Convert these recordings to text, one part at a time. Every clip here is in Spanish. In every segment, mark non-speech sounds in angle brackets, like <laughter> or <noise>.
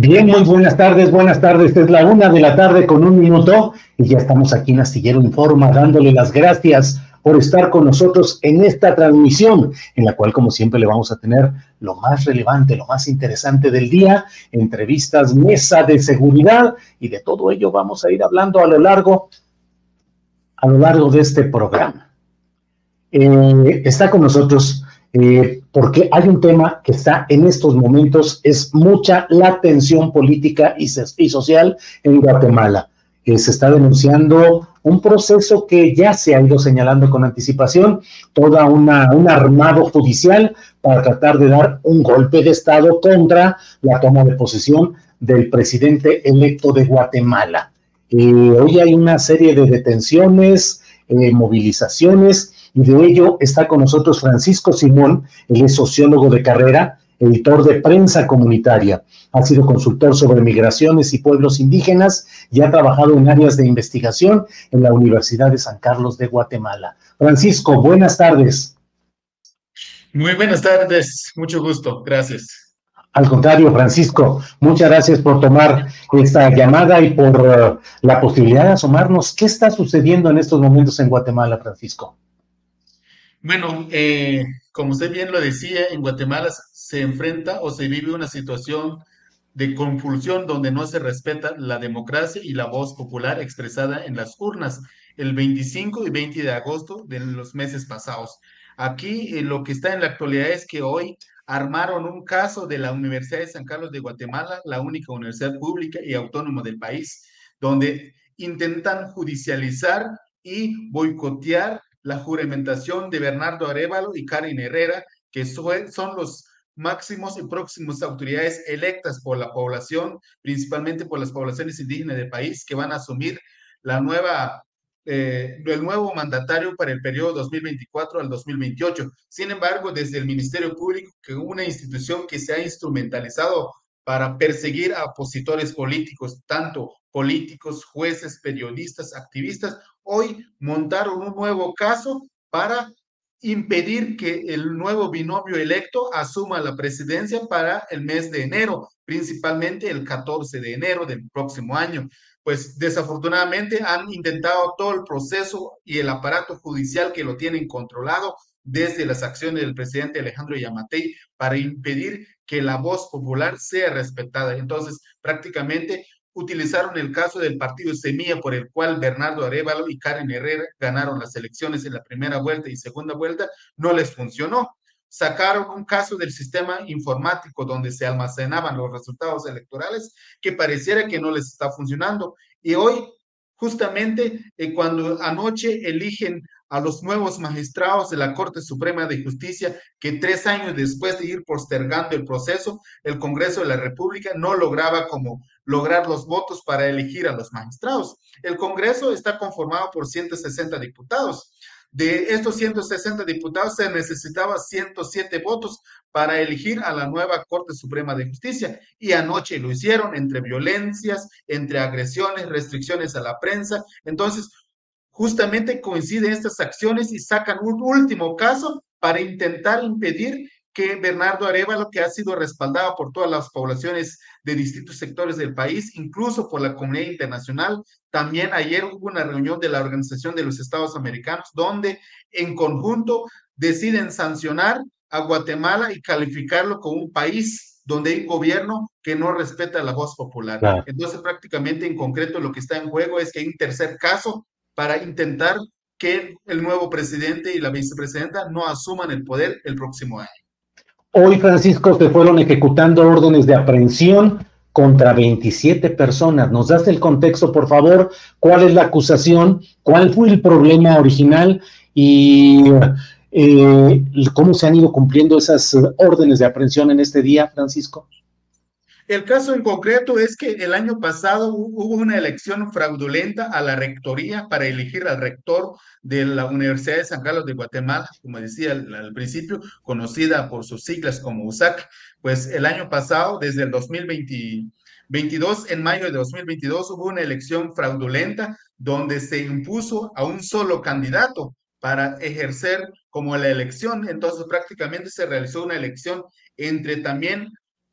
Bien, muy buenas tardes, buenas tardes. Es la una de la tarde con un minuto y ya estamos aquí en Astillero Informa dándole las gracias por estar con nosotros en esta transmisión, en la cual, como siempre, le vamos a tener lo más relevante, lo más interesante del día, entrevistas, mesa de seguridad y de todo ello vamos a ir hablando a lo largo, a lo largo de este programa. Eh, está con nosotros eh, porque hay un tema que está en estos momentos, es mucha la tensión política y, social en Guatemala. que se está denunciando un proceso que ya se ha ido señalando con anticipación, toda una, un armado judicial para tratar de dar un golpe de Estado contra la toma de posesión del presidente electo de Guatemala. Eh, hoy hay una serie de detenciones, eh, movilizaciones, y de ello está con nosotros Francisco Simón, él es sociólogo de carrera, editor de prensa comunitaria, ha sido consultor sobre migraciones y pueblos indígenas y ha trabajado en áreas de investigación en la Universidad de San Carlos de Guatemala. Francisco, buenas tardes. Muy buenas tardes, mucho gusto, gracias. Al contrario, Francisco, muchas gracias por tomar esta llamada y por uh, la posibilidad de asomarnos. ¿Qué está sucediendo en estos momentos en Guatemala, Francisco? Bueno, eh, como usted bien lo decía, en Guatemala se enfrenta o se vive una situación de confusión donde no se respeta la democracia y la voz popular expresada en las urnas el 25 y 20 de agosto de los meses pasados. Aquí eh, lo que está en la actualidad es que hoy armaron un caso de la Universidad de San Carlos de Guatemala, la única universidad pública y autónoma del país, donde intentan judicializar y boicotear la juramentación de Bernardo Arevalo y Karen Herrera, que son los máximos y próximos autoridades electas por la población, principalmente por las poblaciones indígenas del país, que van a asumir la nueva, eh, el nuevo mandatario para el periodo 2024 al 2028. Sin embargo, desde el Ministerio Público, que una institución que se ha instrumentalizado para perseguir a opositores políticos, tanto políticos, jueces, periodistas, activistas, hoy montaron un nuevo caso para impedir que el nuevo binomio electo asuma la presidencia para el mes de enero, principalmente el 14 de enero del próximo año. Pues desafortunadamente han intentado todo el proceso y el aparato judicial que lo tienen controlado desde las acciones del presidente Alejandro Yamatei para impedir que la voz popular sea respetada. Entonces, prácticamente utilizaron el caso del partido Semilla por el cual Bernardo Arevalo y Karen Herrera ganaron las elecciones en la primera vuelta y segunda vuelta, no les funcionó. Sacaron un caso del sistema informático donde se almacenaban los resultados electorales que pareciera que no les está funcionando. Y hoy, justamente eh, cuando anoche eligen a los nuevos magistrados de la Corte Suprema de Justicia que tres años después de ir postergando el proceso, el Congreso de la República no lograba como lograr los votos para elegir a los magistrados. El Congreso está conformado por 160 diputados. De estos 160 diputados se necesitaba 107 votos para elegir a la nueva Corte Suprema de Justicia. Y anoche lo hicieron entre violencias, entre agresiones, restricciones a la prensa. Entonces, justamente coinciden estas acciones y sacan un último caso para intentar impedir que Bernardo Arevalo, que ha sido respaldado por todas las poblaciones de distintos sectores del país, incluso por la comunidad internacional. También ayer hubo una reunión de la Organización de los Estados Americanos, donde en conjunto deciden sancionar a Guatemala y calificarlo como un país donde hay un gobierno que no respeta la voz popular. Entonces, prácticamente en concreto lo que está en juego es que hay un tercer caso para intentar que el nuevo presidente y la vicepresidenta no asuman el poder el próximo año. Hoy, Francisco, se fueron ejecutando órdenes de aprehensión contra 27 personas. ¿Nos das el contexto, por favor? ¿Cuál es la acusación? ¿Cuál fue el problema original? Y eh, cómo se han ido cumpliendo esas órdenes de aprehensión en este día, Francisco. El caso en concreto es que el año pasado hubo una elección fraudulenta a la rectoría para elegir al rector de la Universidad de San Carlos de Guatemala, como decía al, principio, conocida por sus siglas como USAC. Pues el año pasado, desde el 2022, en mayo de 2022, hubo una elección fraudulenta donde se impuso a un solo candidato para ejercer como la elección. Entonces prácticamente se realizó una elección entre también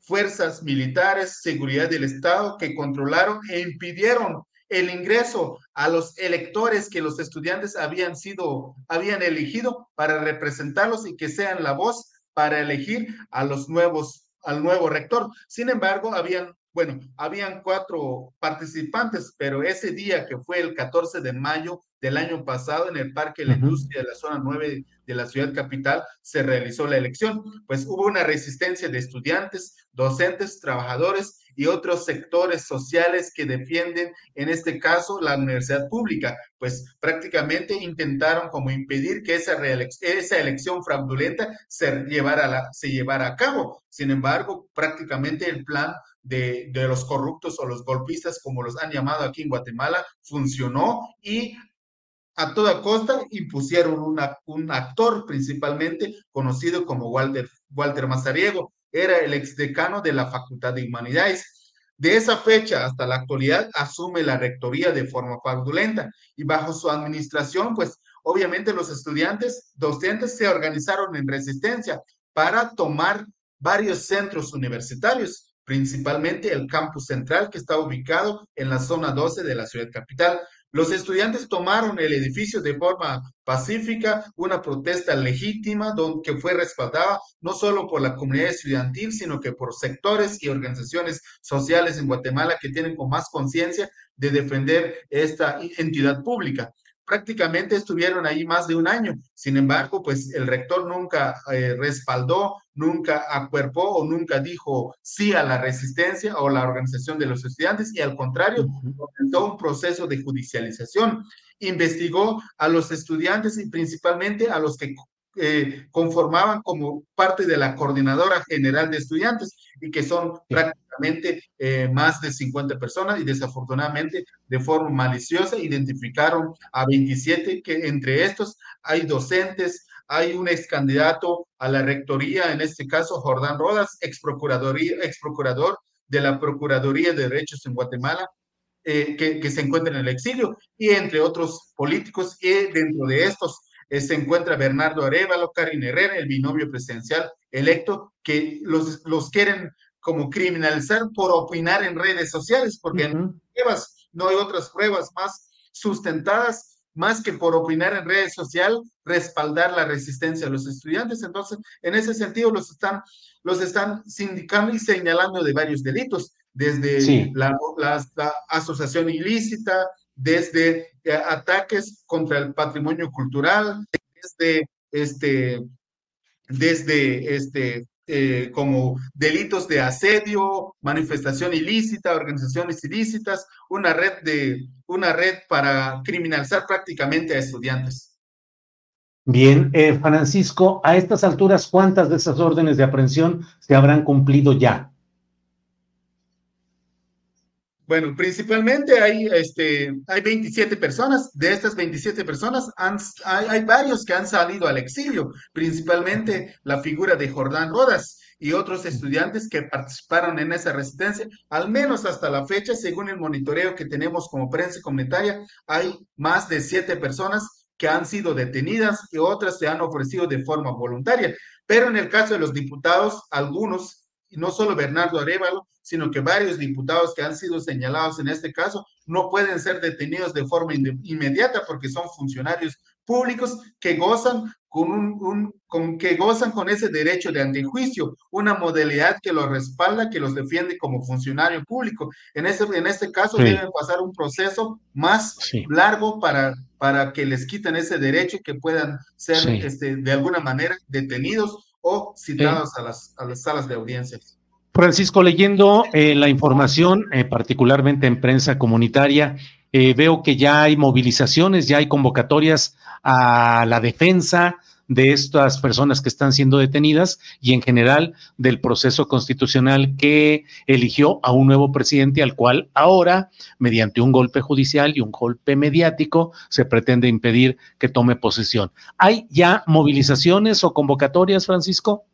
fuerzas militares, seguridad del Estado, que controlaron e impidieron el ingreso a los electores que los estudiantes habían sido, habían elegido para representarlos y que sean la voz para elegir a los nuevos, al nuevo rector. Sin embargo, habían, bueno, habían cuatro participantes, pero ese día que fue el 14 de mayo del año pasado en el Parque de la Industria de la zona 9 de la ciudad capital se realizó la elección. Pues hubo una resistencia de estudiantes, docentes, trabajadores y otros sectores sociales que defienden, en este caso, la universidad pública. Pues prácticamente intentaron como impedir que esa, esa elección fraudulenta se llevara, se llevara a cabo. Sin embargo, prácticamente el plan de, los corruptos o los golpistas, como los han llamado aquí en Guatemala, funcionó y a toda costa impusieron un actor principalmente conocido como Walter, Walter Mazariego. Era el exdecano de la Facultad de Humanidades. De esa fecha hasta la actualidad asume la rectoría de forma fraudulenta y bajo su administración, pues obviamente los estudiantes docentes se organizaron en resistencia para tomar varios centros universitarios, principalmente el campus central que está ubicado en la zona 12 de la ciudad capital. Los estudiantes tomaron el edificio de forma pacífica, una protesta legítima que fue respaldada no solo por la comunidad estudiantil, sino que por sectores y organizaciones sociales en Guatemala que tienen con más conciencia de defender esta entidad pública prácticamente estuvieron ahí más de un año. Sin embargo, pues el rector nunca eh, respaldó, nunca acuerpó o nunca dijo sí a la resistencia o la organización de los estudiantes y al contrario, comenzó un proceso de judicialización. Investigó a los estudiantes y principalmente a los que eh, conformaban como parte de la coordinadora general de estudiantes y que son prácticamente eh, más de 50 personas y desafortunadamente de forma maliciosa identificaron a 27 que entre estos hay docentes, hay un ex candidato a la rectoría, en este caso Jordán Rodas, ex, ex procurador de la Procuraduría de Derechos en Guatemala, eh, que, que, se encuentra en el exilio, y entre otros políticos, y dentro de estos se encuentra Bernardo Arevalo, Karin Herrera, el binomio presidencial electo, que los, los quieren como criminalizar por opinar en redes sociales, porque no hay otras pruebas más sustentadas más que por opinar en redes sociales, respaldar la resistencia de los estudiantes. Entonces, en ese sentido, los están, los están sindicando y señalando de varios delitos, desde la, asociación ilícita, desde eh, ataques contra el patrimonio cultural, desde este, desde este, eh, como delitos de asedio, manifestación ilícita, organizaciones ilícitas, una red de una red para criminalizar prácticamente a estudiantes. Bien, eh, Francisco, a estas alturas, ¿cuántas de esas órdenes de aprehensión se habrán cumplido ya? Bueno, principalmente hay, este, hay 27 personas. De estas 27 personas, han, hay, hay, varios que han salido al exilio, principalmente la figura de Jordán Rodas y otros estudiantes que participaron en esa resistencia. Al menos hasta la fecha, según el monitoreo que tenemos como prensa comunitaria, hay más de siete personas que han sido detenidas y otras se han ofrecido de forma voluntaria. Pero en el caso de los diputados, algunos no solo Bernardo Arevalo, sino que varios diputados que han sido señalados en este caso no pueden ser detenidos de forma inmediata porque son funcionarios públicos que gozan con un, con que gozan con ese derecho de antejuicio, una modalidad que los respalda, que los defiende como funcionario público. En este, en este caso deben pasar un proceso más largo para, para que les quiten ese derecho y que puedan ser este, de alguna manera detenidos o citados a, las, a las salas de audiencias. Francisco, leyendo eh, la información, eh, particularmente en prensa comunitaria, eh, veo que ya hay movilizaciones, ya hay convocatorias a la defensa de estas personas que están siendo detenidas y en general del proceso constitucional que eligió a un nuevo presidente al cual ahora, mediante un golpe judicial y un golpe mediático, se pretende impedir que tome posesión. ¿Hay ya movilizaciones o convocatorias, Francisco?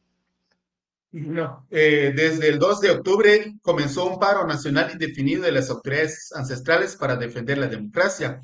No, eh, desde el 2 de octubre comenzó un paro nacional indefinido de las autoridades ancestrales para defender la democracia.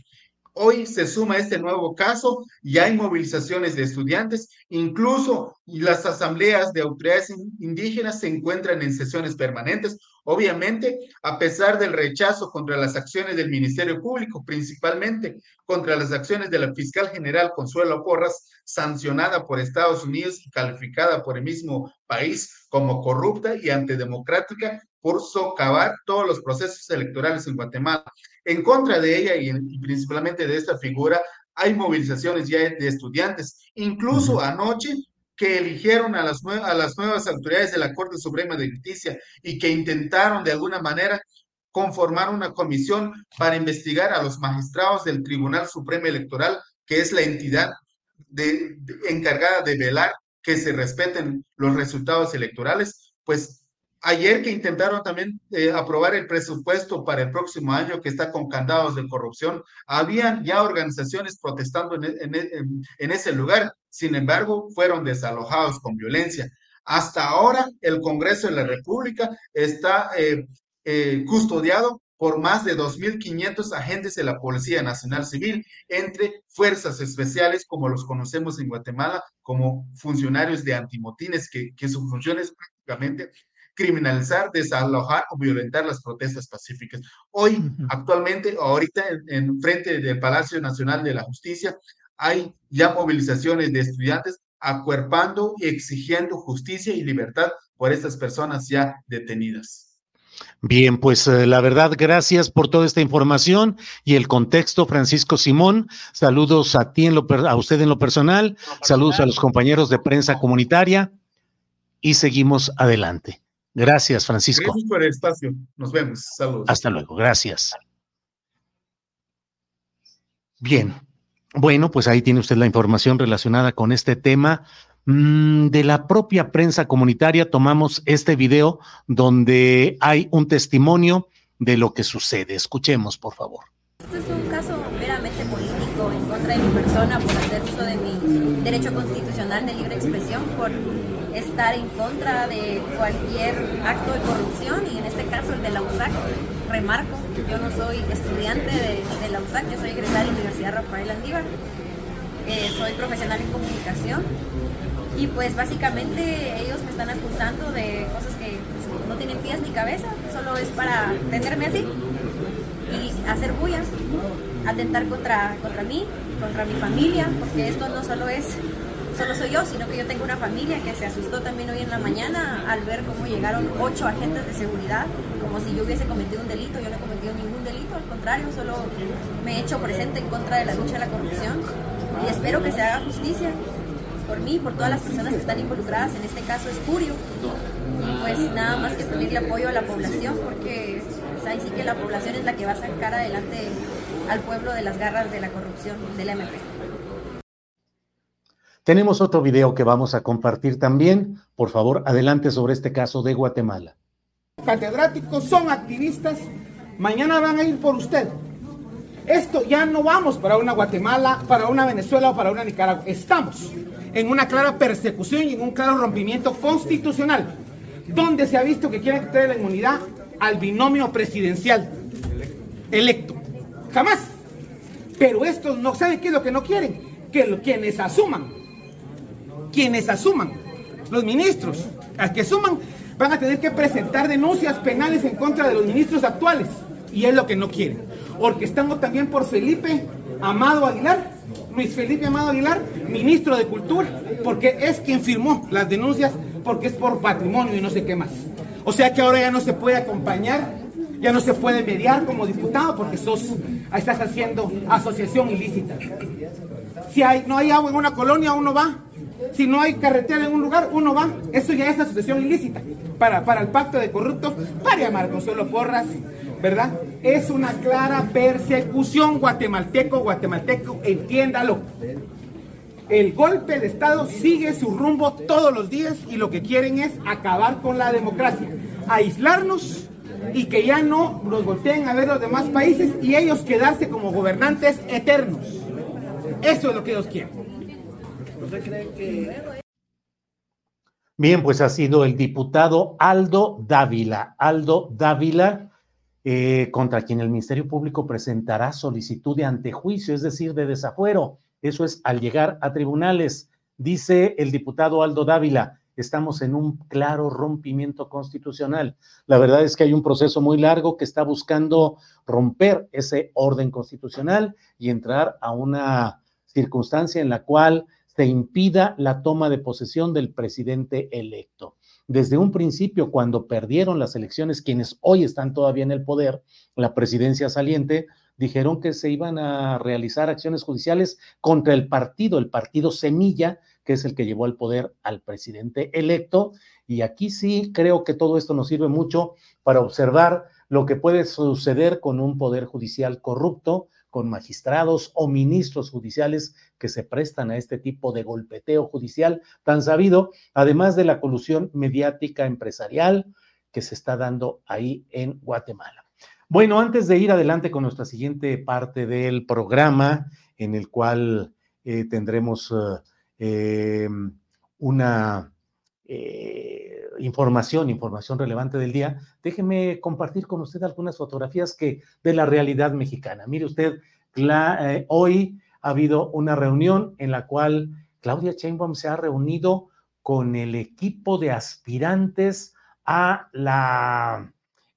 Hoy se suma este nuevo caso y hay movilizaciones de estudiantes, incluso las asambleas de autoridades indígenas se encuentran en sesiones permanentes, obviamente a pesar del rechazo contra las acciones del Ministerio Público, principalmente contra las acciones de la fiscal general Consuelo Porras, sancionada por Estados Unidos y calificada por el mismo país como corrupta y antidemocrática por socavar todos los procesos electorales en Guatemala. En contra de ella y, principalmente de esta figura, hay movilizaciones ya de estudiantes. Incluso anoche que eligieron a las, a las nuevas autoridades de la Corte Suprema de Justicia y que intentaron de alguna manera conformar una comisión para investigar a los magistrados del Tribunal Supremo Electoral, que es la entidad encargada de velar que se respeten los resultados electorales, pues ayer que intentaron también eh, aprobar el presupuesto para el próximo año que está con candados de corrupción, habían ya organizaciones protestando en, en, en, ese lugar, sin embargo, fueron desalojados con violencia. Hasta ahora, el Congreso de la República está eh, eh, custodiado por más de 2.500 agentes de la Policía Nacional Civil, entre fuerzas especiales, como los conocemos en Guatemala, como funcionarios de antimotines, que, que su función es prácticamente criminalizar, desalojar o violentar las protestas pacíficas. Hoy, actualmente, ahorita en, frente del Palacio Nacional de la Justicia, hay ya movilizaciones de estudiantes acuerpando y exigiendo justicia y libertad por estas personas ya detenidas. Bien, pues eh, la verdad, gracias por toda esta información y el contexto, Francisco Simón. Saludos a ti, en lo, a usted en lo personal, saludos a los compañeros de prensa comunitaria y seguimos adelante. Gracias, Francisco. Gracias por el espacio. Nos vemos. Saludos. Hasta luego. Gracias. Bien. Bueno, pues ahí tiene usted la información relacionada con este tema. Mm, de la propia prensa comunitaria tomamos este video donde hay un testimonio de lo que sucede. Escuchemos, por favor. Este es un caso meramente político en contra de mi persona por hacer uso de mi derecho constitucional de libre expresión, por estar en contra de cualquier acto de corrupción y en este caso el de la USAC. Remarco, yo no soy estudiante de, la USAC, yo soy egresada de la Universidad Rafael Andívar, eh, soy profesional en comunicación y pues básicamente ellos me están acusando de cosas que no tienen pies ni cabeza, solo es para tenerme así y hacer bulla, atentar contra, contra mí, contra mi familia, porque esto no solo es solo soy yo, sino que yo tengo una familia que se asustó también hoy en la mañana al ver cómo llegaron ocho agentes de seguridad, como si yo hubiese cometido un delito. Yo no he cometido ningún delito, al contrario, solo me he hecho presente en contra de la lucha de la corrupción y espero que se haga justicia por mí, por todas las personas que están involucradas. En este caso es Curio. Pues nada más que pedirle apoyo a la población porque pues, ahí sí que la población es la que va a sacar adelante al pueblo de las garras de la corrupción del MP. Tenemos otro video que vamos a compartir también. Por favor, adelante sobre este caso de Guatemala. Catedráticos son activistas. Mañana van a ir por usted. Esto ya no vamos para una Guatemala, para una Venezuela o para una Nicaragua. Estamos en una clara persecución y en un claro rompimiento constitucional, donde se ha visto que quieren quitar la inmunidad al binomio presidencial electo. Jamás. Pero estos no saben qué es lo que no quieren. Que quienes asuman, quienes asuman, los ministros, a que asuman, van a tener que presentar denuncias penales en contra de los ministros actuales. Y es lo que no quieren. Orquestando también por Felipe Amado Aguilar, Luis Felipe Amado Aguilar, ministro de Cultura, porque es quien firmó las denuncias, porque es por patrimonio y no sé qué más. O sea que ahora ya no se puede acompañar, ya no se puede mediar como diputado porque sos, estás haciendo asociación ilícita. Si hay, no hay agua en una colonia, uno va. Si no hay carretera en un lugar, uno va. Eso ya es asociación ilícita. Para, para el pacto de corruptos, para llamar con Consuelo Porras, ¿verdad? Es una clara persecución guatemalteco, guatemalteco, entiéndalo. El golpe de Estado sigue su rumbo todos los días y lo que quieren es acabar con la democracia, aislarnos y que ya no nos volteen a ver los demás países y ellos quedarse como gobernantes eternos. Eso es lo que ellos quieren. Bien, pues ha sido el diputado Aldo Dávila. Aldo Dávila, eh, contra quien el Ministerio Público presentará solicitud de antejuicio, es decir, de desafuero eso es al llegar a tribunales. Dice el diputado Aldo Dávila, estamos en un claro rompimiento constitucional. La verdad es que hay un proceso muy largo que está buscando romper ese orden constitucional y entrar a una circunstancia en la cual se impida la toma de posesión del presidente electo. Desde un principio, cuando perdieron las elecciones, quienes hoy están todavía en el poder, la presidencia saliente, dijeron que se iban a realizar acciones judiciales contra el partido, el partido Semilla, que es el que llevó al poder al presidente electo. Y aquí sí creo que todo esto nos sirve mucho para observar lo que puede suceder con un poder judicial corrupto, con magistrados o ministros judiciales que se prestan a este tipo de golpeteo judicial tan sabido, además de la colusión mediática empresarial que se está dando ahí en Guatemala. Bueno, antes de ir adelante con nuestra siguiente parte del programa, en el cual eh, tendremos eh, em, una eh, información, información relevante del día, déjeme compartir con usted algunas fotografías que de la realidad mexicana. Mire usted, hoy ha habido una reunión en la cual Claudia Sheinbaum se ha reunido con el equipo de aspirantes a la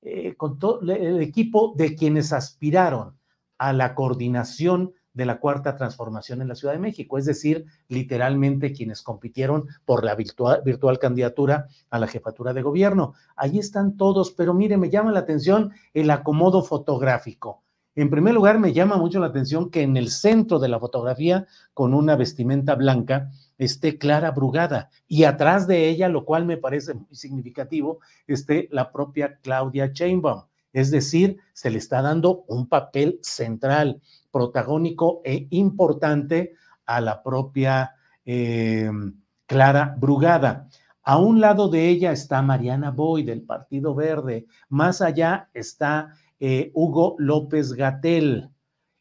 eh, con todo el equipo de quienes aspiraron a la coordinación de la cuarta transformación en la Ciudad de México, es decir, literalmente quienes compitieron por la virtual, candidatura a la jefatura de gobierno. Allí están todos, pero mire, me llama la atención el acomodo fotográfico. En primer lugar, me llama mucho la atención que en el centro de la fotografía, con una vestimenta blanca, esté Clara Brugada y atrás de ella, lo cual me parece muy significativo, esté la propia Claudia Sheinbaum. Es decir, se le está dando un papel central, protagónico e importante a la propia eh, Clara Brugada. A un lado de ella está Mariana Boy del Partido Verde. Más allá está eh, Hugo López Gatel.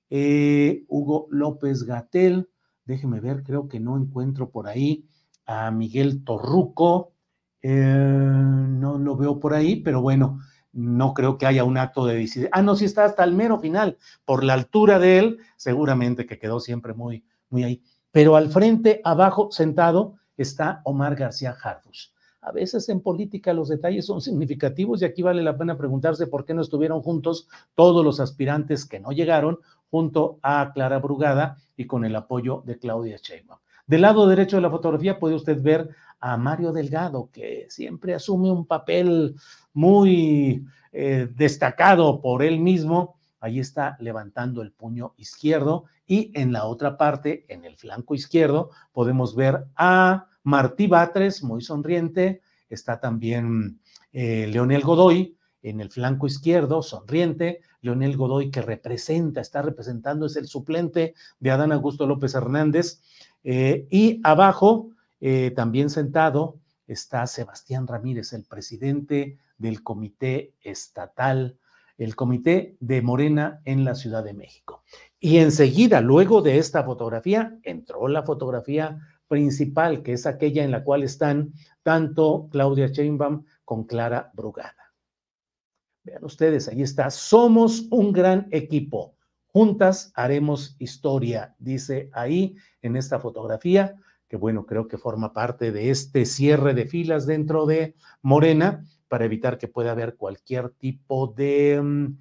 Eh, Hugo López Gatel Déjeme ver, creo que no encuentro por ahí a Miguel Torruco. No lo veo por ahí, pero bueno, no creo que haya un acto de disidencia. Ah, no, sí está hasta el mero final. Por la altura de él, seguramente que quedó siempre muy, muy ahí. Pero al frente, abajo, sentado, está Omar García Harfus. A veces en política los detalles son significativos y aquí vale la pena preguntarse por qué no estuvieron juntos todos los aspirantes que no llegaron junto a Clara Brugada y con el apoyo de Claudia Sheinbaum. Del lado derecho de la fotografía puede usted ver a Mario Delgado, que siempre asume un papel muy eh, destacado por él mismo. Ahí está levantando el puño izquierdo y en la otra parte, en el flanco izquierdo, podemos ver a Martí Batres, muy sonriente. Está también eh, Leonel Godoy en el flanco izquierdo, sonriente. Leonel Godoy, que representa, está representando, es el suplente de Adán Augusto López Hernández. Eh, y abajo, también sentado, está Sebastián Ramírez, el presidente del Comité Estatal, el Comité de Morena en la Ciudad de México. Y enseguida, luego de esta fotografía, entró la fotografía principal, que es aquella en la cual están tanto Claudia Sheinbaum con Clara Brugada. Vean ustedes, ahí está, somos un gran equipo. Juntas haremos historia, dice ahí en esta fotografía, que bueno, creo que forma parte de este cierre de filas dentro de Morena para evitar que pueda haber cualquier tipo de mm,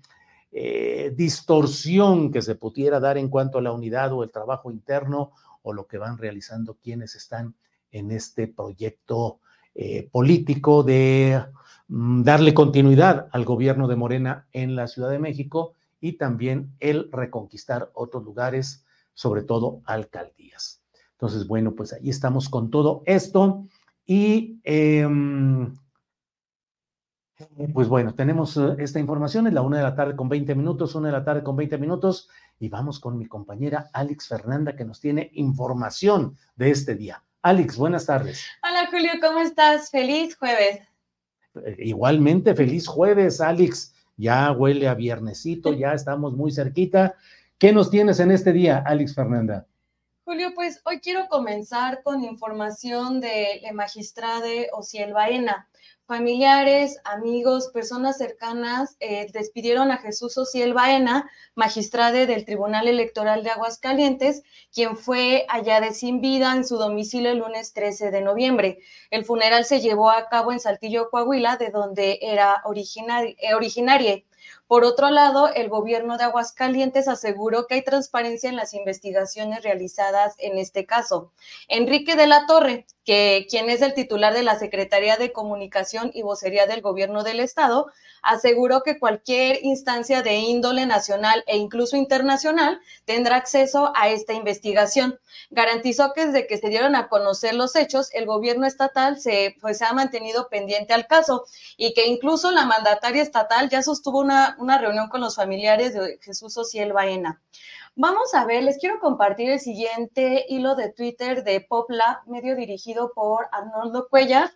eh, distorsión que se pudiera dar en cuanto a la unidad o el trabajo interno o lo que van realizando quienes están en este proyecto eh, político de mm, darle continuidad al gobierno de Morena en la Ciudad de México y también el reconquistar otros lugares, sobre todo alcaldías. Entonces, bueno, pues ahí estamos con todo esto y em, pues bueno, tenemos eh, esta información, es la una de la tarde con 20 minutos, una de la tarde con 20 minutos, y vamos con mi compañera Alex Fernanda que nos tiene información de este día. Alex, buenas tardes. Hola Julio, ¿cómo estás? Feliz jueves. Eh, igualmente, feliz jueves, Alex. Ya huele a viernesito, ya estamos muy cerquita. ¿Qué nos tienes en este día, Alex Fernanda? Julio, pues hoy quiero comenzar con información de la magistrada Ociel Baena. Familiares, amigos, personas cercanas eh, despidieron a Jesús Ociel Baena, magistrade del Tribunal Electoral de Aguascalientes, quien fue hallada sin vida en su domicilio el lunes 13 de noviembre. El funeral se llevó a cabo en Saltillo, Coahuila, de donde era eh, originaria. Por otro lado, el gobierno de Aguascalientes aseguró que hay transparencia en las investigaciones realizadas en este caso. Enrique de la Torre, que quien es el titular de la Secretaría de Comunicación y Vocería del Gobierno del Estado, aseguró que cualquier instancia de índole nacional e incluso internacional tendrá acceso a esta investigación. Garantizó que desde que se dieron a conocer los hechos, el gobierno estatal se, pues, se ha mantenido pendiente al caso y que incluso la mandataria estatal ya sostuvo una, una reunión con los familiares de Jesús Ociel Baena. Vamos a ver, les quiero compartir el siguiente hilo de Twitter de PopLab, medio dirigido por Arnoldo Cuellar,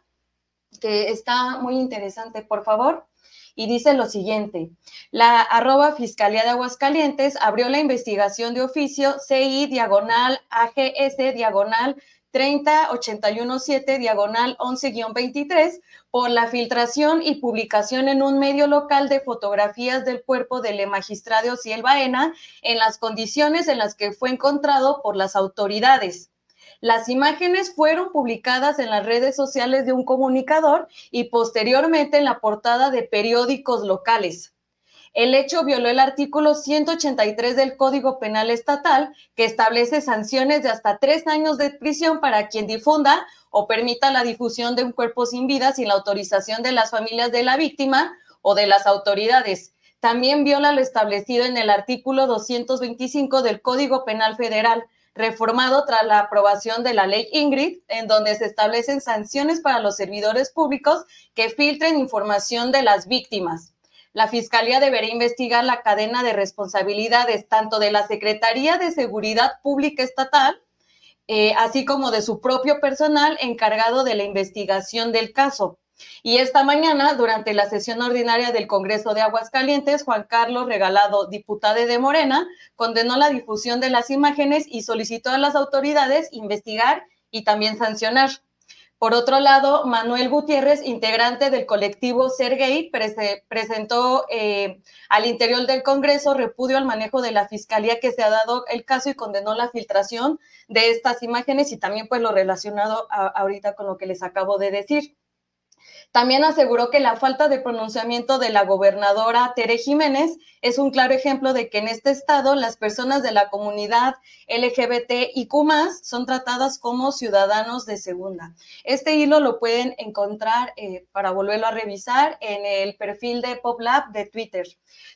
que está muy interesante, por favor y dice lo siguiente, la arroba Fiscalía de Aguascalientes abrió la investigación de oficio CI diagonal AGS diagonal 30817 diagonal 11-23 por la filtración y publicación en un medio local de fotografías del cuerpo del magistrado Ciel Baena en las condiciones en las que fue encontrado por las autoridades. Las imágenes fueron publicadas en las redes sociales de un comunicador y posteriormente en la portada de periódicos locales. El hecho violó el artículo 183 del Código Penal Estatal, que establece sanciones de hasta tres años de prisión para quien difunda o permita la difusión de un cuerpo sin vida sin la autorización de las familias de la víctima o de las autoridades. También viola lo establecido en el artículo 225 del Código Penal Federal, reformado tras la aprobación de la ley Ingrid, en donde se establecen sanciones para los servidores públicos que filtren información de las víctimas la Fiscalía deberá investigar la cadena de responsabilidades tanto de la Secretaría de Seguridad Pública Estatal, eh, así como de su propio personal encargado de la investigación del caso. Y esta mañana, durante la sesión ordinaria del Congreso de Aguascalientes, Juan Carlos Regalado, diputado de Morena, condenó la difusión de las imágenes y solicitó a las autoridades investigar y también sancionar. Por otro lado, Manuel Gutiérrez, integrante del colectivo Sergei, presentó eh, al interior del Congreso repudio al manejo de la Fiscalía que se ha dado el caso y condenó la filtración de estas imágenes y también pues lo relacionado ahorita con lo que les acabo de decir. También aseguró que la falta de pronunciamiento de la gobernadora Tere Jiménez es un claro ejemplo de que en este estado las personas de la comunidad LGBT y Q son tratadas como ciudadanos de segunda. Este hilo lo pueden encontrar eh, para volverlo a revisar en el perfil de PopLab de Twitter.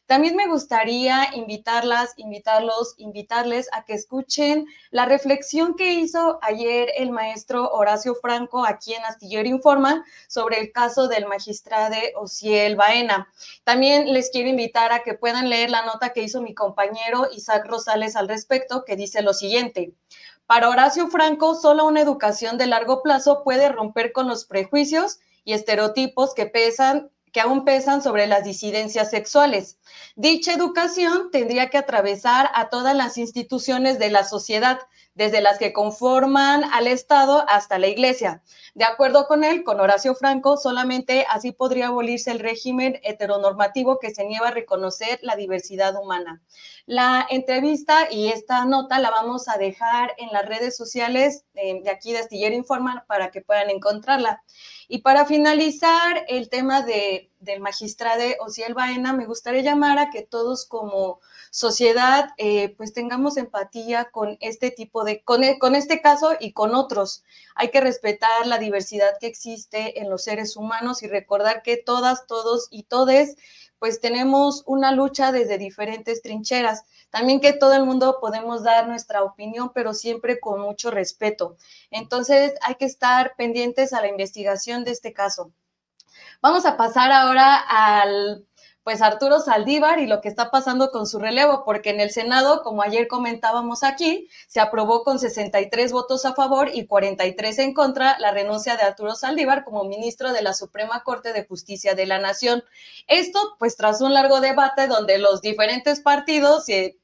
También me gustaría invitarlas, invitarlos, invitarles a que escuchen la reflexión que hizo ayer el maestro Horacio Franco aquí en Astillero Informa sobre el caso del magistrado Ociel Baena. También les quiero invitar a que puedan leer la nota que hizo mi compañero Isaac Rosales al respecto, que dice lo siguiente. Para Horacio Franco, solo una educación de largo plazo puede romper con los prejuicios y estereotipos que pesan que aún pesan sobre las disidencias sexuales. Dicha educación tendría que atravesar a todas las instituciones de la sociedad, desde las que conforman al Estado hasta la Iglesia. De acuerdo con él, con Horacio Franco, solamente así podría abolirse el régimen heteronormativo que se niega a reconocer la diversidad humana. La entrevista y esta nota la vamos a dejar en las redes sociales de, aquí de Astillero Informa para que puedan encontrarla. Y para finalizar el tema de, del magistrado Ociel Baena, me gustaría llamar a que todos como sociedad eh, pues tengamos empatía con este tipo de, con, e, con este caso y con otros. Hay que respetar la diversidad que existe en los seres humanos y recordar que todas, todos y todes pues tenemos una lucha desde diferentes trincheras. También que todo el mundo podemos dar nuestra opinión, pero siempre con mucho respeto. Entonces hay que estar pendientes a la investigación de este caso. Vamos a pasar ahora al pues Arturo Saldívar y lo que está pasando con su relevo, porque en el Senado, como ayer comentábamos aquí, se aprobó con 63 votos a favor y 43 en contra la renuncia de Arturo Saldívar como ministro de la Suprema Corte de Justicia de la Nación. Esto, pues tras un largo debate donde los diferentes partidos, eh,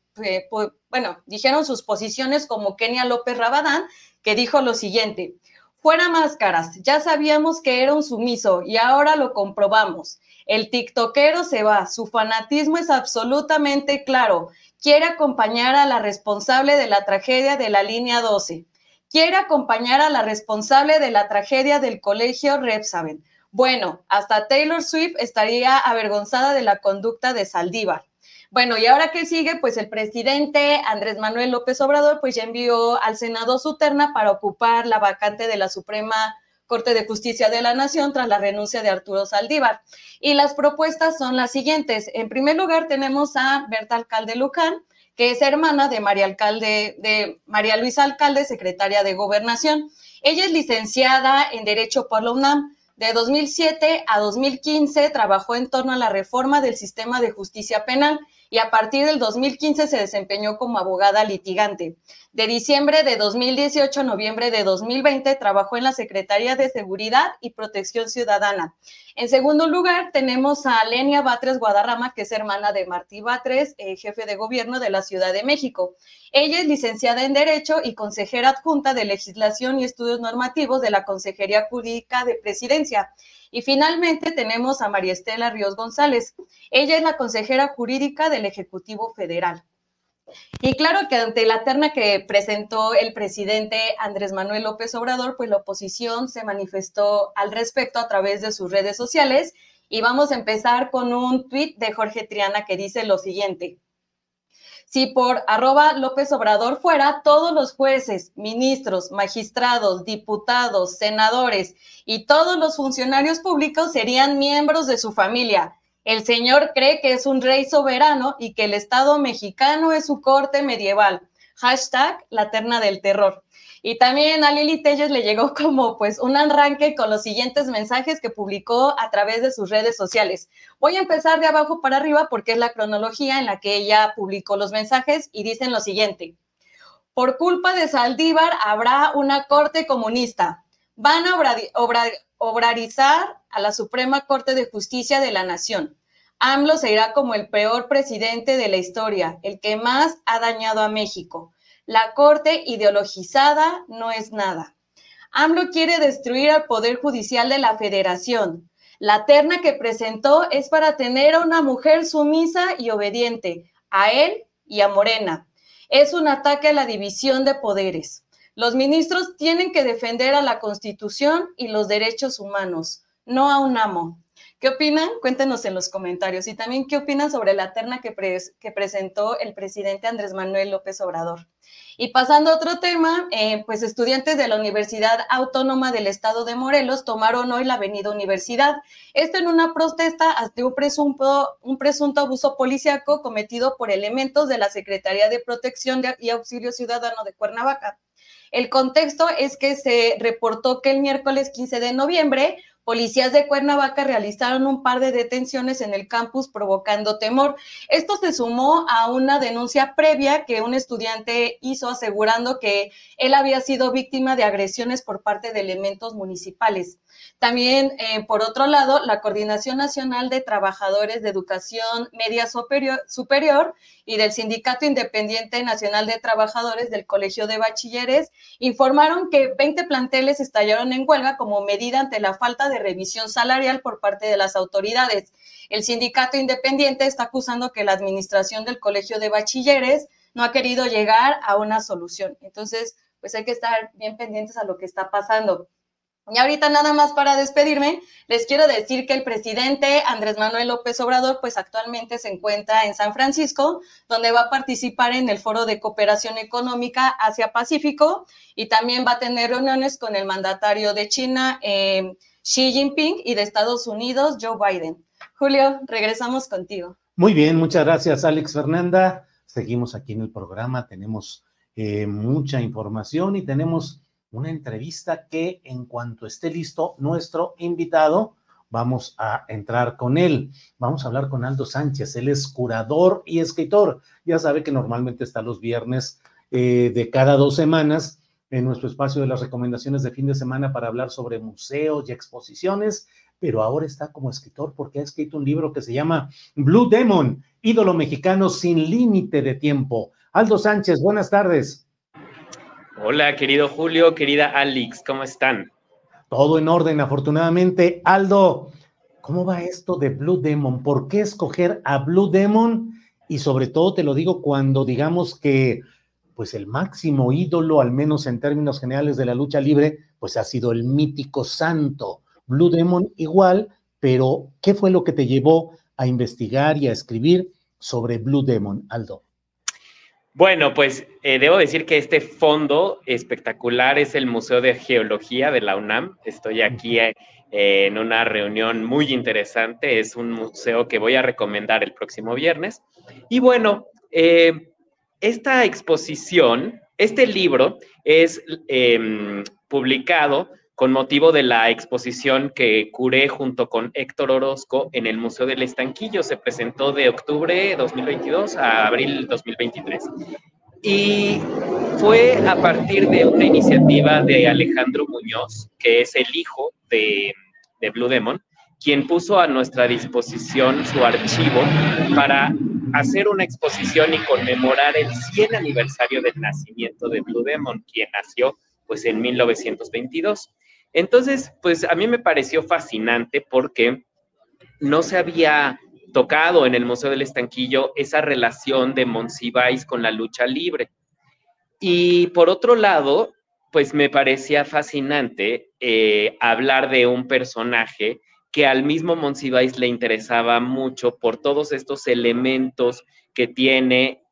bueno, dijeron sus posiciones como Kenia López Rabadán, que dijo lo siguiente. Fuera máscaras, ya sabíamos que era un sumiso y ahora lo comprobamos. El tiktokero se va, su fanatismo es absolutamente claro. Quiere acompañar a la responsable de la tragedia de la línea 12. Quiere acompañar a la responsable de la tragedia del colegio Repsaben. Bueno, hasta Taylor Swift estaría avergonzada de la conducta de Saldívar. Bueno, y ahora que sigue, pues el presidente Andrés Manuel López Obrador, pues ya envió al Senado su terna para ocupar la vacante de la Suprema Corte de Justicia de la Nación tras la renuncia de Arturo Saldívar. Y las propuestas son las siguientes. En primer lugar, tenemos a Berta Alcalde Luján, que es hermana de María Alcalde, de María Luisa Alcalde, secretaria de Gobernación. Ella es licenciada en Derecho por la UNAM. De 2007 a 2015 trabajó en torno a la reforma del sistema de justicia penal y a partir del 2015 se desempeñó como abogada litigante. De diciembre de 2018 a noviembre de 2020 trabajó en la Secretaría de Seguridad y Protección Ciudadana. En segundo lugar, tenemos a Lenia Batres Guadarrama, que es hermana de Martí Batres, eh, jefe de gobierno de la Ciudad de México. Ella es licenciada en Derecho y consejera adjunta de Legislación y Estudios Normativos de la Consejería Jurídica de Presidencia. Y finalmente tenemos a María Estela Ríos González. Ella es la consejera jurídica del Ejecutivo Federal. Y claro que ante la terna que presentó el presidente Andrés Manuel López Obrador, pues la oposición se manifestó al respecto a través de sus redes sociales. Y vamos a empezar con un tuit de Jorge Triana que dice lo siguiente. Si por arroba López Obrador fuera, todos los jueces, ministros, magistrados, diputados, senadores y todos los funcionarios públicos serían miembros de su familia. El señor cree que es un rey soberano y que el Estado mexicano es su corte medieval. Hashtag la terna del terror. Y también a Lili Telles le llegó <laughs> como pues un arranque con los siguientes mensajes que publicó a través de sus redes sociales. Voy a empezar de abajo para arriba porque es la cronología en la que ella publicó los mensajes y dicen lo siguiente. Por culpa de Saldívar habrá una corte comunista. Van a obrarizar a la Suprema Corte de Justicia de la Nación. AMLO se irá como el peor presidente de la historia, el que más ha dañado a México. La Corte ideologizada no es nada. AMLO quiere destruir al Poder Judicial de la Federación. La terna que presentó es para tener a una mujer sumisa y obediente, a él y a Morena. Es un ataque a la división de poderes. Los ministros tienen que defender a la Constitución y los derechos humanos, no a un amo. ¿Qué opinan? Cuéntenos en los comentarios. Y también qué opinan sobre la terna que, presentó el presidente Andrés Manuel López Obrador. Y pasando a otro tema, eh, pues estudiantes de la Universidad Autónoma del Estado de Morelos tomaron hoy la Avenida Universidad. Esto en una protesta ante un presunto, un presunto abuso policíaco cometido por elementos de la Secretaría de Protección y Auxilio Ciudadano de Cuernavaca. El contexto es que se reportó que el miércoles 15 de noviembre Policías de Cuernavaca realizaron un par de detenciones en el campus provocando temor. Esto se sumó a una denuncia previa que un estudiante hizo asegurando que él había sido víctima de agresiones por parte de elementos municipales. También, eh, por otro lado, la Coordinación Nacional de Trabajadores de Educación Media Superior, Superior, y del Sindicato Independiente Nacional de Trabajadores del Colegio de Bachilleres informaron que 20 planteles estallaron en huelga como medida ante la falta de revisión salarial por parte de las autoridades. El sindicato independiente está acusando que la administración del Colegio de Bachilleres no ha querido llegar a una solución. Entonces, pues hay que estar bien pendientes a lo que está pasando. Y ahorita nada más para despedirme, les quiero decir que el presidente Andrés Manuel López Obrador, pues actualmente se encuentra en San Francisco, donde va a participar en el Foro de Cooperación Económica Asia-Pacífico y también va a tener reuniones con el mandatario de China, eh, Xi Jinping, y de Estados Unidos, Joe Biden. Julio, regresamos contigo. Muy bien, muchas gracias, Alex Fernanda. Seguimos aquí en el programa, tenemos eh, mucha información y tenemos una entrevista que en cuanto esté listo nuestro invitado, vamos a entrar con él. Vamos a hablar con Aldo Sánchez, él es curador y escritor. Ya sabe que normalmente está los viernes eh, de cada dos semanas en nuestro espacio de las recomendaciones de fin de semana para hablar sobre museos y exposiciones, pero ahora está como escritor porque ha escrito un libro que se llama Blue Demon, ídolo mexicano sin límite de tiempo. Aldo Sánchez, buenas tardes. Hola, querido Julio, querida Alex, ¿cómo están? Todo en orden, afortunadamente. Aldo, ¿cómo va esto de Blue Demon? ¿Por qué escoger a Blue Demon? Y sobre todo te lo digo cuando digamos que pues el máximo ídolo, al menos en términos generales de la lucha libre, pues ha sido el mítico santo. Blue Demon igual, pero ¿qué fue lo que te llevó a investigar y a escribir sobre Blue Demon, Aldo? Bueno, pues eh, debo decir que este fondo espectacular es el Museo de Geología de la UNAM. Estoy aquí eh, en una reunión muy interesante. Es un museo que voy a recomendar el próximo viernes. Y bueno, eh, esta exposición, este libro es em, publicado con motivo de la exposición que curé junto con Héctor Orozco en el Museo del Estanquillo. Se presentó de octubre de 2022 a abril 2023. Y fue a partir de una iniciativa de Alejandro Muñoz, que es el hijo de, de Blue Demon, quien puso a nuestra disposición su archivo para hacer una exposición y conmemorar el 100 aniversario del nacimiento de Blue Demon, quien nació pues en 1922. Entonces, pues a mí me pareció fascinante porque no se había tocado en el Museo del Estanquillo esa relación de Monsiváis con la lucha libre. Y por otro lado, pues me parecía fascinante eh, hablar de un personaje que al mismo Monsiváis le interesaba mucho por todos estos elementos que tiene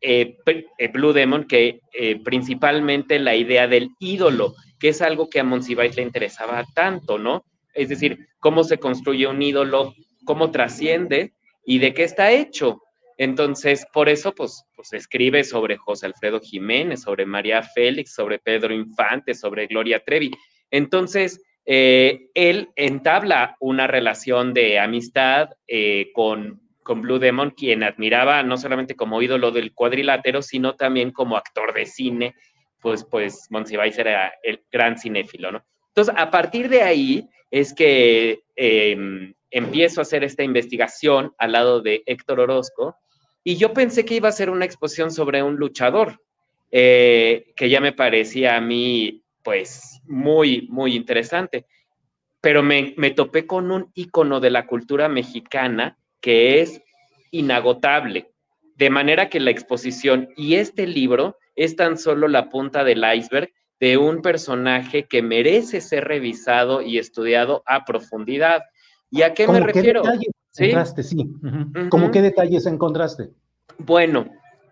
eh, eh, Blue Demon, que principalmente la idea del ídolo, que es algo que a Monsiváis le interesaba tanto, ¿no? Es decir, cómo se construye un ídolo, cómo trasciende y de qué está hecho. Entonces, por eso, pues, pues escribe sobre José Alfredo Jiménez, sobre María Félix, sobre Pedro Infante, sobre Gloria Trevi. Entonces, eh, él entabla una relación de amistad eh, con, con Blue Demon, quien admiraba no solamente como ídolo del cuadrilátero, sino también como actor de cine pues, pues Monsiváis era el gran cinéfilo, ¿no? Entonces, a partir de ahí es que em, empiezo a hacer esta investigación al lado de Héctor Orozco y yo pensé que iba a ser una exposición sobre un luchador, eh, que ya me parecía a mí, pues, muy, muy interesante. Pero me, me topé con un icono de la cultura mexicana que es inagotable. De manera que la exposición y este libro es tan solo la punta del iceberg de un personaje que merece ser revisado y estudiado a profundidad. ¿Y a qué me refiero? ¿Sí? Encontraste, sí. ¿Cómo qué detalles encontraste? Bueno,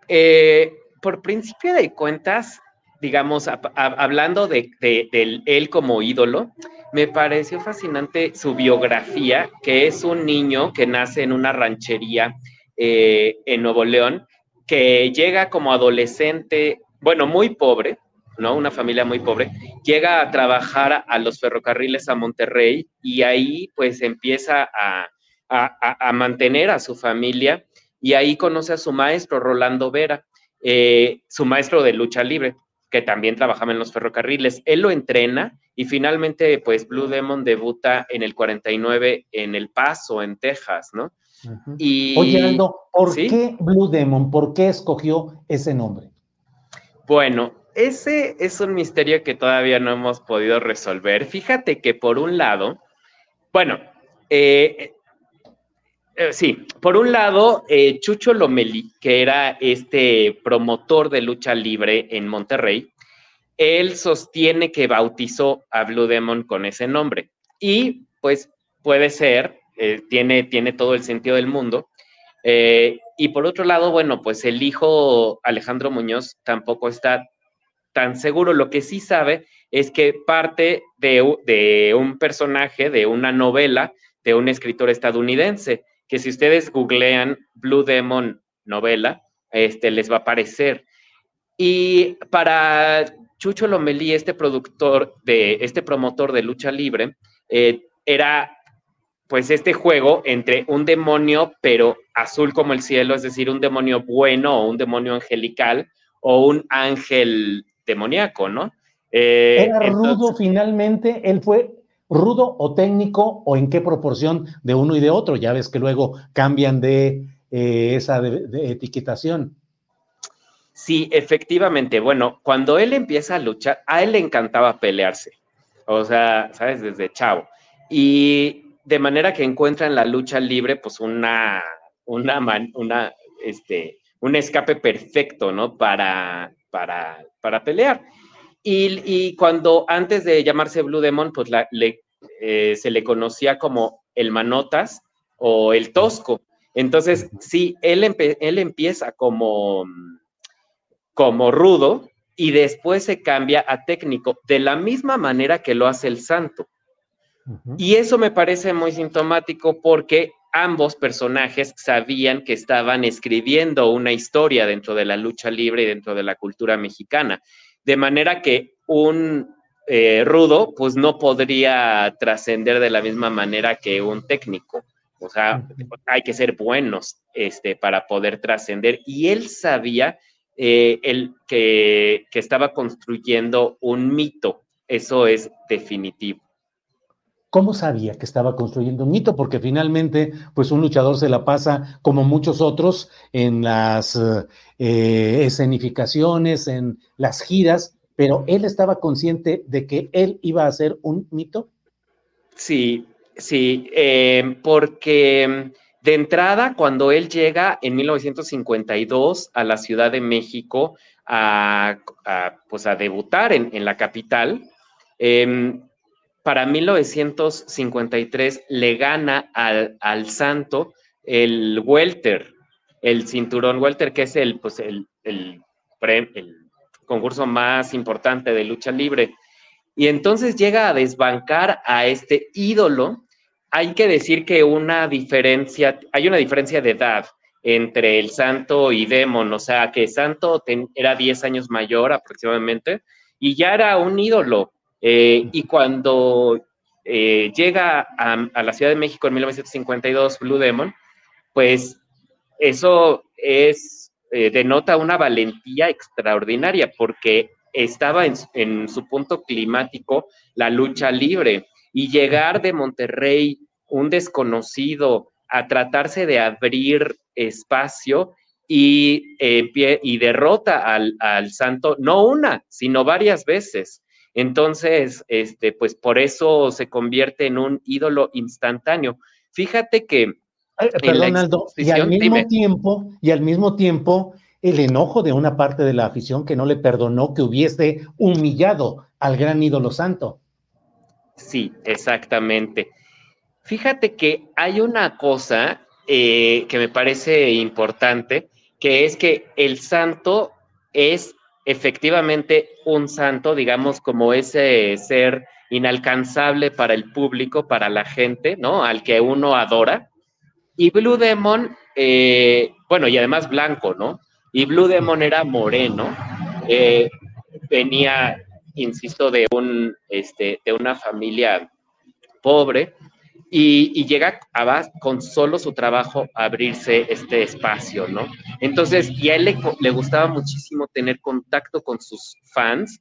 eh, por principio de cuentas, digamos, hablando de, él como ídolo, me pareció fascinante su biografía, que es un niño que nace en una ranchería eh, en Nuevo León que llega como adolescente, bueno, muy pobre, ¿no? Una familia muy pobre, llega a trabajar a los ferrocarriles a Monterrey y ahí pues empieza a, mantener a su familia y ahí conoce a su maestro, Rolando Vera, eh, su maestro de lucha libre, que también trabajaba en los ferrocarriles. Él lo entrena y finalmente pues Blue Demon debuta en el 49 en El Paso, en Texas, ¿no? Y, Oye, Aldo, ¿por qué Blue Demon? ¿Por qué escogió ese nombre? Bueno, ese es un misterio que todavía no hemos podido resolver. Fíjate que por un lado, bueno, eh, eh, sí, por un lado, eh, Chucho Lomeli, que era este promotor de lucha libre en Monterrey, él sostiene que bautizó a Blue Demon con ese nombre. Y pues puede ser, tiene, tiene todo el sentido del mundo. y por otro lado, bueno, pues el hijo Alejandro Muñoz tampoco está tan seguro. Lo que sí sabe es que parte de, un personaje, de una novela, de un escritor estadounidense, que si ustedes googlean Blue Demon novela, este, les va a aparecer. Y para Chucho Lomelí, este productor, de, este promotor de lucha libre, eh, era pues este juego entre un demonio, pero azul como el cielo, es decir, un demonio bueno o un demonio angelical o un ángel demoníaco, ¿no? Eh, ¿Era rudo finalmente? ¿Él fue rudo o técnico o en qué proporción de uno y de otro? Ya ves que luego cambian de eh, esa etiquetación. Sí, efectivamente. Bueno, cuando él empieza a luchar, a él le encantaba pelearse. O sea, ¿sabes? Desde chavo. Y de manera que encuentra en la lucha libre, pues una, una, una, este, un escape perfecto, ¿no? Para, para, para pelear. Y, cuando antes de llamarse Blue Demon, pues eh, se le conocía como el Manotas o el Tosco. Entonces, sí, él, él empieza como, como rudo y después se cambia a técnico, de la misma manera que lo hace el Santo. Y eso me parece muy sintomático porque ambos personajes sabían que estaban escribiendo una historia dentro de la lucha libre y dentro de la cultura mexicana. De manera que un eh, rudo, pues no podría trascender de la misma manera que un técnico. O sea, hay que ser buenos este, para poder trascender. Y él sabía eh, que, que estaba construyendo un mito. Eso es definitivo. ¿Cómo sabía que estaba construyendo un mito? Porque finalmente, pues un luchador se la pasa, como muchos otros, en las eh, escenificaciones, en las giras, pero él estaba consciente de que él iba a ser un mito. Sí, sí, eh, porque de entrada, cuando él llega en 1952 a la Ciudad de México a, pues a debutar en, en la capital, eh, para 1953 le gana al, Santo el welter, el cinturón welter, que es el, pues el, el, concurso más importante de lucha libre. Y entonces llega a desbancar a este ídolo. Hay que decir que una diferencia, hay una diferencia de edad entre el Santo y Demon, o sea que Santo era 10 años mayor aproximadamente y ya era un ídolo. Eh, y cuando eh, llega a, la Ciudad de México en 1952 Blue Demon, pues eso es, eh, denota una valentía extraordinaria porque estaba en, su punto climático la lucha libre y llegar de Monterrey, un desconocido, a tratarse de abrir espacio y, y derrota al, al santo, no una, sino varias veces. Entonces, este, pues por eso se convierte en un ídolo instantáneo. Fíjate que. perdón, Aldo, y al mismo tiempo, y al mismo tiempo, el enojo de una parte de la afición que no le perdonó que hubiese humillado al gran ídolo santo. Sí, exactamente. Fíjate que hay una cosa eh, que me parece importante, que es que el santo es efectivamente un santo, digamos, como ese ser inalcanzable para el público, para la gente, ¿no? Al que uno adora. Y Blue Demon, eh, bueno, y además blanco, ¿no? Y Blue Demon era moreno. Eh, venía, insisto, de, un, este, de una familia pobre y, llega a, con solo su trabajo a abrirse este espacio, ¿no? Entonces, y a él le, gustaba muchísimo tener contacto con sus fans,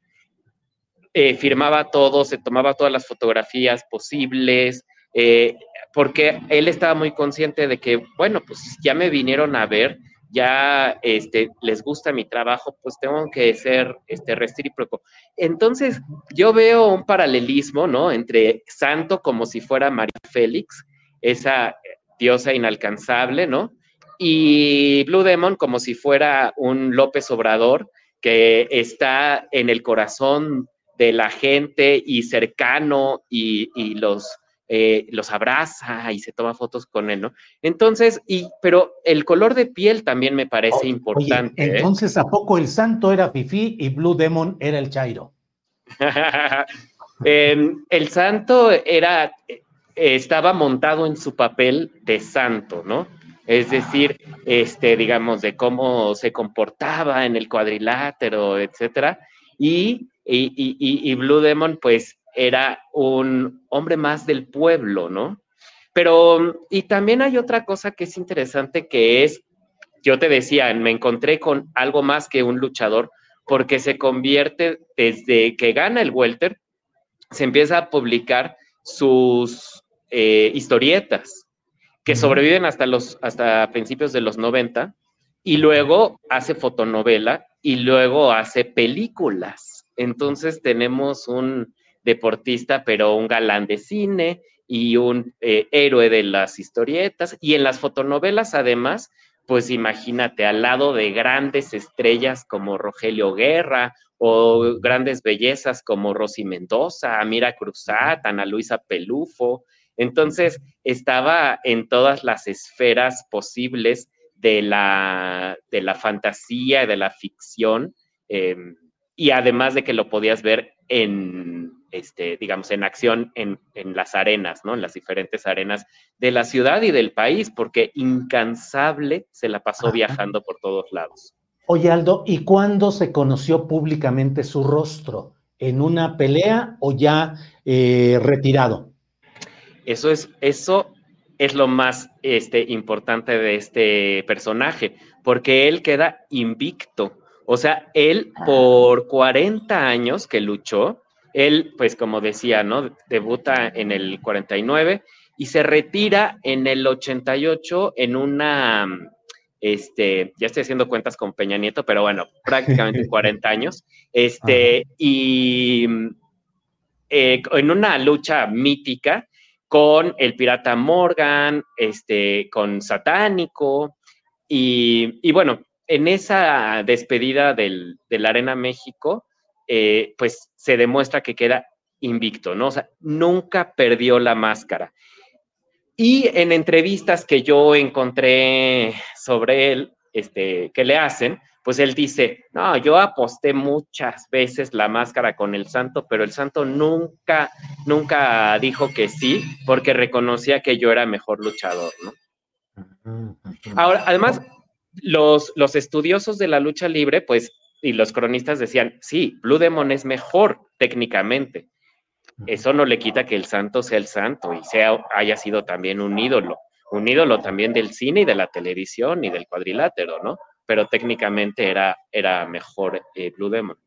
eh, firmaba todo, se tomaba todas las fotografías posibles, eh, porque él estaba muy consciente de que, bueno, pues ya me vinieron a ver, ya este, les gusta mi trabajo, pues tengo que ser este, recíproco. Entonces, yo veo un paralelismo, ¿no? Entre Santo como si fuera María Félix, esa diosa inalcanzable, ¿no? Y Blue Demon como si fuera un López Obrador que está en el corazón de la gente y cercano y, y los eh, los abraza y se toma fotos con él, ¿no? Entonces, y, pero el color de piel también me parece importante. ¿eh? entonces, ¿a poco el santo era Fifi y Blue Demon era el Chairo? <laughs> Em, el santo era, eh, estaba montado en su papel de santo, ¿no? Es decir, este, digamos, de cómo se comportaba en el cuadrilátero, etcétera. Y, y, y, y Blue Demon, pues, era un hombre más del pueblo, ¿no? Pero, y también hay otra cosa que es interesante que es, yo te decía, me encontré con algo más que un luchador, porque se convierte desde que gana el welter, se empieza a publicar sus eh, historietas, que sobreviven hasta, los, hasta principios de los 90, y luego hace fotonovela y luego hace películas. Entonces tenemos un, deportista, pero un galán de cine y un eh, héroe de las historietas. Y en las fotonovelas, además, pues imagínate, al lado de grandes estrellas como Rogelio Guerra o grandes bellezas como Rosy Mendoza, Amira Cruzat, Ana Luisa Pelufo. Entonces, estaba en todas las esferas posibles de la, de la fantasía y de la ficción. Em, y además de que lo podías ver en, este, digamos, en acción en, las arenas, ¿no? En las diferentes arenas de la ciudad y del país, porque incansable se la pasó viajando por todos lados. Oye, Aldo, ¿y cuándo se conoció públicamente su rostro? ¿En una pelea o ya eh, retirado? Eso es, eso es lo más este, importante de este personaje, porque él queda invicto. O sea, él ah. por 40 años que luchó, él, pues como decía, ¿no? Debuta en el 49 y se retira en el 88 en una, este, ya estoy haciendo cuentas con Peña Nieto, pero bueno, prácticamente <laughs> 40 años, este, y eh, en una lucha mítica con el pirata Morgan, este, con Satánico, y, y bueno, en esa despedida del, de la Arena México, eh, pues se demuestra que queda invicto, ¿no? O sea, nunca perdió la máscara. Y en entrevistas que yo encontré sobre él, este, que le hacen, pues él dice, no, yo aposté muchas veces la máscara con el santo, pero el santo nunca, nunca dijo que sí, porque reconocía que yo era mejor luchador, ¿no? Ahora, además, los, los estudiosos de la lucha libre, pues y los cronistas decían, sí, Blue Demon es mejor técnicamente. Eso no le quita que el santo sea el santo y sea, haya sido también un ídolo, un ídolo también del cine y de la televisión y del cuadrilátero, ¿no? Pero técnicamente era, era mejor eh, Blue Demon.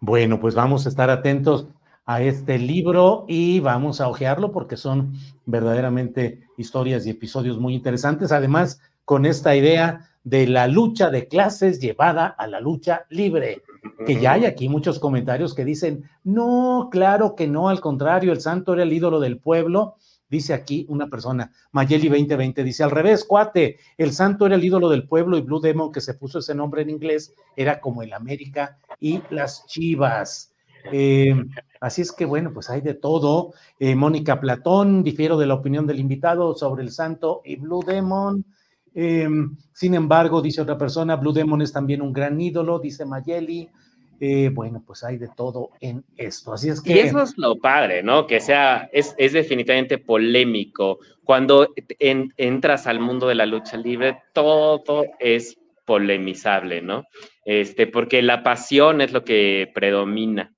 Bueno, pues vamos a estar atentos a este libro y vamos a hojearlo porque son verdaderamente historias y episodios muy interesantes. Además, con esta idea de la lucha de clases llevada a la lucha libre. Que ya hay aquí muchos comentarios que dicen, no, claro que no, al contrario, el santo era el ídolo del pueblo. Dice aquí una persona, Mayeli 2020, dice al revés, cuate, el santo era el ídolo del pueblo y Blue Demon, que se puso ese nombre en inglés, era como el América y las Chivas. Eh, así es que bueno, pues hay de todo. Eh, Mónica Platón, difiero de la opinión del invitado sobre el santo y Blue Demon. Em, sin embargo, dice otra persona, Blue Demon es también un gran ídolo, dice Mayeli. Eh, bueno, pues hay de todo en esto. Así es que. Y eso es lo padre, ¿no? Que sea, es, definitivamente polémico. Cuando entras al mundo de la lucha libre, todo es polemizable, ¿no? Este, porque la pasión es lo que predomina.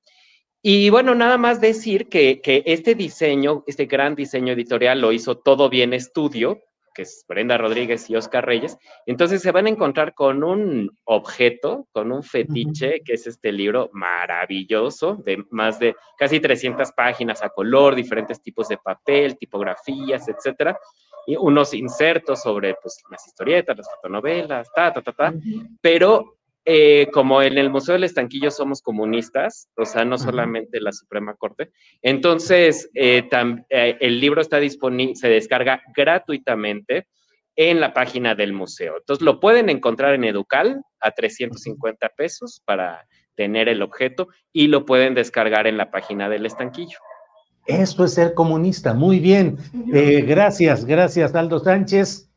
Y bueno, nada más decir que, que este diseño, este gran diseño editorial lo hizo Todo Bien Estudio, que es Brenda Rodríguez y Oscar Reyes. Entonces se van a encontrar con un objeto, con un fetiche, que es este libro maravilloso, de más de casi 300 páginas a color, diferentes tipos de papel, tipografías, etcétera, y unos insertos sobre pues, las historietas, las fotonovelas, ta, ta, ta, ta, pero eh, como en el Museo del Estanquillo somos comunistas, o sea, no solamente la Suprema Corte, entonces eh, eh, el libro está disponible, se descarga gratuitamente en la página del museo. Entonces lo pueden encontrar en Educal a 350 pesos para tener el objeto y lo pueden descargar en la página del Estanquillo. Esto es ser comunista, muy bien. gracias, gracias, Aldo Sánchez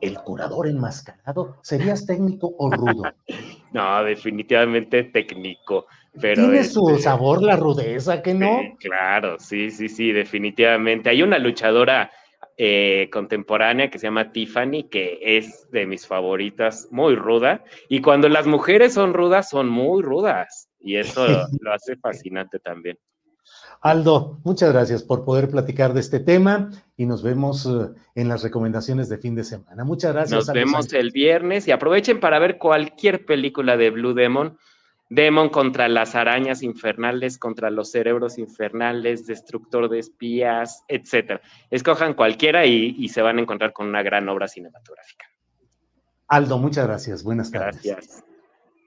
el curador enmascarado, ¿serías técnico o rudo? <laughs> No, definitivamente técnico. Pero Tiene su este, sabor la rudeza, ¿que no? claro, sí, sí, sí, definitivamente. Hay una luchadora eh, contemporánea que se llama Tiffany, que es de mis favoritas, muy ruda. Y cuando las mujeres son rudas, son muy rudas. Y eso <laughs> lo hace fascinante también. Aldo, muchas gracias por poder platicar de este tema y nos vemos eh, en las recomendaciones de fin de semana. Muchas gracias. Nos vemos el viernes y aprovechen para ver cualquier película de Blue Demon. Demon contra las arañas infernales, contra los cerebros infernales, destructor de espías, etc. Escojan cualquiera y, y se van a encontrar con una gran obra cinematográfica. Aldo, muchas gracias. Buenas tardes. Gracias.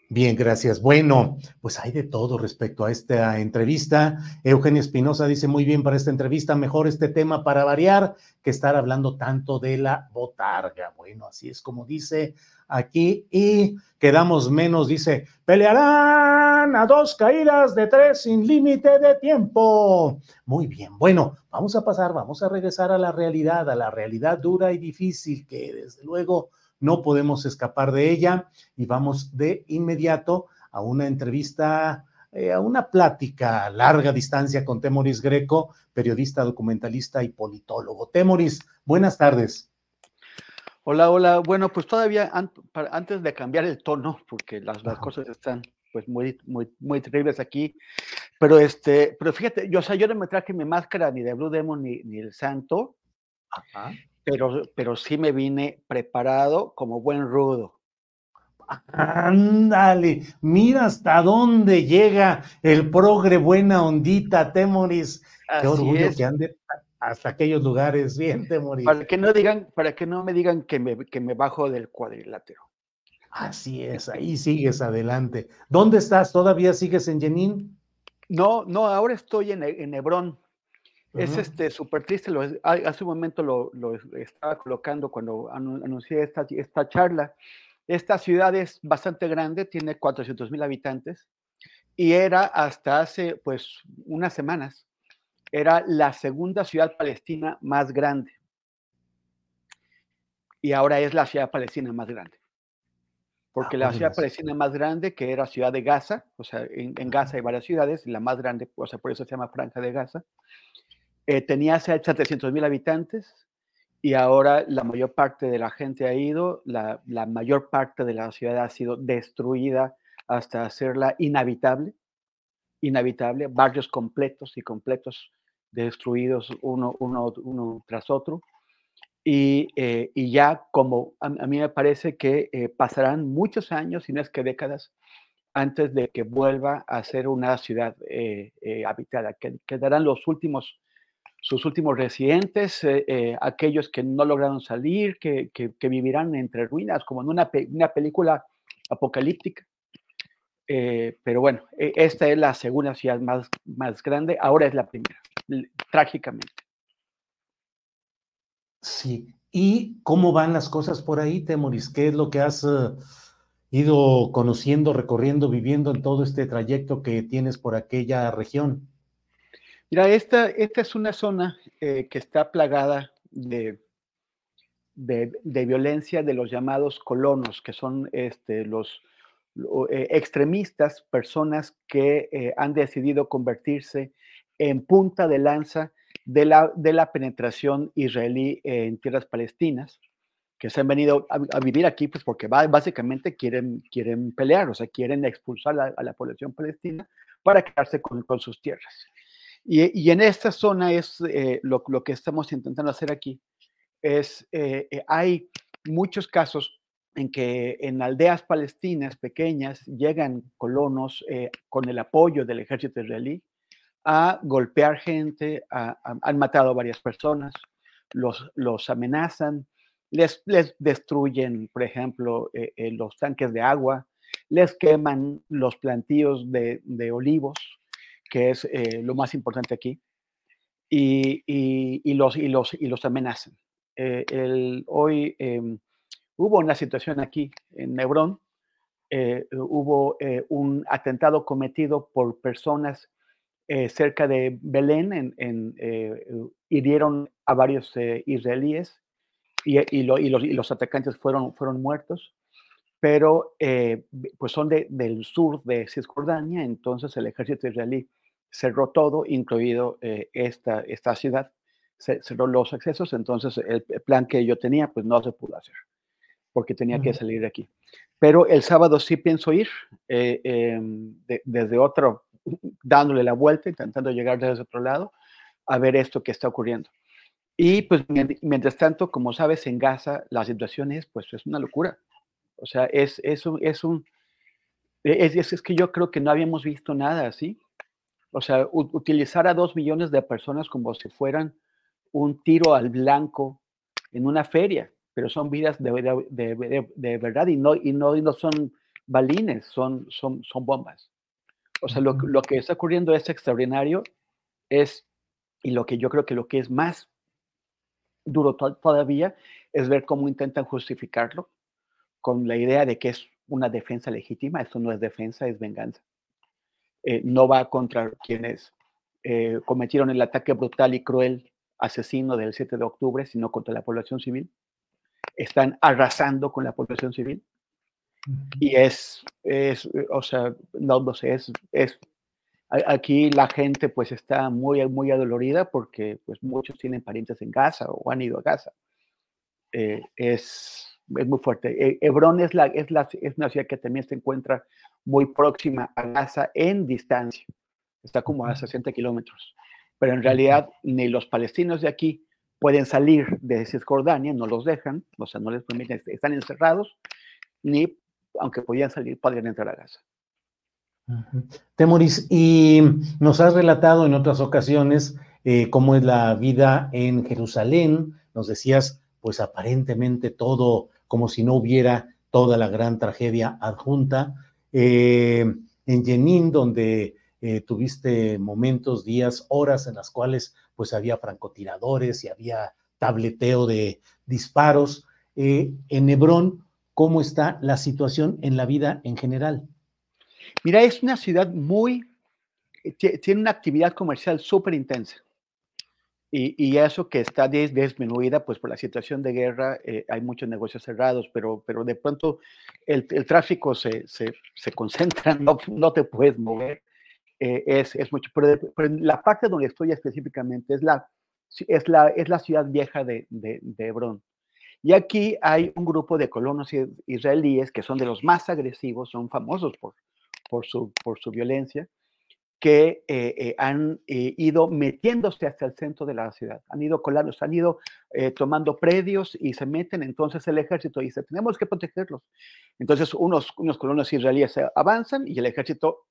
Bien, gracias. Bueno, pues hay de todo respecto a esta entrevista. Eugenia Espinosa dice muy bien para esta entrevista, mejor este tema para variar que estar hablando tanto de la botarga. Bueno, así es como dice aquí y quedamos menos, dice, pelearán a dos caídas de tres sin límite de tiempo. Muy bien, bueno, vamos a pasar, vamos a regresar a la realidad, a la realidad dura y difícil que desde luego no podemos escapar de ella y vamos de inmediato a una entrevista, eh, a una plática a larga distancia con Temoris Greco, periodista, documentalista y politólogo. Temoris, buenas tardes. Hola, hola. Bueno, pues todavía antes de cambiar el tono, porque las, cosas están pues muy, muy, muy terribles aquí. Pero este, pero fíjate, yo, o sea, yo no me traje mi máscara ni de Blue Demon ni, ni el Santo. Ajá pero, pero sí me vine preparado como buen rudo. Ándale, mira hasta dónde llega el progre buena ondita, Temoris. Qué orgullo que ande hasta aquellos lugares, bien, Temoris. Para que no digan, para que no me digan que me, que me bajo del cuadrilátero. Así es, ahí sigues adelante. ¿Dónde estás? ¿Todavía sigues en Jenin? No, no, ahora estoy en, en Hebrón. Es este súper triste, lo, hace un momento lo, estaba colocando cuando anuncié esta, esta charla. Esta ciudad es bastante grande, tiene 400 mil habitantes y era hasta hace pues unas semanas, era la segunda ciudad palestina más grande. Y ahora es la ciudad palestina más grande. Porque ah, la ciudad palestina más grande, que era ciudad de Gaza, o sea, en, en Gaza hay varias ciudades, la más grande, o sea, por eso se llama Franja de Gaza, eh, tenía 700 mil habitantes y ahora la mayor parte de la gente ha ido, la, mayor parte de la ciudad ha sido destruida hasta hacerla inhabitable, inhabitable, barrios completos y completos destruidos uno, uno, tras otro. Y, eh, ya como a, mí me parece que eh, pasarán muchos años, si no es que décadas, antes de que vuelva a ser una ciudad habitada, que quedarán los últimos sus últimos residentes, eh, eh, aquellos que no lograron salir, que, vivirán entre ruinas, como en una, una película apocalíptica. Eh, pero bueno, e, esta es la segunda ciudad más, más grande, ahora es la primera, trágicamente. Sí, ¿y cómo van las cosas por ahí, Temoris? ¿Qué es lo que has ido conociendo, recorriendo, viviendo en todo este trayecto que tienes por aquella región? Mira, esta, esta es una zona eh, que está plagada de, de, violencia de los llamados colonos, que son este, los eh, extremistas, personas que eh, han decidido convertirse en punta de lanza de la, de la penetración israelí en tierras palestinas. que se han venido a, vivir aquí, pues porque básicamente quieren, quieren pelear, o sea, quieren expulsar a, la población palestina para quedarse con, con sus tierras. Y, en esta zona es eh, lo, que estamos intentando hacer aquí, es, eh, eh, hay muchos casos en que en aldeas palestinas pequeñas llegan colonos con el apoyo del ejército israelí a golpear gente, han matado a varias personas, los, los amenazan, les, les destruyen, por ejemplo, los tanques de agua, les queman los plantíos de olivos, que es eh, lo más importante aquí, y, y, los, y, los, y los amenazan. El, hoy em, hubo una situación aquí en Hebrón, hubo un atentado cometido por personas cerca de Belén, en, en, hirieron a varios israelíes y, los, atacantes fueron, fueron muertos, pero eh, pues son del sur de Cisjordania, entonces el ejército israelí cerró todo, incluido eh, esta, esta ciudad, cerró los accesos, entonces el, plan que yo tenía pues no se pudo hacer, porque tenía que salir de aquí. Pero el sábado sí pienso ir eh, em, desde otro, <laughs> dándole la vuelta, intentando llegar desde otro lado, a ver esto que está ocurriendo. Y pues mientras tanto, como sabes, en Gaza la situación es, pues, es una locura. O sea, es, es, un, es un, e, es, es, que yo creo que no habíamos visto nada así. O sea, utilizar a dos millones de personas como si fueran un tiro al blanco en una feria, pero son vidas de, de, de, verdad y no, y no, y no son balines, son, son, son bombas. O sea, lo, lo que está ocurriendo es extraordinario, es, y lo que yo creo que lo que es más duro todavía es ver cómo intentan justificarlo con la idea de que es una defensa legítima. Esto no es defensa, es venganza. Eh, no va contra quienes eh, cometieron el ataque brutal y cruel asesino del 7 de octubre, sino contra la población civil. Están arrasando con la población civil. Y es, es o sea, no, no sé, es, es Aquí la gente pues está muy, muy adolorida porque pues muchos tienen parientes en Gaza o han ido a Gaza. Eh, es, es, muy fuerte. Hebrón es, la, es, la, es una ciudad que también se encuentra muy próxima a Gaza en distancia. Está como a 60 kilómetros. Pero en realidad ni los palestinos de aquí pueden salir de Cisjordania, no los dejan, o sea, no les permiten, están encerrados, ni aunque podían salir, podrían entrar a Gaza. Temoris, y nos has relatado en otras ocasiones eh, cómo es la vida en Jerusalén. Nos decías, pues aparentemente todo como si no hubiera toda la gran tragedia adjunta. Eh, en Jenin, donde eh, tuviste momentos, días, horas en las cuales pues había francotiradores y había tableteo de disparos. en Hebrón, ¿cómo está la situación en la vida en general? Mira, es una ciudad muy, eh, tiene una actividad comercial súper intensa. Y, eso que está disminuida, pues por la situación de guerra, eh, hay muchos negocios cerrados, pero, pero de pronto el, tráfico se, se, se, concentra, <laughs> no, no te puedes mover, eh, es, es, mucho. Pero, la parte donde estoy específicamente es la, es la, es la ciudad vieja de, de, de Hebrón. Y aquí hay un grupo de colonos israelíes que son de los más agresivos, son famosos por, por su, por su violencia, que eh, eh, han eh, ido metiéndose hasta el centro de la ciudad, han ido colando, han ido tomando predios y se meten, entonces el ejército dice, tenemos que protegerlos. Entonces unos, unos colonos israelíes avanzan y el ejército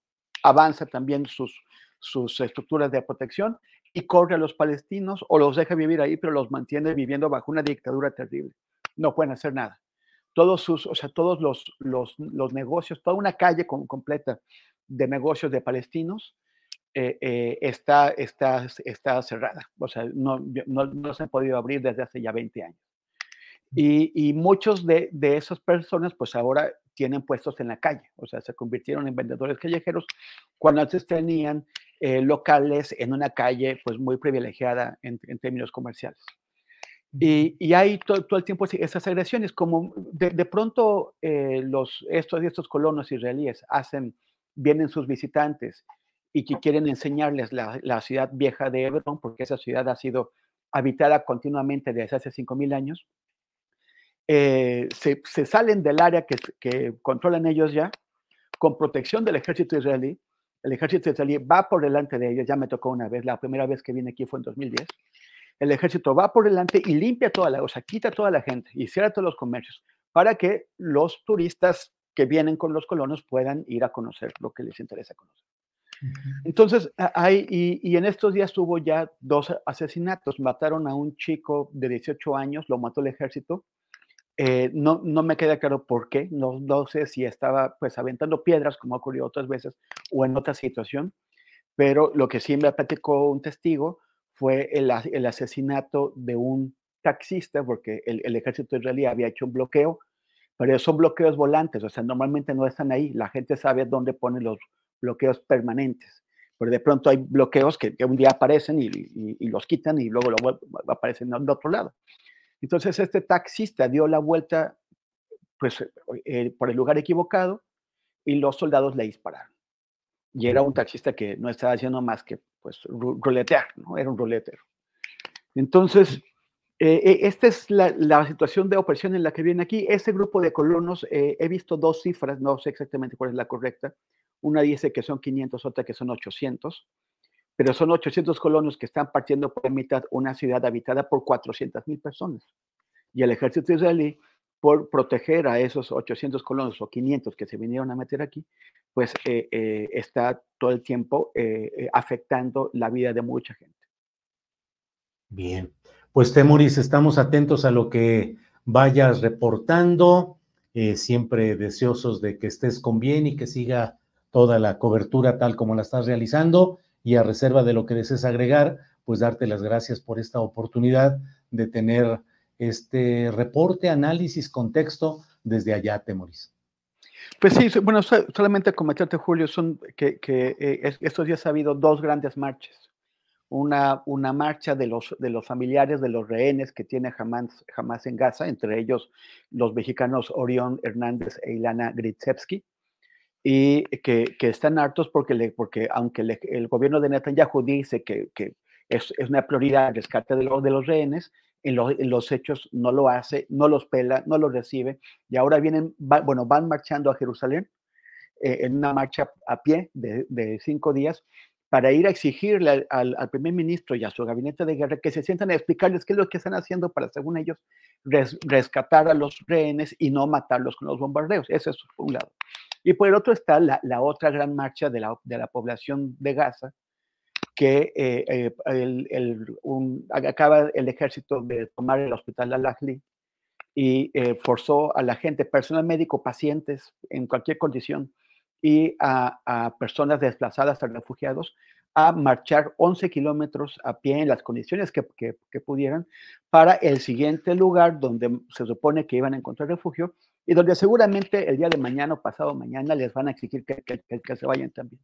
avanza también sus, sus estructuras de protección y corre a los palestinos o los deja vivir ahí, pero los mantiene viviendo bajo una dictadura terrible. No pueden hacer nada todos sus, o sea, todos los, los, los negocios, toda una calle completa de negocios de palestinos eh, eh, está, está, está cerrada. O sea, no, no, no, se han podido abrir desde hace ya 20 años. Y, y muchos de, de, esas personas, pues ahora tienen puestos en la calle, o sea, se convirtieron en vendedores callejeros cuando antes tenían eh, locales en una calle, pues muy privilegiada en, en términos comerciales. Y, hay todo, el tiempo esas agresiones, como de, pronto eh, los, estos, estos colonos israelíes hacen, vienen sus visitantes y que quieren enseñarles la, la ciudad vieja de Hebrón, porque esa ciudad ha sido habitada continuamente desde hace 5.000 años. eh, se, salen del área que, que controlan ellos ya, con protección del ejército israelí. El ejército israelí va por delante de ellos, ya me tocó una vez, la primera vez que vine aquí fue en 2010. El ejército va por delante y limpia toda la, o sea, quita toda la gente y cierra todos los comercios para que los turistas que vienen con los colonos puedan ir a conocer lo que les interesa conocer. Entonces, hay, y, en estos días hubo ya dos asesinatos. Mataron a un chico de 18 años, lo mató el ejército. Eh, no, no me queda claro por qué, no, no sé si estaba pues aventando piedras como ha ocurrido otras veces o en otra situación, pero lo que sí me platicó un testigo fue el, el asesinato de un taxista, porque el, el, ejército israelí había hecho un bloqueo, pero son bloqueos volantes, o sea, normalmente no están ahí, la gente sabe dónde pone los, bloqueos permanentes. Pero de pronto hay bloqueos que, un día aparecen y, los quitan y luego aparecen de otro lado. Entonces este taxista dio la vuelta pues, eh, por el lugar equivocado y los soldados le dispararon. Y era un taxista que no estaba haciendo más que pues ruletear, ¿no? Era un ruletero. Entonces, eh, eh, esta es la, situación de opresión en la que viene aquí. Este grupo de colonos, he visto dos cifras, no sé exactamente cuál es la correcta, una dice que son 500, otra que son 800, pero son 800 colonos que están partiendo por mitad una ciudad habitada por 400 mil personas. Y el ejército israelí, por proteger a esos 800 colonos o 500 que se vinieron a meter aquí, pues eh, eh, está todo el tiempo eh, afectando la vida de mucha gente. Bien, pues Temuris, estamos atentos a lo que vayas reportando, siempre deseosos de que estés con bien y que siga toda la cobertura tal como la estás realizando y a reserva de lo que desees agregar, pues darte las gracias por esta oportunidad de tener este reporte, análisis, contexto desde allá, Temoris. Pues sí, bueno, solamente comentarte, Julio, son que, eh, estos días ha habido dos grandes marchas. Una, una marcha de los, de los familiares de los rehenes que tiene jamás, jamás en Gaza, entre ellos los mexicanos Orión Hernández e Ilana Gritsevsky, y que, que, están hartos porque, porque aunque el gobierno de Netanyahu dice que, que es, es, una prioridad el rescate de, de los rehenes, en, en, los hechos no lo hace, no los pela, no los recibe, y ahora vienen, bueno, van marchando a Jerusalén eh, en una marcha a pie de, de, cinco días para ir a exigirle al, al, primer ministro y a su gabinete de guerra que se sientan a explicarles qué es lo que están haciendo para, según ellos, rescatar a los rehenes y no matarlos con los bombardeos. Eso es un lado. Y por el otro está la, otra gran marcha de la, de la, población de Gaza, que eh, eh, el, acaba el ejército de tomar el hospital Al-Ahli y eh, forzó a la gente, personal médico, pacientes en cualquier condición y a, personas desplazadas, a refugiados, a marchar 11 kilómetros a pie en las condiciones que, pudieran para el siguiente lugar donde se supone que iban a encontrar refugio y donde seguramente el día de mañana o pasado mañana les van a exigir que, se vayan también.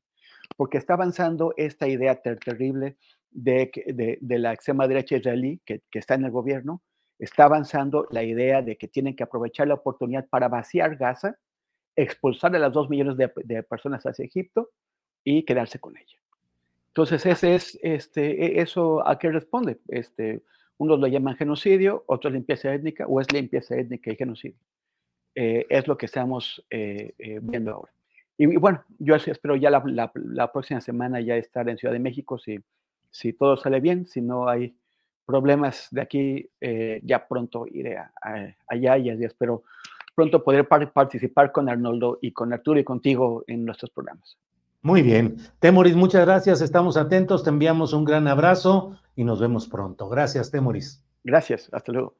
Porque está avanzando esta idea terrible de, de, de la extrema derecha israelí que, está en el gobierno, está avanzando la idea de que tienen que aprovechar la oportunidad para vaciar Gaza, expulsar a las dos millones de, de personas hacia Egipto y quedarse con ella. Entonces, ese es, este, e, eso a qué responde. Este, unos lo llaman genocidio, otros limpieza étnica, o es limpieza étnica y genocidio. Eh, es lo que estamos eh, eh, viendo ahora. Y, bueno, yo espero ya la, próxima semana ya estar en Ciudad de México, si, si todo sale bien, si no hay problemas de aquí, ya pronto iré allá y espero pronto poder participar con Arnoldo y con Arturo y contigo en nuestros programas. Muy bien. Temoris, muchas gracias. Estamos atentos. Te enviamos un gran abrazo y nos vemos pronto. Gracias, Temoris. Gracias. Hasta luego.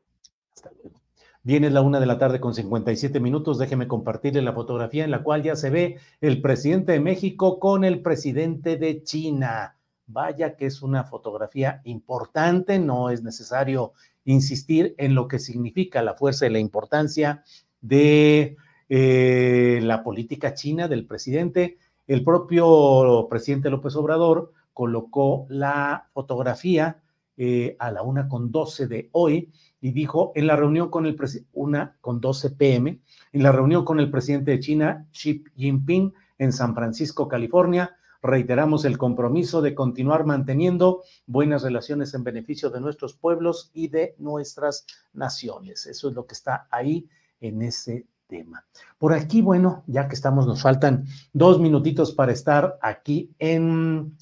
Hasta luego. Viene la una de la tarde con 57 minutos. Déjeme compartirle la fotografía en la cual ya se ve el presidente de México con el presidente de China. Vaya que es una fotografía importante, no es necesario insistir en lo que significa la fuerza y la importancia de eh, la política china del presidente. El propio presidente López Obrador colocó la fotografía eh, a la una con 12 de hoy y dijo en la reunión con el una con 12 pm, en la reunión con el presidente de China, Xi Jinping, en San Francisco, California, reiteramos el compromiso de continuar manteniendo buenas relaciones en beneficio de nuestros pueblos y de nuestras naciones. Eso es lo que está ahí en ese tema. Por aquí, bueno, ya que estamos, nos faltan dos minutitos para estar aquí en...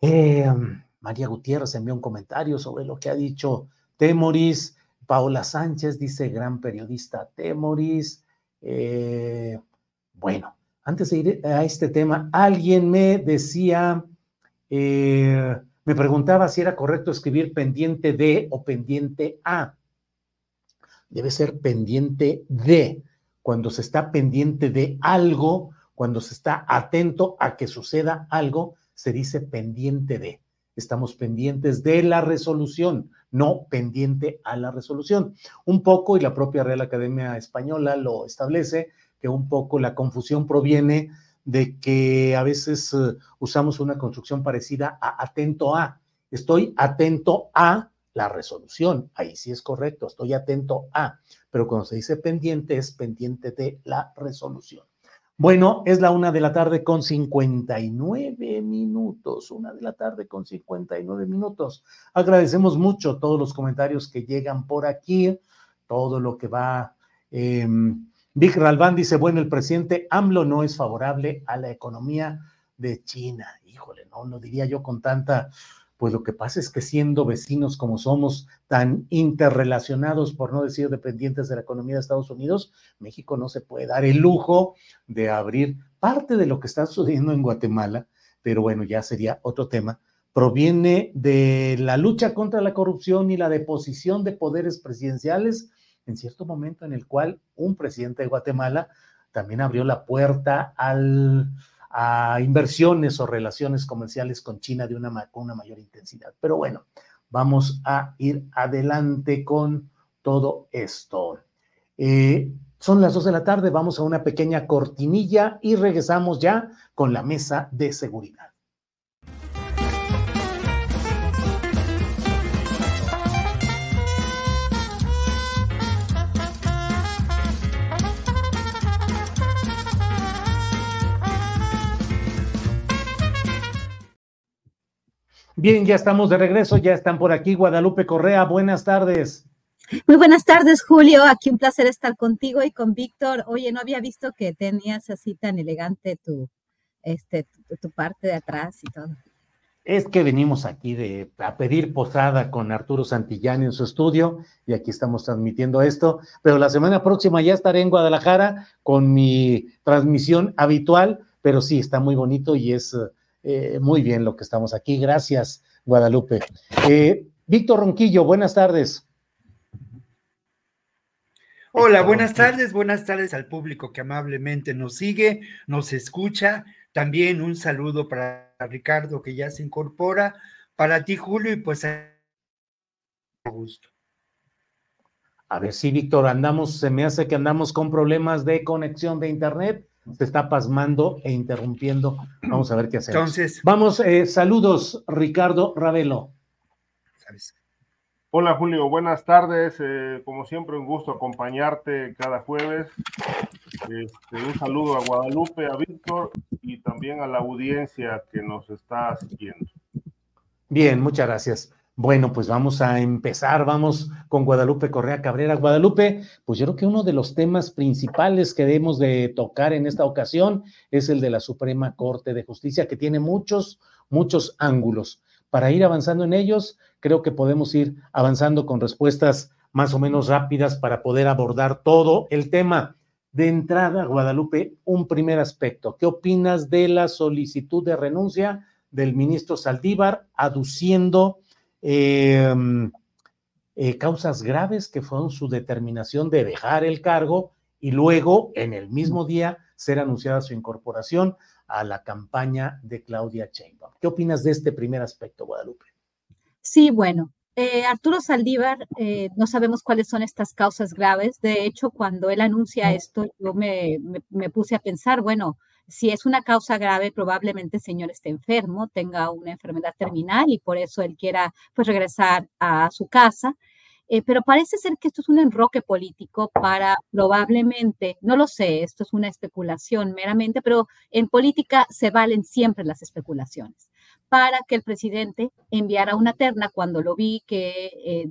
Eh, María Gutiérrez envió un comentario sobre lo que ha dicho Temoris. Paola Sánchez dice, gran periodista Temoris. Eh, bueno, antes de ir a este tema, alguien me decía, eh, me preguntaba si era correcto escribir pendiente de o pendiente a. Debe ser pendiente de. Cuando se está pendiente de algo, cuando se está atento a que suceda algo, se dice pendiente de. Estamos pendientes de la resolución, no pendiente a la resolución. Un poco, y la propia Real Academia Española lo establece, que un poco la confusión proviene de que a veces eh, usamos una construcción parecida a atento a. Estoy atento a la resolución. Ahí sí es correcto, estoy atento a. Pero cuando se dice pendiente, es pendiente de la resolución. Bueno, es la una de la tarde con 59 minutos, una de la tarde con 59 minutos. Agradecemos mucho todos los comentarios que llegan por aquí, todo lo que va. Eh, Vic Ralván dice, bueno, el presidente AMLO no es favorable a la economía de China. Híjole, no lo diría yo con tanta pues lo que pasa es que siendo vecinos como somos, tan interrelacionados, por no decir dependientes de la economía de Estados Unidos, México no se puede dar el lujo de abrir parte de lo que está sucediendo en Guatemala, pero bueno, ya sería otro tema. Proviene de la lucha contra la corrupción y la deposición de poderes presidenciales en cierto momento en el cual un presidente de Guatemala también abrió la puerta al a inversiones o relaciones comerciales con China de una, con una mayor intensidad. Pero bueno, vamos a ir adelante con todo esto. Eh, son las dos de la tarde, vamos a una pequeña cortinilla y regresamos ya con la mesa de seguridad. Bien, ya estamos de regreso, ya están por aquí Guadalupe Correa, buenas tardes. Muy buenas tardes, Julio. Aquí un placer estar contigo y con Víctor. Oye, no había visto que tenías así tan elegante tu, este, tu, parte de atrás y todo. Es que venimos aquí de, a pedir posada con Arturo Santillán en su estudio y aquí estamos transmitiendo esto, pero la semana próxima ya estaré en Guadalajara con mi transmisión habitual, pero sí, está muy bonito y es eh, muy bien lo que estamos aquí. Gracias, Guadalupe. Eh, Víctor Ronquillo, buenas tardes. Hola, buenas tardes, buenas tardes al público que amablemente nos sigue, nos escucha. También un saludo para Ricardo que ya se incorpora, para ti Julio y pues a gusto. A ver si, Víctor, andamos, se me hace que andamos con problemas de conexión de internet se está pasmando e interrumpiendo. Vamos a ver qué hacemos. Entonces, vamos, eh, saludos, Ricardo Ravelo. Hola Julio, buenas tardes. Eh, como siempre, un gusto acompañarte cada jueves. Este, un saludo a Guadalupe, a Víctor y también a la audiencia que nos está siguiendo. Bien, muchas gracias. Bueno, pues vamos a empezar, vamos con Guadalupe Correa Cabrera. Guadalupe, pues yo creo que uno de los temas principales que debemos de tocar en esta ocasión es el de la Suprema Corte de Justicia, que tiene muchos, muchos ángulos. Para ir avanzando en ellos, creo que podemos ir avanzando con respuestas más o menos rápidas para poder abordar todo el tema. De entrada, Guadalupe, un primer aspecto. ¿Qué opinas de la solicitud de renuncia del ministro Saldívar aduciendo Em, eh, causas graves que fueron su determinación de dejar el cargo y luego en el mismo día ser anunciada su incorporación a la campaña de Claudia Sheinbaum. ¿Qué opinas de este primer aspecto, Guadalupe? Sí, bueno, eh, Arturo Saldívar, eh, no sabemos cuáles son estas causas graves. De hecho, cuando él anuncia esto, yo me, me puse a pensar, bueno, si es una causa grave, probablemente el señor esté enfermo, tenga una enfermedad terminal y por eso él quiera pues regresar a su casa. Eh, pero parece ser que esto es un enroque político para probablemente, no lo sé, esto es una especulación meramente, pero en política se valen siempre las especulaciones, para que el presidente enviara una terna cuando lo vi que eh,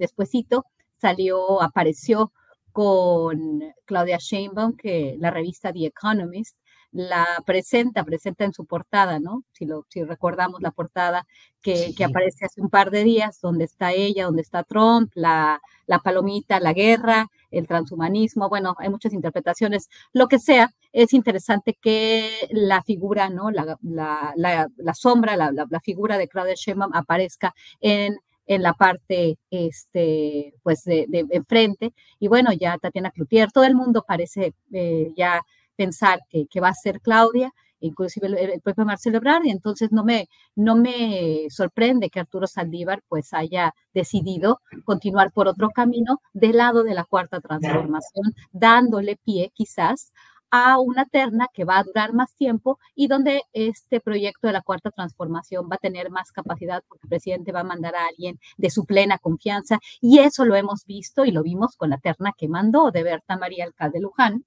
salió, apareció con Claudia Sheinbaum, que la revista The Economist la presenta, presenta en su portada, ¿no? Si, lo, si recordamos la portada que, que, aparece hace un par de días, donde está ella, donde está Trump, la, la palomita, la guerra, el transhumanismo, bueno, hay muchas interpretaciones. Lo que sea, es interesante que la figura, ¿no? La, la, la, la sombra, la, figura de Claudia Sheinbaum aparezca en en la parte, este, pues, de, de enfrente. Y bueno, ya Tatiana Cloutier, todo el mundo parece eh, ya pensar que, va a ser Claudia, inclusive el, propio Marcelo Ebrard, y entonces no me, no me sorprende que Arturo Saldívar pues haya decidido continuar por otro camino del lado de la cuarta transformación, dándole pie quizás a una terna que va a durar más tiempo y donde este proyecto de la cuarta transformación va a tener más capacidad porque el presidente va a mandar a alguien de su plena confianza y eso lo hemos visto y lo vimos con la terna que mandó de Berta María Alcalde Luján,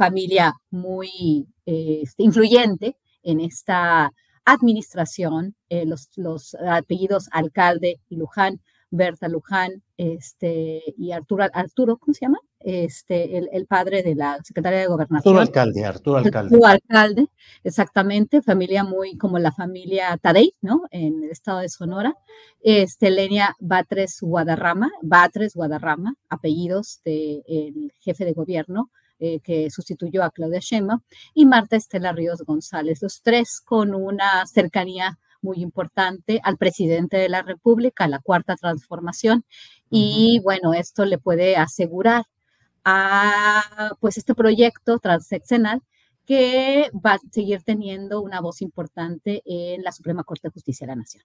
familia muy este, influyente en esta administración, eh, los, los apellidos Alcalde y Luján, Berta Luján, este, y Arturo, Arturo, ¿cómo se llama? Este, el, el padre de la secretaria de Gobernación. Arturo Alcalde, Arturo Alcalde. Arturo Alcalde, exactamente, familia muy como la familia Tadei, ¿no? En el estado de Sonora. Este, Lenia Batres Guadarrama, Batres Guadarrama, apellidos del el jefe de gobierno, eh, que sustituyó a Claudia Sheinbaum, y Marta Estela Ríos González, los tres con una cercanía muy importante al presidente de la República, a la cuarta transformación, y bueno, esto le puede asegurar a pues este proyecto transeccional que va a seguir teniendo una voz importante en la Suprema Corte de Justicia de la Nación.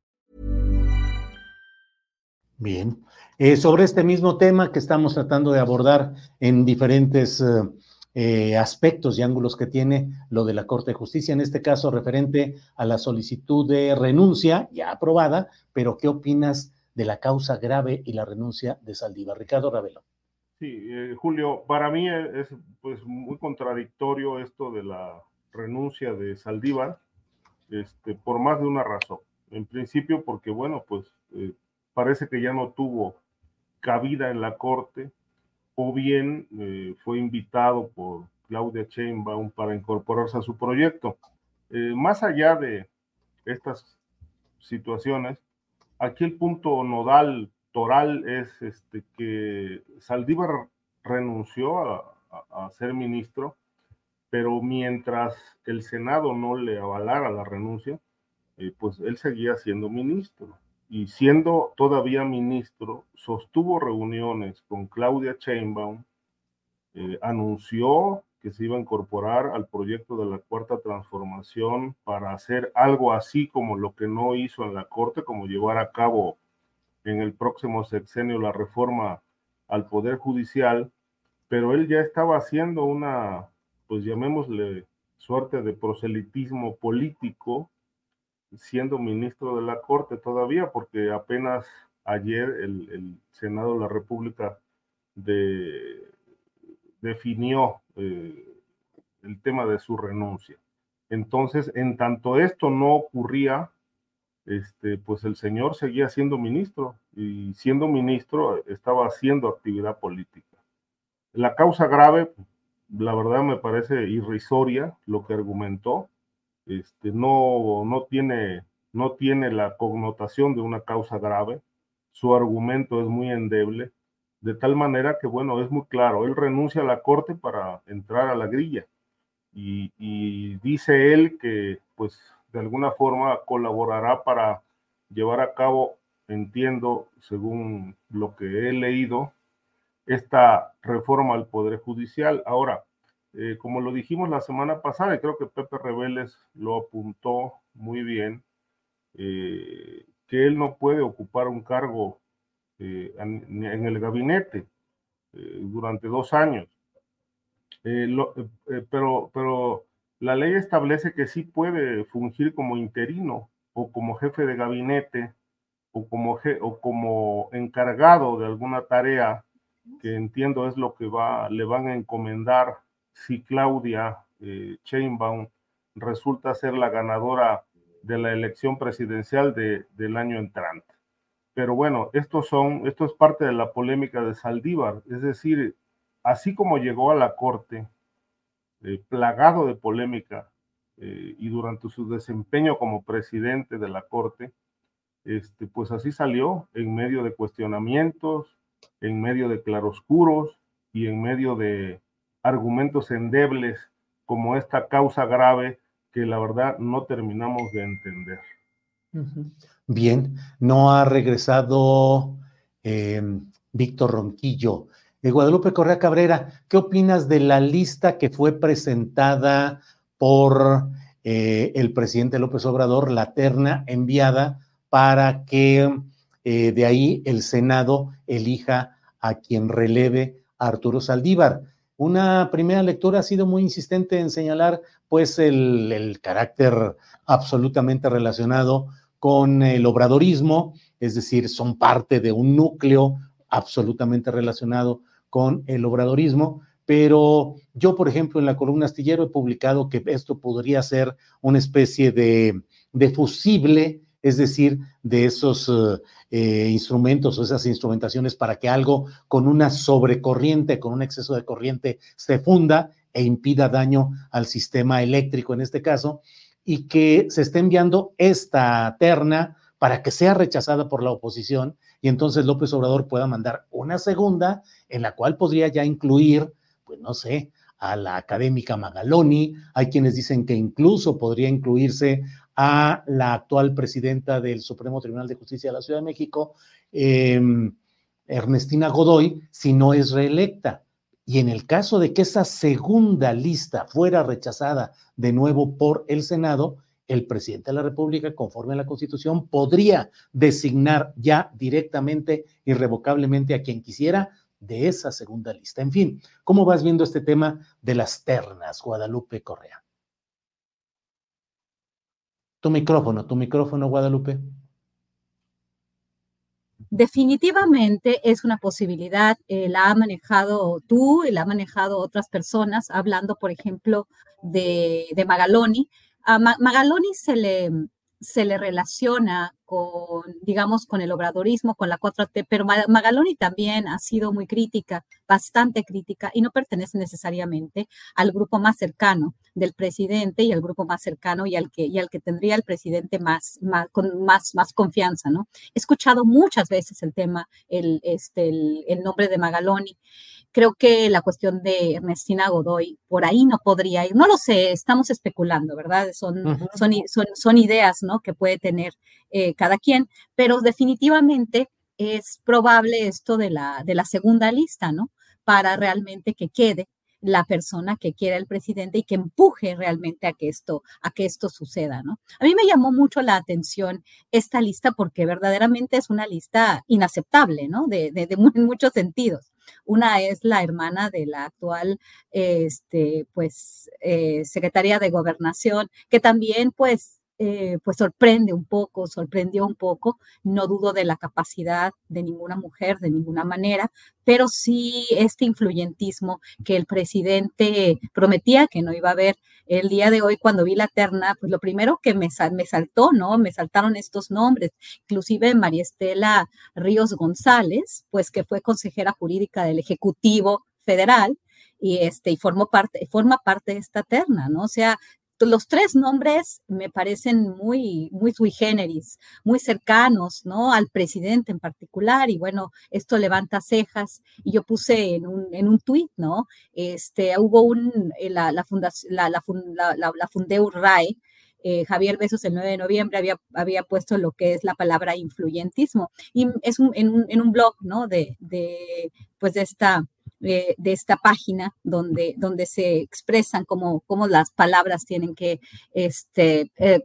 Bien. Eh, sobre este mismo tema que estamos tratando de abordar en diferentes eh, eh, aspectos y ángulos que tiene lo de la Corte de Justicia, en este caso referente a la solicitud de renuncia ya aprobada, pero ¿qué opinas de la causa grave y la renuncia de Saldívar? Ricardo Ravelo. Sí, eh, Julio, para mí es pues muy contradictorio esto de la renuncia de Saldívar, este, por más de una razón. En principio, porque bueno, pues eh, parece que ya no tuvo cabida en la Corte, o bien eh, fue invitado por Claudia Sheinbaum para incorporarse a su proyecto. Eh, más allá de estas situaciones, aquí el punto nodal, toral, es este, que Saldívar renunció a, ser ministro, pero mientras el Senado no le avalara la renuncia, eh, pues él seguía siendo ministro y siendo todavía ministro, sostuvo reuniones con Claudia Sheinbaum, eh, anunció que se iba a incorporar al proyecto de la cuarta transformación para hacer algo así como lo que no hizo en la Corte, como llevar a cabo en el próximo sexenio la reforma al Poder Judicial, pero él ya estaba haciendo una, pues llamémosle, suerte de proselitismo político siendo ministro de la Corte todavía, porque apenas ayer el, Senado de la República definió eh, el tema de su renuncia. Entonces, en tanto esto no ocurría, este, pues el señor seguía siendo ministro y siendo ministro estaba haciendo actividad política. La causa grave, la verdad me parece irrisoria lo que argumentó, este, no, no, tiene, no tiene la connotación de una causa grave, su argumento es muy endeble, de tal manera que, bueno, es muy claro, él renuncia a la corte para entrar a la grilla y, y dice él que, pues, de alguna forma colaborará para llevar a cabo, entiendo, según lo que he leído, esta reforma al Poder Judicial. Ahora, eh, como lo dijimos la semana pasada, y creo que Pepe Reveles lo apuntó muy bien, eh, que él no puede ocupar un cargo eh, en, el gabinete durante dos años. pero, pero la ley establece que sí puede fungir como interino o como jefe de gabinete o como, como encargado de alguna tarea que entiendo es lo que va, le van a encomendar si Claudia eh, Chainbaum resulta ser la ganadora de la elección presidencial de, del año entrante. Pero bueno, estos son, esto es parte de la polémica de Saldívar, es decir, así como llegó a la corte eh, plagado de polémica eh, y durante su desempeño como presidente de la Corte, este, pues así salió en medio de cuestionamientos, en medio de claroscuros y en medio de argumentos endebles como esta causa grave que la verdad no terminamos de entender. Bien, no ha regresado eh, Víctor Ronquillo. Guadalupe Correa Cabrera, ¿qué opinas de la lista que fue presentada por eh, el presidente López Obrador, la terna enviada para que eh, de ahí el Senado elija a quien releve a Arturo Saldívar? Una primera lectura ha sido muy insistente en señalar pues el, carácter absolutamente relacionado con el obradorismo, es decir, son parte de un núcleo absolutamente relacionado con el obradorismo, pero yo, por ejemplo, en la columna astillero he publicado que esto podría ser una especie de fusible, es decir, de esos eh, eh, instrumentos o esas instrumentaciones para que algo con una sobrecorriente, con un exceso de corriente, se funda e impida daño al sistema eléctrico en este caso, y que se esté enviando esta terna para que sea rechazada por la oposición y entonces López Obrador pueda mandar una segunda en la cual podría ya incluir, pues no sé, a la académica Magaloni, hay quienes dicen que incluso podría incluirse a la actual presidenta del Supremo Tribunal de Justicia de la Ciudad de México, eh, Ernestina Godoy, si no es reelecta. Y en el caso de que esa segunda lista fuera rechazada de nuevo por el Senado, el presidente de la República, conforme a la Constitución, podría designar ya directamente, irrevocablemente a quien quisiera de esa segunda lista. En fin, ¿cómo vas viendo este tema de las ternas, Guadalupe Correa? Tu micrófono, tu micrófono, Guadalupe. Definitivamente es una posibilidad, eh, la ha manejado tú y la ha manejado otras personas, hablando, por ejemplo, de, de Magaloni, a Magaloni se le, se le relaciona con, digamos, con el obradorismo, con la 4T, pero Magaloni también ha sido muy crítica, bastante crítica, y no pertenece necesariamente al grupo más cercano del presidente y al grupo más cercano y al que, y al que tendría el presidente más, más, con más, más confianza, ¿no? He escuchado muchas veces el tema, el, este, el, el nombre de Magaloni. Creo que la cuestión de Ernestina Godoy por ahí no podría ir. No lo sé, estamos especulando, ¿verdad? Son, son, son, son, ideas, ¿no? Que puede tener eh, cada quien, pero definitivamente es probable esto de la, de la segunda lista, ¿no? Para realmente que quede la persona que quiera el presidente y que empuje realmente a que esto, a que esto suceda, ¿no? A mí me llamó mucho la atención esta lista porque verdaderamente es una lista inaceptable, ¿no? De, de, <laughs> muchos sentidos. Una es la hermana de la actual, este, pues, eh, secretaria de gobernación, que también, pues, eh, pues sorprende un poco, sorprendió un poco. No dudo de la capacidad de ninguna mujer, de ninguna manera, pero sí este influyentismo que el presidente prometía que no iba a haber el día de hoy cuando vi la terna, pues lo primero que me, me saltó, ¿no? Me saltaron estos nombres, inclusive María Estela Ríos González, pues que fue consejera jurídica del Ejecutivo Federal, y este y formó parte forma parte de esta terna, ¿no? O sea, los tres nombres me parecen muy, muy sui generis, muy cercanos, ¿no? Al presidente en particular, y bueno, esto levanta cejas, y yo puse en un, en un tuit, ¿no? Este, hubo un, eh, la, la, fundación, la, la, la, Fundeur RAE, eh, Javier Besos el 9 de noviembre había, había puesto lo que es la palabra influyentismo, y es un, en, un, en un blog, ¿no? De, de, pues de esta de, esta página donde, donde se expresan cómo, cómo las palabras tienen que, este, eh,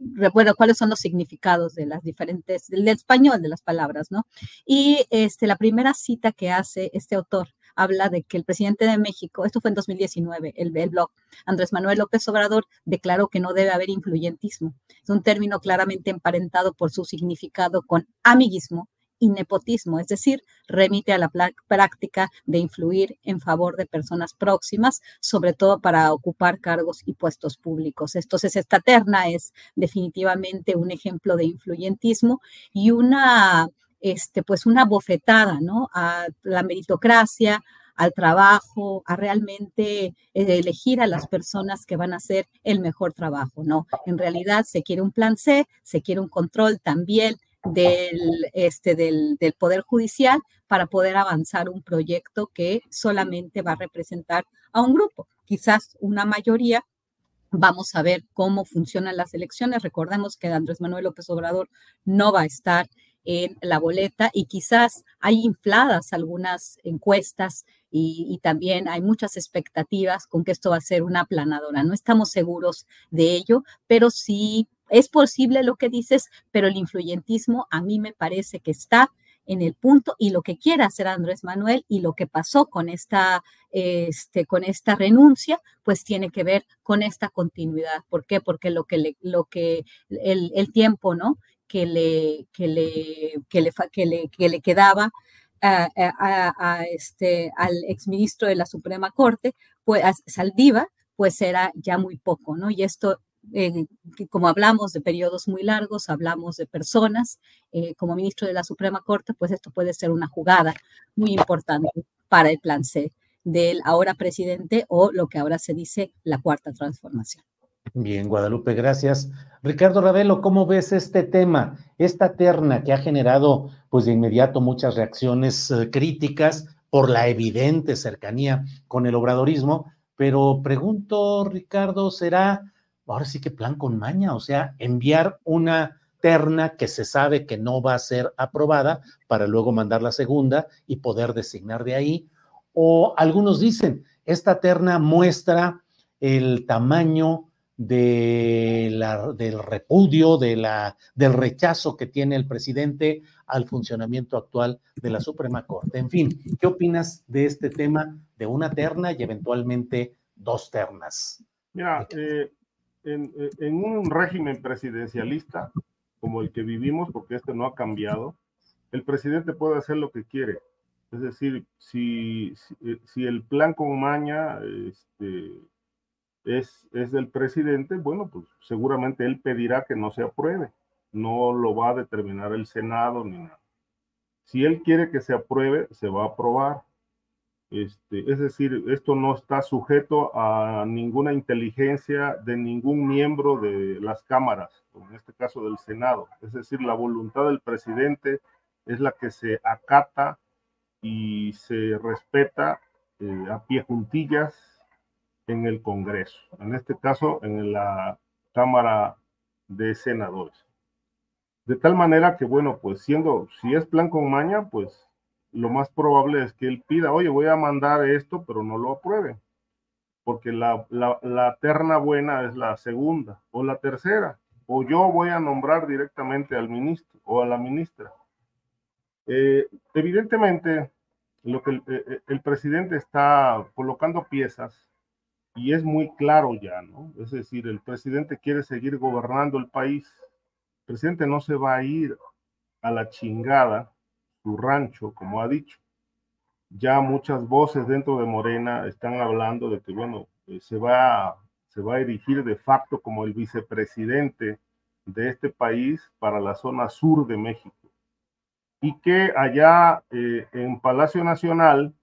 cuáles son los significados de las diferentes, del español de las palabras, ¿no? Y este, la primera cita que hace este autor habla de que el presidente de México, esto fue en 2019, el, el blog, Andrés Manuel López Obrador declaró que no debe haber influyentismo. Es un término claramente emparentado por su significado con amiguismo, y nepotismo, es decir, remite a la práctica de influir en favor de personas próximas, sobre todo para ocupar cargos y puestos públicos. Entonces, esta terna es definitivamente un ejemplo de influyentismo y una, este, pues una bofetada, ¿no? A la meritocracia, al trabajo, a realmente eh, elegir a las personas que van a hacer el mejor trabajo, ¿no? En realidad se quiere un plan C, se quiere un control también del, este, del, del, Poder Judicial para poder avanzar un proyecto que solamente va a representar a un grupo, quizás una mayoría. Vamos a ver cómo funcionan las elecciones. Recordemos que Andrés Manuel López Obrador no va a estar en la boleta y quizás hay infladas algunas encuestas y, y, también hay muchas expectativas con que esto va a ser una aplanadora. No estamos seguros de ello, pero sí es posible lo que dices, pero el influyentismo a mí me parece que está en el punto y lo que quiere hacer Andrés Manuel y lo que pasó con esta, este, con esta renuncia, pues tiene que ver con esta continuidad. ¿Por qué? Porque lo que, le, lo que el, tiempo, ¿no? Que le, que le, que le, que le, que le quedaba este, al exministro de la Suprema Corte, pues Saldiva, pues era ya muy poco, ¿no? Y esto eh, como hablamos de periodos muy largos, hablamos de personas, eh, como ministro de la Suprema Corte, pues esto puede ser una jugada muy importante para el plan C del ahora presidente o lo que ahora se dice la cuarta transformación. Bien, Guadalupe, gracias. Ricardo Ravelo, ¿cómo ves este tema, esta terna que ha generado pues de inmediato muchas reacciones eh, críticas por la evidente cercanía con el obradorismo? Pero pregunto, Ricardo, ¿será ahora sí que plan con maña, o sea, enviar una terna que se sabe que no va a ser aprobada para luego mandar la segunda y poder designar de ahí. O algunos dicen, esta terna muestra el tamaño de la, del repudio, de la, del rechazo que tiene el presidente al funcionamiento actual de la Suprema Corte. En fin, ¿qué opinas de este tema de una terna y eventualmente dos ternas? Mira, eh, en, un régimen presidencialista como el que vivimos, porque este no ha cambiado, el presidente puede hacer lo que quiere. Es decir, si, si, el plan con maña este, es, es del presidente, bueno, pues seguramente él pedirá que no se apruebe. No lo va a determinar el Senado ni nada. Si él quiere que se apruebe, se va a aprobar. Este, es decir, esto no está sujeto a ninguna inteligencia de ningún miembro de las cámaras, en este caso del Senado. Es decir, la voluntad del presidente es la que se acata y se respeta eh, a pie juntillas en el Congreso, en este caso en la Cámara de Senadores. De tal manera que, bueno, pues siendo, si es plan con maña, pues lo más probable es que él pida, oye, voy a mandar esto, pero no lo apruebe, porque la, la, terna buena es la segunda o la tercera, o yo voy a nombrar directamente al ministro o a la ministra. Eh, evidentemente, lo que el, eh, eh, el, presidente está colocando piezas y es muy claro ya, ¿no? Es decir, el presidente quiere seguir gobernando el país presidente no se va a ir a la chingada su rancho, como ha dicho. Ya muchas voces dentro de Morena están hablando de que, bueno, eh, se va, se va a erigir de facto como el vicepresidente de este país para la zona sur de México. Y que allá eh, en Palacio Nacional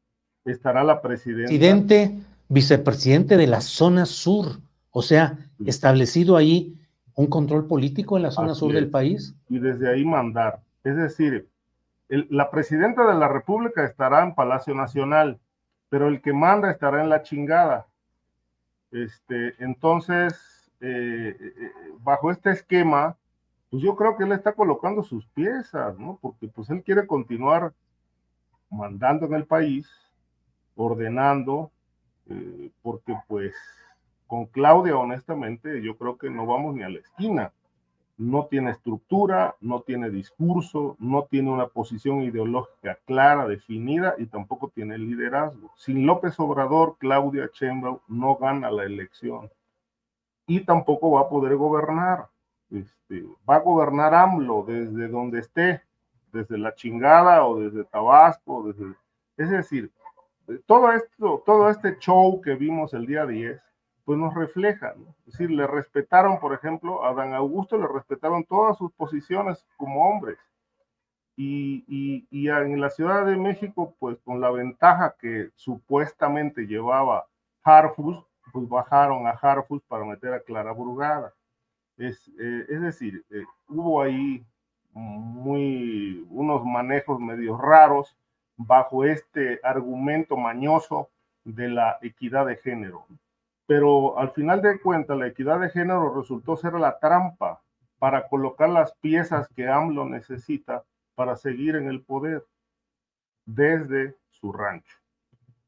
estará la presidenta. Presidente, vicepresidente de la zona sur, o sea, establecido ahí un control político en la zona sur del país. Y desde ahí mandar. Es decir, la presidenta de la República estará en Palacio Nacional, pero el que manda estará en la chingada. Este, entonces, eh, eh, bajo este esquema, pues yo creo que él está colocando sus piezas, ¿no? Porque pues él quiere continuar mandando en el país, ordenando, eh, porque pues con Claudia, honestamente, yo creo que no vamos ni a la esquina. No tiene estructura, no tiene discurso, no tiene una posición ideológica clara, definida y tampoco tiene liderazgo. Sin López Obrador, Claudia Sheinbaum no gana la elección y tampoco va a poder gobernar. Este, va a gobernar AMLO desde donde esté, desde la chingada o desde Tabasco, es decir, todo esto, todo este show que vimos el día 10, pues nos refleja, Es decir, le respetaron, por ejemplo, a Dan Augusto le respetaron todas sus posiciones como hombres. Y, y, y, en la Ciudad de México, pues con la ventaja que supuestamente llevaba Harfus, pues bajaron a Harfus para meter a Clara Brugada. Es, eh, es decir, eh, hubo ahí muy, unos manejos medio raros bajo este argumento mañoso de la equidad de género. Pero al final de cuentas, la equidad de género resultó ser la trampa para colocar las piezas que AMLO necesita para seguir en el poder desde su rancho.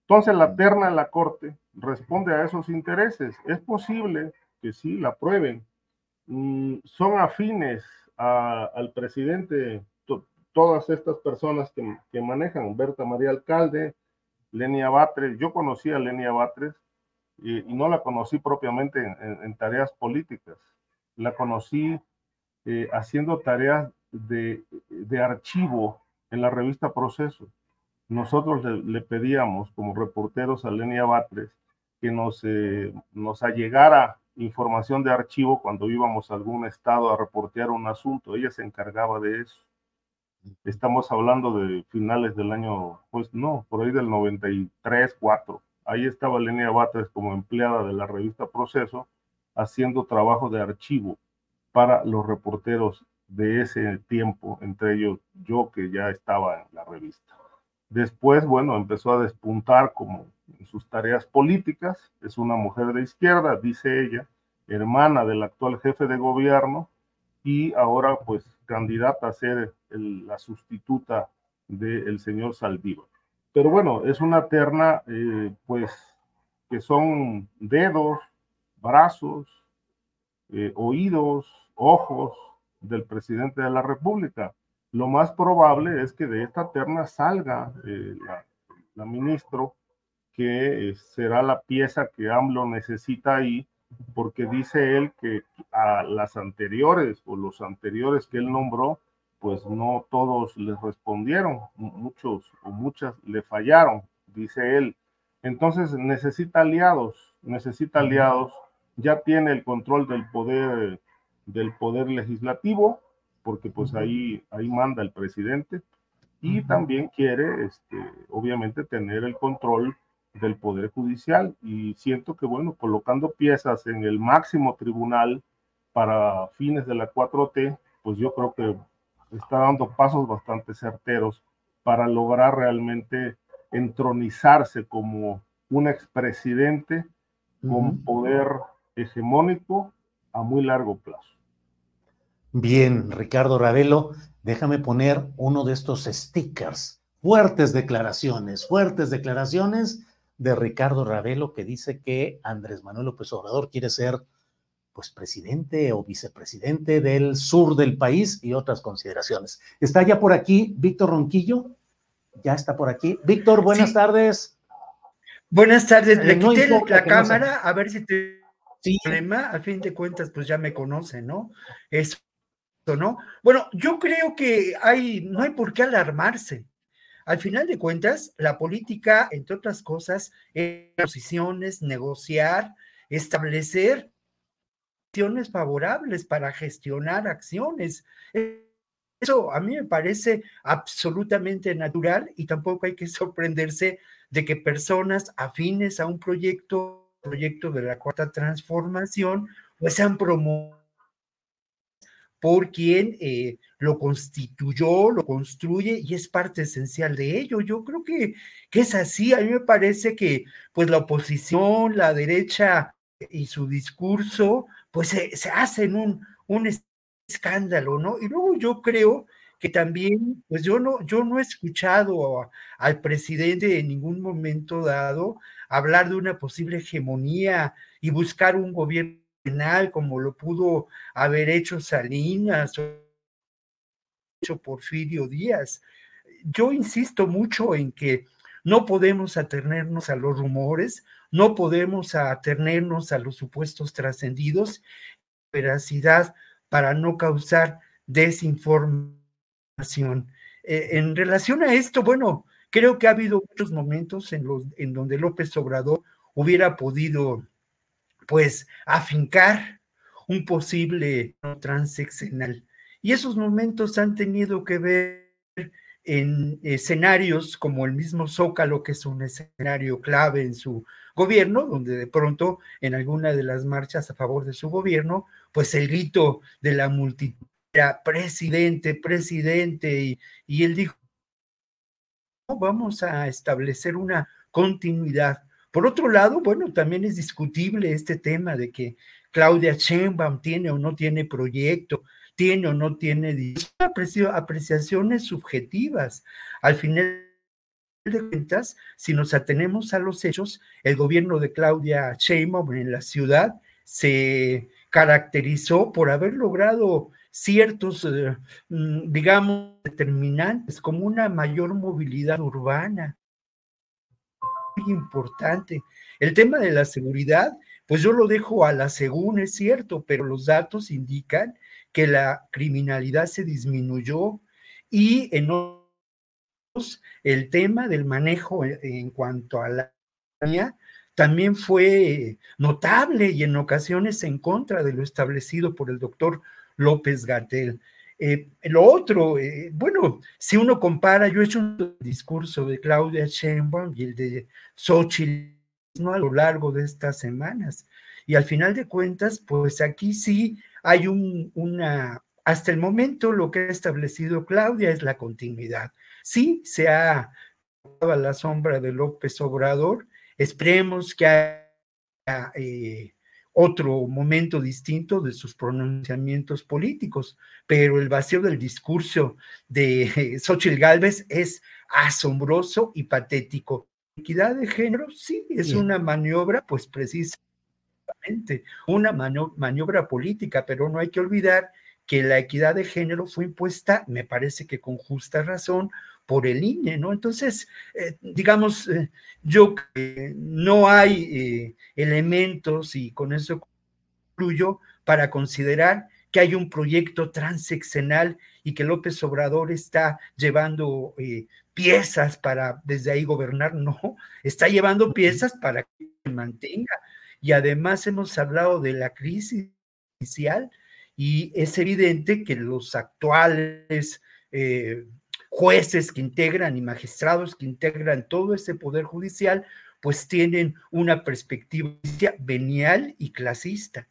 Entonces la terna en la corte responde a esos intereses. Es posible que sí la prueben. Mm, son afines al presidente todas estas personas que, manejan, Berta María Alcalde, Lenia Batres, yo conocí a Lenia Batres y, no la conocí propiamente en, tareas políticas, la conocí eh, haciendo tareas de, archivo en la revista Proceso. Nosotros le, pedíamos como reporteros a Lenia Batres que nos, eh, nos allegara información de archivo cuando íbamos a algún estado a reportear un asunto. Ella se encargaba de eso. Estamos hablando de finales del año, pues no, por ahí del 93, 4. Ahí estaba Lenia Batres como empleada de la revista Proceso, haciendo trabajo de archivo para los reporteros de ese tiempo, entre ellos yo que ya estaba en la revista. Después, bueno, empezó a despuntar como en sus tareas políticas. Es una mujer de izquierda, dice ella, hermana del actual jefe de gobierno y ahora pues candidata a ser la sustituta del señor Saldívar. Pero bueno, es una terna, eh, pues, que son dedos, brazos, eh, oídos, ojos del presidente de la República. Lo más probable es que de esta terna salga eh, la, la, ministro, que será la pieza que AMLO necesita ahí porque dice él que a las anteriores o los anteriores que él nombró, pues no todos les respondieron, muchos o muchas le fallaron, dice él. Entonces necesita aliados, necesita aliados, ya tiene el control del poder del poder legislativo, porque pues ahí ahí manda el presidente y también quiere este obviamente tener el control del Poder Judicial y siento que, bueno, colocando piezas en el máximo tribunal para fines de la 4T, pues yo creo que está dando pasos bastante certeros para lograr realmente entronizarse como un expresidente con poder hegemónico a muy largo plazo. Bien, Ricardo Ravelo, déjame poner uno de estos stickers. Fuertes declaraciones, fuertes declaraciones de Ricardo Ravelo que dice que Andrés Manuel López Obrador quiere ser pues presidente o vicepresidente del sur del país y otras consideraciones. Está ya por aquí Víctor Ronquillo, ya está por aquí. Víctor, buenas tardes. Buenas tardes, le eh, quité la cámara a ver si te sí. problema, a fin de cuentas pues ya me conoce, ¿no? Es ¿no? Bueno, yo creo que hay, no hay por qué alarmarse. Al final de cuentas, la política, entre otras cosas, es posiciones, negociar, establecer favorables para gestionar acciones. Eso a mí me parece absolutamente natural y tampoco hay que <laughs> sorprenderse de que personas afines a un proyecto, proyecto de la cuarta transformación, pues sean promovidos por quien eh, lo constituyó, lo construye y es parte esencial de ello. Yo creo que, que es así. A mí me parece que pues la oposición, la derecha y su discurso, pues se, se hacen un, un escándalo, ¿no? Y luego yo creo que también, pues yo no, yo no he escuchado al presidente en ningún momento dado hablar de una posible hegemonía y buscar un gobierno penal como lo pudo haber hecho Salinas o Porfirio Díaz. Yo insisto mucho en que no podemos atenernos a los rumores, no podemos atenernos a los supuestos trascendidos, veracidad para no causar desinformación. Eh, en relación a esto, bueno, creo que ha habido muchos momentos en, los, en donde López Obrador hubiera podido, pues, afincar un posible transeccional. Y esos momentos han tenido que ver en escenarios como el mismo Zócalo, que es un escenario clave en su gobierno, donde de pronto en alguna de las marchas a favor de su gobierno, pues el grito de la multitud era presidente, presidente, y, y él dijo, vamos a establecer una continuidad. Por otro lado, bueno, también es discutible este tema de que Claudia Sheinbaum tiene o no tiene proyecto, tiene o no tiene apreciaciones subjetivas. Al final de cuentas, si nos atenemos a los hechos, el gobierno de Claudia Sheinbaum en la ciudad se caracterizó por haber logrado ciertos, eh, mm, digamos, determinantes, como una mayor movilidad urbana. Muy importante. El tema de la seguridad, pues yo lo dejo a la según, es cierto, pero los datos indican que la criminalidad se disminuyó y en el tema del manejo en cuanto a la también fue notable y en ocasiones en contra de lo establecido por el doctor López Gatel. Eh, lo otro, eh, bueno, si uno compara, yo he hecho un discurso de Claudia Sheinbaum y el de Xochitl ¿no? a lo largo de estas semanas. Y al final de cuentas, pues aquí sí hay un, una, hasta el momento lo que ha establecido Claudia es la continuidad. Sí, se ha a la sombra de López Obrador, esperemos que haya eh, otro momento distinto de sus pronunciamientos políticos, pero el vacío del discurso de <laughs> Xochitl Gálvez es asombroso y patético. Equidad de género, sí, es una maniobra, pues una maniobra política, pero no hay que olvidar que la equidad de género fue impuesta, me parece que con justa razón, por el INE, ¿no? Entonces, eh, digamos, eh, yo que no hay eh, elementos, y con eso concluyo, para considerar que hay un proyecto transeccional y que López Obrador está llevando piezas para desde ahí gobernar, no, está llevando piezas para que se mantenga. Y además hemos hablado de la crisis inicial y es evidente que los actuales eh, jueces que integran y magistrados que integran todo ese poder judicial, pues tienen una perspectiva venial y clasista.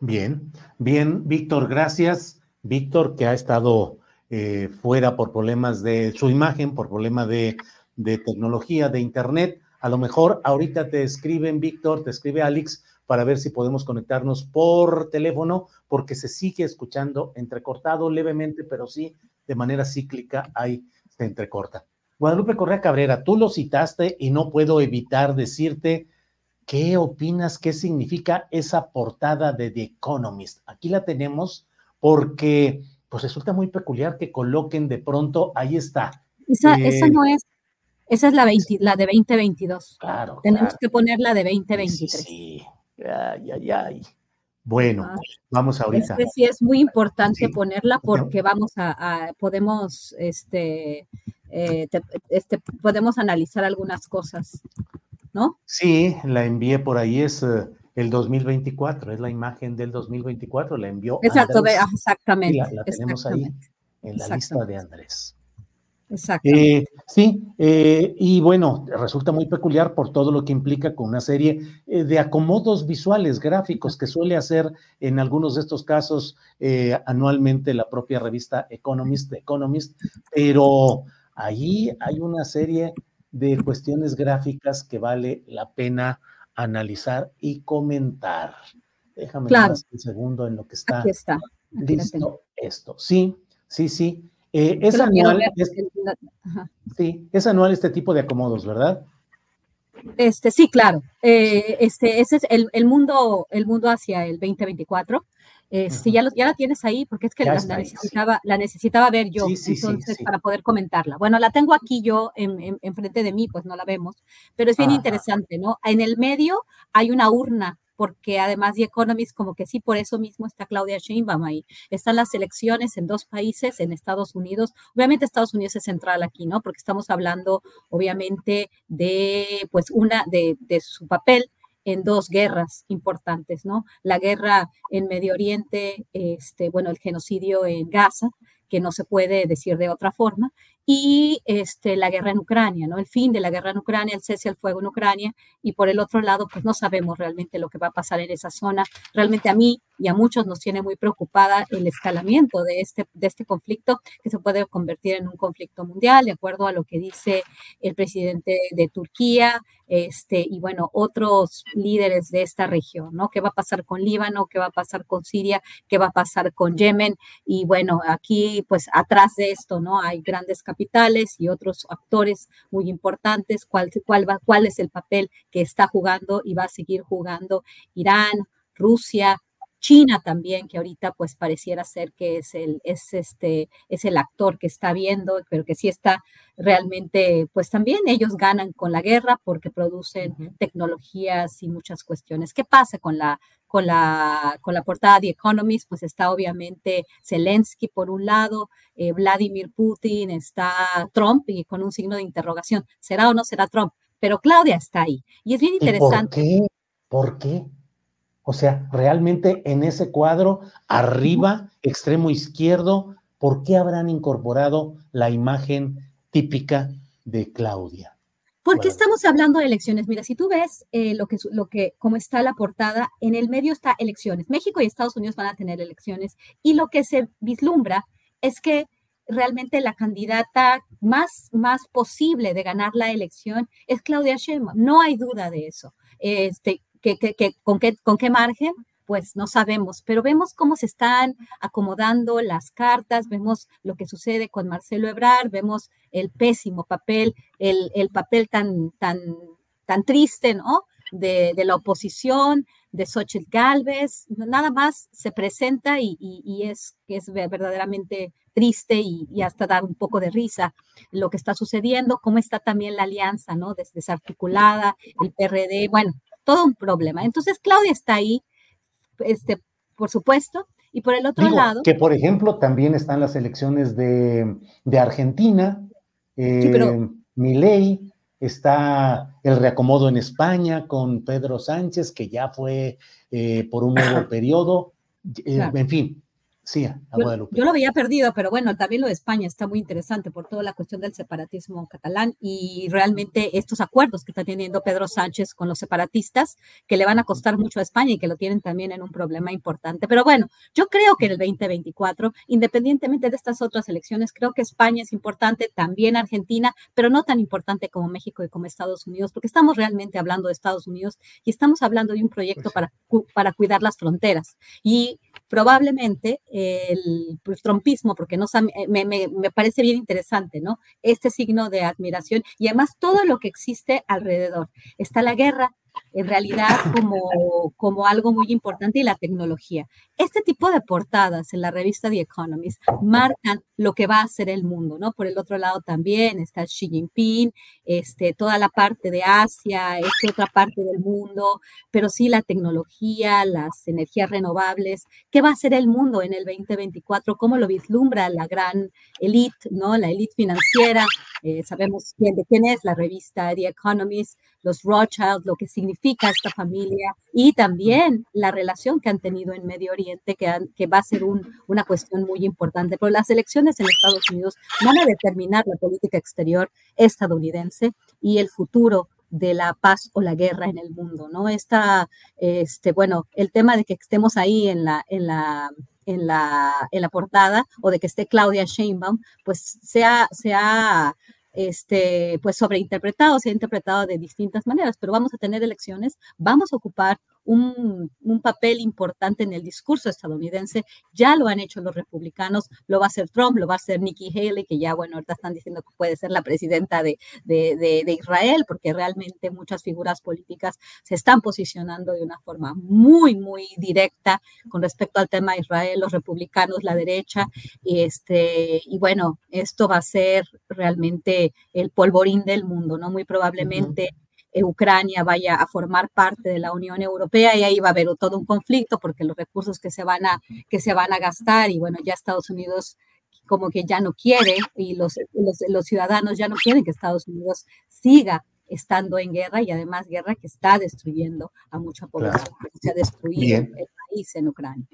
Bien, bien, Víctor, gracias. Víctor, que ha estado eh, fuera por problemas de su imagen, por problema de tecnología, de Internet. A lo mejor ahorita te escriben, Víctor, te escribe Alex, para ver si podemos conectarnos por teléfono, porque se sigue escuchando entrecortado levemente, pero sí de manera cíclica ahí se entrecorta. Guadalupe Correa Cabrera, tú lo citaste y no puedo evitar decirte qué opinas, qué significa esa portada de The Economist. Aquí la tenemos porque pues resulta muy peculiar que coloquen de pronto, ahí está. Esa, esa eh, no es, esa es la, la de 2022. Claro. Tenemos que poner la de 2023. Sí, Ay, ay, ay. Bueno, vamos ahorita. Este sí es muy importante ponerla porque vamos a, podemos, este, eh, este, podemos analizar algunas cosas, ¿no? Sí, la envié por ahí, es eh, el 2024, es la imagen del 2024, la envió. Exacto, exactamente. la, tenemos ahí en la lista de Andrés. Exacto. Eh, sí, eh, y bueno, resulta muy peculiar por todo lo que implica con una serie eh, de acomodos visuales, gráficos, que suele hacer en algunos de estos casos anualmente la propia revista Economist, Economist, pero ahí hay una serie de cuestiones gráficas que vale la pena analizar y comentar. Déjame un segundo en lo que está. Aquí está. listo esto. Sí, sí, sí. Eh, es anual, sí, es anual este tipo de acomodos, ¿verdad? Este, sí, claro. Eh, este, ese es el, mundo, el mundo hacia el 2024. Eh, sí, ya, ya la tienes ahí, porque es que la, necesitaba, la necesitaba ver yo, entonces, para poder comentarla. Bueno, la tengo aquí yo en, en, de mí, pues no la vemos, pero es bien interesante, ¿no? En el medio hay una urna porque además The Economist como que sí, por eso mismo está Claudia Sheinbaum ahí. Están las elecciones en dos países, en Estados Unidos. Obviamente Estados Unidos es central aquí, ¿no? Porque estamos hablando obviamente de pues una de, de su papel en dos guerras importantes, ¿no? La guerra en Medio Oriente, este, bueno, el genocidio en Gaza, que no se puede decir de otra forma, y este, la guerra en Ucrania, ¿no? El fin de la guerra en Ucrania, el cese al fuego en Ucrania, y por el otro lado, pues no sabemos realmente lo que va a pasar en esa zona. Realmente a mí y a muchos nos tiene muy preocupada el escalamiento de este, de este conflicto, que se puede convertir en un conflicto mundial, de acuerdo a lo que dice el presidente de Turquía, este, y bueno, otros líderes de esta región, ¿no? ¿Qué va a pasar con Líbano? ¿Qué va a pasar con Siria? ¿Qué va a pasar con Yemen? Y bueno, aquí, pues atrás de esto, ¿no? Hay grandes capitales y otros actores muy importantes, cuál, cuál, va, cuál es el papel que está jugando y va a seguir jugando Irán, Rusia, China también, que ahorita pues pareciera ser que es el, es este, es el actor que está viendo, pero que sí está realmente, pues también ellos ganan con la guerra porque producen tecnologías y muchas cuestiones. ¿Qué pasa con la, con la, con la portada de Economist? Pues está obviamente Zelensky por un lado, eh, Vladimir Putin, está Trump y con un signo de interrogación, ¿será o no será Trump? Pero Claudia está ahí. Y es bien interesante. ¿Por qué? ¿Por qué? O sea, realmente en ese cuadro, arriba, extremo izquierdo, ¿por qué habrán incorporado la imagen típica de Claudia? Porque estamos hablando de elecciones. Mira, si tú ves eh, lo que, lo que, cómo está la portada, en el medio está elecciones. México y Estados Unidos van a tener elecciones y lo que se vislumbra es que realmente la candidata más, más posible de ganar la elección es Claudia Sheinbaum. No hay duda de eso. Este, con, qué, ¿Con qué margen? Pues no sabemos, pero vemos cómo se están acomodando las cartas, vemos lo que sucede con Marcelo Ebrard, vemos el pésimo papel, el, el papel tan, tan, tan triste, ¿no? De, de, la oposición, de Xochitl Galvez, nada más se presenta y, y, es, es verdaderamente triste y, y, hasta dar un poco de risa lo que está sucediendo, cómo está también la alianza, ¿no? Desarticulada, el PRD, bueno, todo un problema. Entonces, Claudia está ahí, este, por supuesto, y por el otro lado... Que, por ejemplo, también están las elecciones de, Argentina, eh, Milei, está el reacomodo en España con Pedro Sánchez, que ya fue eh, por un nuevo periodo, eh, en fin, Sí, a Guadalupe. Yo, lo había perdido, pero bueno, también lo de España está muy interesante por toda la cuestión del separatismo catalán y realmente estos acuerdos que está teniendo Pedro Sánchez con los separatistas, que le van a costar mucho a España y que lo tienen también en un problema importante. Pero bueno, yo creo que en el 2024, independientemente de estas otras elecciones, creo que España es importante, también Argentina, pero no tan importante como México y como Estados Unidos, porque estamos realmente hablando de Estados Unidos y estamos hablando de un proyecto pues para, para cuidar las fronteras. Y probablemente el pues, trompismo, porque no, me, me, me, parece bien interesante, ¿no? Este signo de admiración y además todo lo que existe alrededor. Está la guerra, en realidad como, como algo muy importante y la tecnología. Este tipo de portadas en la revista The Economist marcan lo que va a ser el mundo, ¿no? Por el otro lado también está Xi Jinping, este, toda la parte de Asia, esta otra parte del mundo, pero sí la tecnología, las energías renovables, ¿qué va a ser el mundo en el 2024? ¿Cómo lo vislumbra la gran elite, ¿no? La elite financiera, eh, sabemos quién, de quién es la revista The Economist, los Rothschild, lo que significa esta familia y también la relación que han tenido en Medio Oriente, que, va a ser una cuestión muy importante. Pero las elecciones en Estados Unidos van a determinar la política exterior estadounidense y el futuro de la paz o la guerra en el mundo, ¿no? Esta, este, bueno, el tema de que estemos ahí en la, en la, en la, en la portada o de que esté Claudia Sheinbaum, pues se ha, se ha este, pues sobreinterpretado, se ha interpretado de distintas maneras, pero vamos a tener elecciones, vamos a ocupar un, papel importante en el discurso estadounidense. Ya lo han hecho los republicanos, lo va a hacer Trump, lo va a hacer Nikki Haley, que ya, bueno, ahorita están diciendo que puede ser la presidenta de, de, Israel, porque realmente muchas figuras políticas se están posicionando de una forma muy, muy directa con respecto al tema de Israel, los republicanos, la derecha, y, este, y bueno, esto va a ser realmente el polvorín del mundo, ¿no? Muy probablemente. Ucrania vaya a formar parte de la Unión Europea y ahí va a haber todo un conflicto porque los recursos que se van a, que se van a gastar y bueno, ya Estados Unidos como que ya no quiere y los, los, ciudadanos ya no quieren que Estados Unidos siga estando en guerra y además guerra que está destruyendo a mucha población, se ha destruido el país en Ucrania.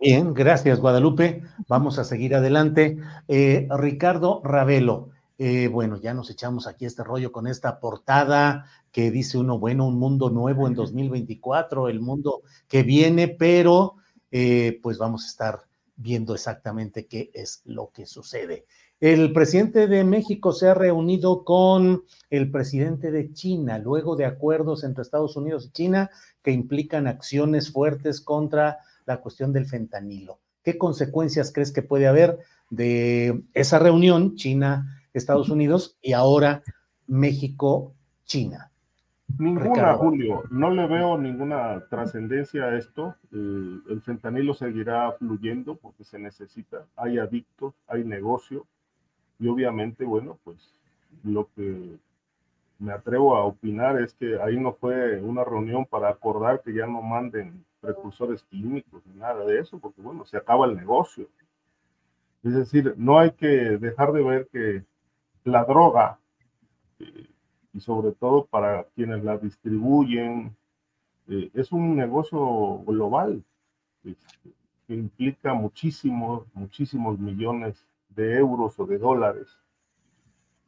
Bien, gracias Guadalupe. Vamos a seguir adelante. Eh, Ricardo Ravelo. Eh, bueno, ya nos echamos aquí este rollo con esta portada que dice uno, bueno, un mundo nuevo en 2024, el mundo que viene, pero eh, pues vamos a estar viendo exactamente qué es lo que sucede. El presidente de México se ha reunido con el presidente de China, luego de acuerdos entre Estados Unidos y China que implican acciones fuertes contra la cuestión del fentanilo. ¿Qué consecuencias crees que puede haber de esa reunión China? Estados Unidos y ahora México, China. Ninguna, Julio. No le veo ninguna trascendencia a esto. el fentanilo seguirá fluyendo porque se necesita. Hay adictos, hay negocio. Y obviamente, bueno, pues lo que me atrevo a opinar es que ahí no fue una reunión para acordar que ya no manden precursores químicos ni nada de eso, porque bueno, se acaba el negocio. Es decir, no hay que dejar de ver que la droga, y sobre todo para quienes la distribuyen, eh, es un negocio global este, que implica muchísimos, muchísimos millones de euros o de dólares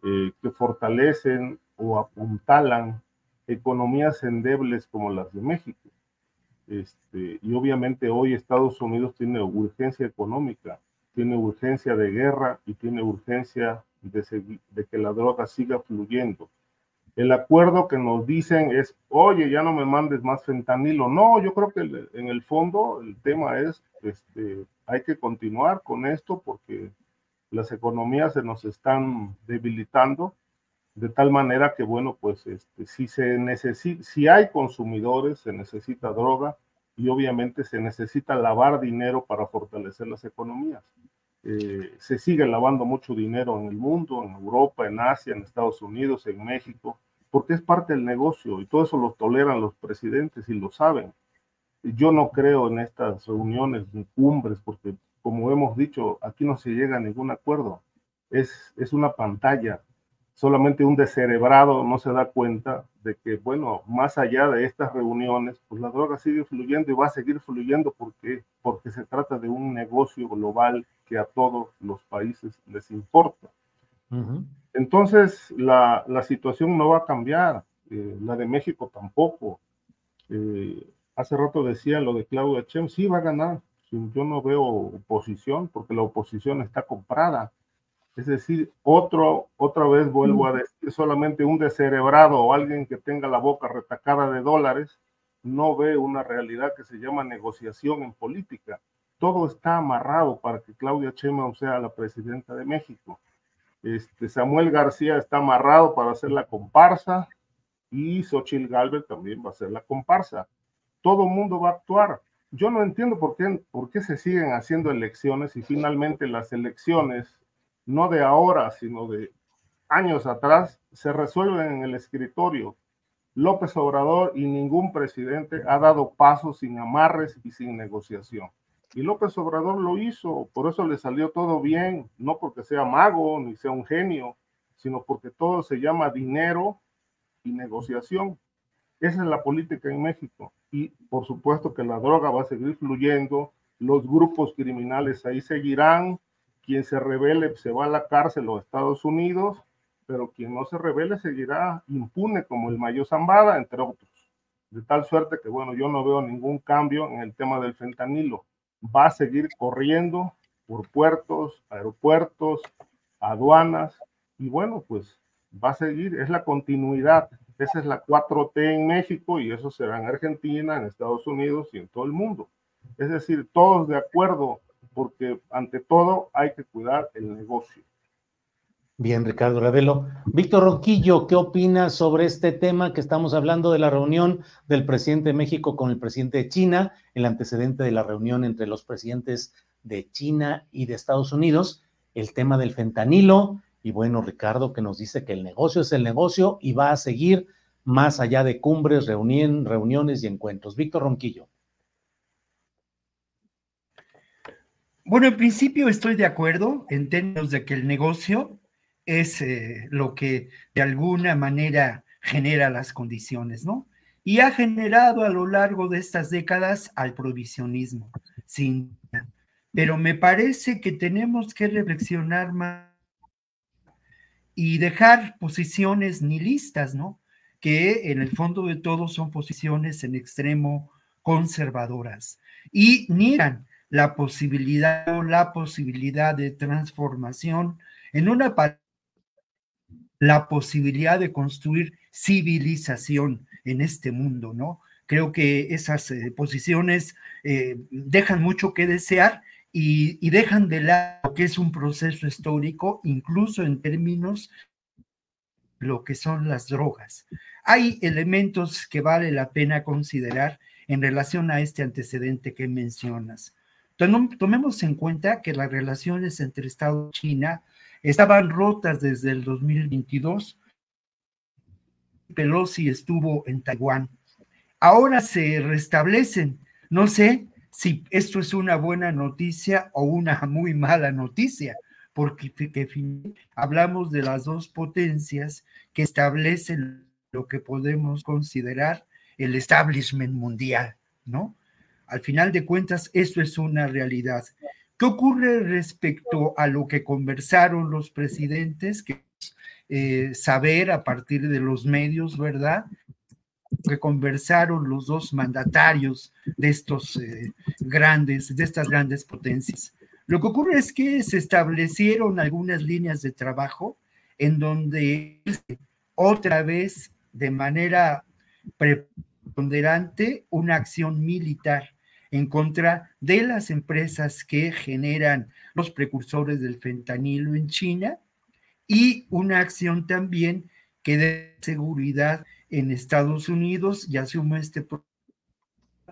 eh, que fortalecen o apuntalan economías endebles como las de México. Este, y obviamente hoy Estados Unidos tiene urgencia económica, tiene urgencia de guerra y tiene urgencia de, que la droga siga fluyendo. El acuerdo que nos dicen es, oye, ya no me mandes más fentanilo. No, yo creo que en el fondo el tema es, este, hay que continuar con esto porque las economías se nos están debilitando de tal manera que, bueno, pues este, si, se necesita, si hay consumidores, se necesita droga y obviamente se necesita lavar dinero para fortalecer las economías. Eh, se sigue lavando mucho dinero en el mundo, en Europa, en Asia, en Estados Unidos, en México, porque es parte del negocio y todo eso lo toleran los presidentes y lo saben. Yo no creo en estas reuniones ni cumbres, porque como hemos dicho, aquí no se llega a ningún acuerdo. Es, es una pantalla, solamente un descerebrado no se da cuenta de que, bueno, más allá de estas reuniones, pues la droga sigue fluyendo y va a seguir fluyendo porque, porque se trata de un negocio global que a todos los países les importa. Entonces, la, la, situación no va a cambiar, eh, la de México tampoco. Eh, hace rato decía lo de Claudia Chem, sí va a ganar. Yo no veo oposición porque la oposición está comprada es decir, otro, otra vez vuelvo a decir, solamente un descerebrado o alguien que tenga la boca retacada de dólares no ve una realidad que se llama negociación en política. Todo está amarrado para que Claudia Sheinbaum sea la presidenta de México. Este, Samuel García está amarrado para hacer la comparsa y Xochitl Galvez también va a ser la comparsa. Todo mundo va a actuar. Yo no entiendo por qué, por qué se siguen haciendo elecciones y finalmente las elecciones, no de ahora, sino de años atrás, se resuelven en el escritorio. López Obrador y ningún presidente ha dado pasos sin amarres y sin negociación. Y López Obrador lo hizo, por eso le salió todo bien, no porque sea mago ni sea un genio, sino porque todo se llama dinero y negociación. Esa es la política en México. Y por supuesto que la droga va a seguir fluyendo, los grupos criminales ahí seguirán, quien se revele se va a la cárcel o a Estados Unidos, pero quien no se revele seguirá impune como el Mayo Zambada, entre otros. De tal suerte que, bueno, yo no veo ningún cambio en el tema del fentanilo. Va a seguir corriendo por puertos, aeropuertos, aduanas, y bueno, pues va a seguir, es la continuidad. Esa es la 4T en México y eso será en Argentina, en Estados Unidos y en todo el mundo. Es decir, todos de acuerdo, porque ante todo hay que cuidar el negocio. Bien, Ricardo Ravelo. Víctor Ronquillo, ¿qué opinas sobre este tema que estamos hablando de la reunión del presidente de México con el presidente de China, el antecedente de la reunión entre los presidentes de China y de Estados Unidos, el tema del fentanilo, y bueno, Ricardo, que nos dice que el negocio es el negocio y va a seguir más allá de cumbres, reuniones y encuentros. Víctor Ronquillo. Bueno, en principio estoy de acuerdo en términos de que el negocio es eh, lo que de alguna manera genera las condiciones, ¿no? Y ha generado a lo largo de estas décadas al provisionismo, sin. Pero me parece que tenemos que reflexionar más y dejar posiciones nihilistas, ¿no? Que en el fondo de todo son posiciones en extremo conservadoras y niegan la posibilidad o la posibilidad de transformación en una la posibilidad de construir civilización en este mundo, ¿no? Creo que esas eh, posiciones eh, dejan mucho que desear y, dejan de lado que es un proceso histórico, incluso en términos lo que son las drogas. Hay elementos que vale la pena considerar en relación a este antecedente que mencionas. Tomemos en cuenta que las relaciones entre Estados y China estaban rotas desde el 2022. Pelosi estuvo en Taiwán. Ahora se restablecen. No sé si esto es una buena noticia o una muy mala noticia, porque hablamos de las dos potencias que establecen lo que podemos considerar el establishment mundial, ¿no? Al final de cuentas, esto es una realidad. ¿Qué ocurre respecto a lo que conversaron los presidentes? Que eh, saber a partir de los medios, ¿verdad? que conversaron los dos mandatarios de estos eh, grandes, de estas grandes potencias. Lo que ocurre es que se establecieron algunas líneas de trabajo en donde otra vez de manera preponderante una acción militar en contra de las empresas que generan los precursores del fentanilo en China y una acción también que dé seguridad en Estados Unidos y asume este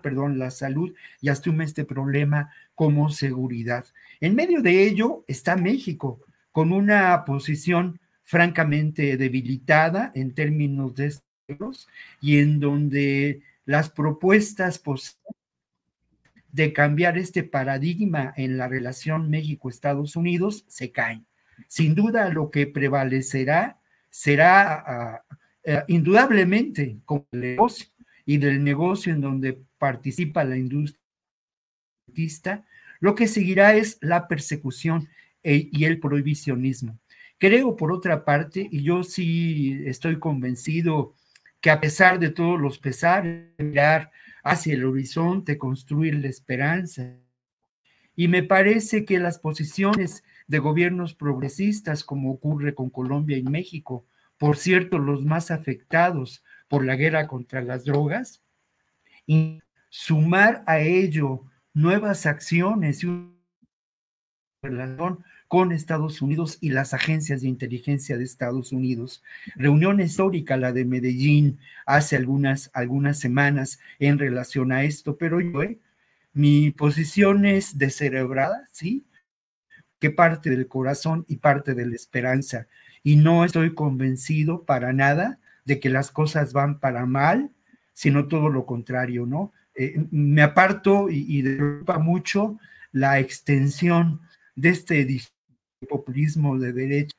perdón, la salud y asume este problema como seguridad. En medio de ello está México, con una posición francamente debilitada en términos de estos y en donde las propuestas de cambiar este paradigma en la relación México-Estados Unidos se caen. Sin duda lo que prevalecerá será ah, eh, indudablemente como el negocio y del negocio en donde participa la industria, lo que seguirá es la persecución e, y el prohibicionismo. Creo, por otra parte, y yo sí estoy convencido que a pesar de todos los pesares, mirar hacia el horizonte, construir la esperanza. Y me parece que las posiciones de gobiernos progresistas, como ocurre con Colombia y México, por cierto, los más afectados por la guerra contra las drogas, y sumar a ello nuevas acciones y una relación con Estados Unidos y las agencias de inteligencia de Estados Unidos. Reunión histórica, la de Medellín, hace algunas, algunas semanas en relación a esto, pero yo, ¿eh? mi posición es descerebrada, ¿sí? Que parte del corazón y parte de la esperanza. Y no estoy convencido para nada de que las cosas van para mal, sino todo lo contrario, ¿no? Eh, me aparto y, y mucho la extensión de este populismo de derecha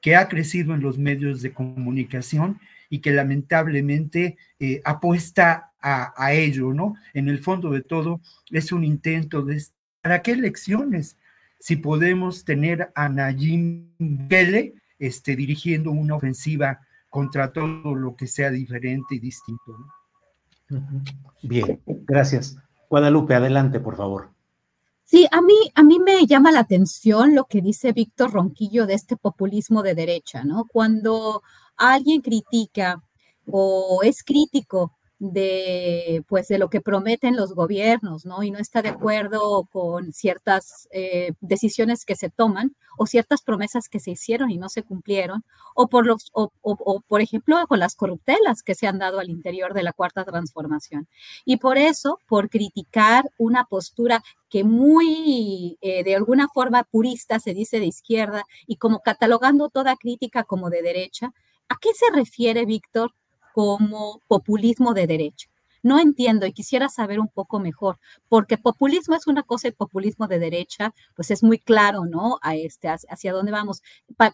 que ha crecido en los medios de comunicación y que lamentablemente eh, apuesta a, ello, ¿no? En el fondo de todo es un intento de... ¿Para qué elecciones? Si podemos tener a Nayim Gele este, dirigiendo una ofensiva contra todo lo que sea diferente y distinto. Bien, gracias. Guadalupe, adelante, por favor. Sí, a mí, a mí me llama la atención lo que dice Víctor Ronquillo de este populismo de derecha, ¿no? Cuando alguien critica o es crítico de pues de lo que prometen los gobiernos, ¿no? Y no está de acuerdo con ciertas eh, decisiones que se toman o ciertas promesas que se hicieron y no se cumplieron, o por los, o, por ejemplo con las corruptelas que se han dado al interior de la cuarta transformación. Y por eso, por criticar una postura que muy eh, de alguna forma purista se dice de izquierda y como catalogando toda crítica como de derecha, ¿a qué se refiere Víctor como populismo de derecha. No entiendo y quisiera saber un poco mejor, porque populismo es una cosa y populismo de derecha, pues es muy claro, ¿no? A este, hacia dónde vamos.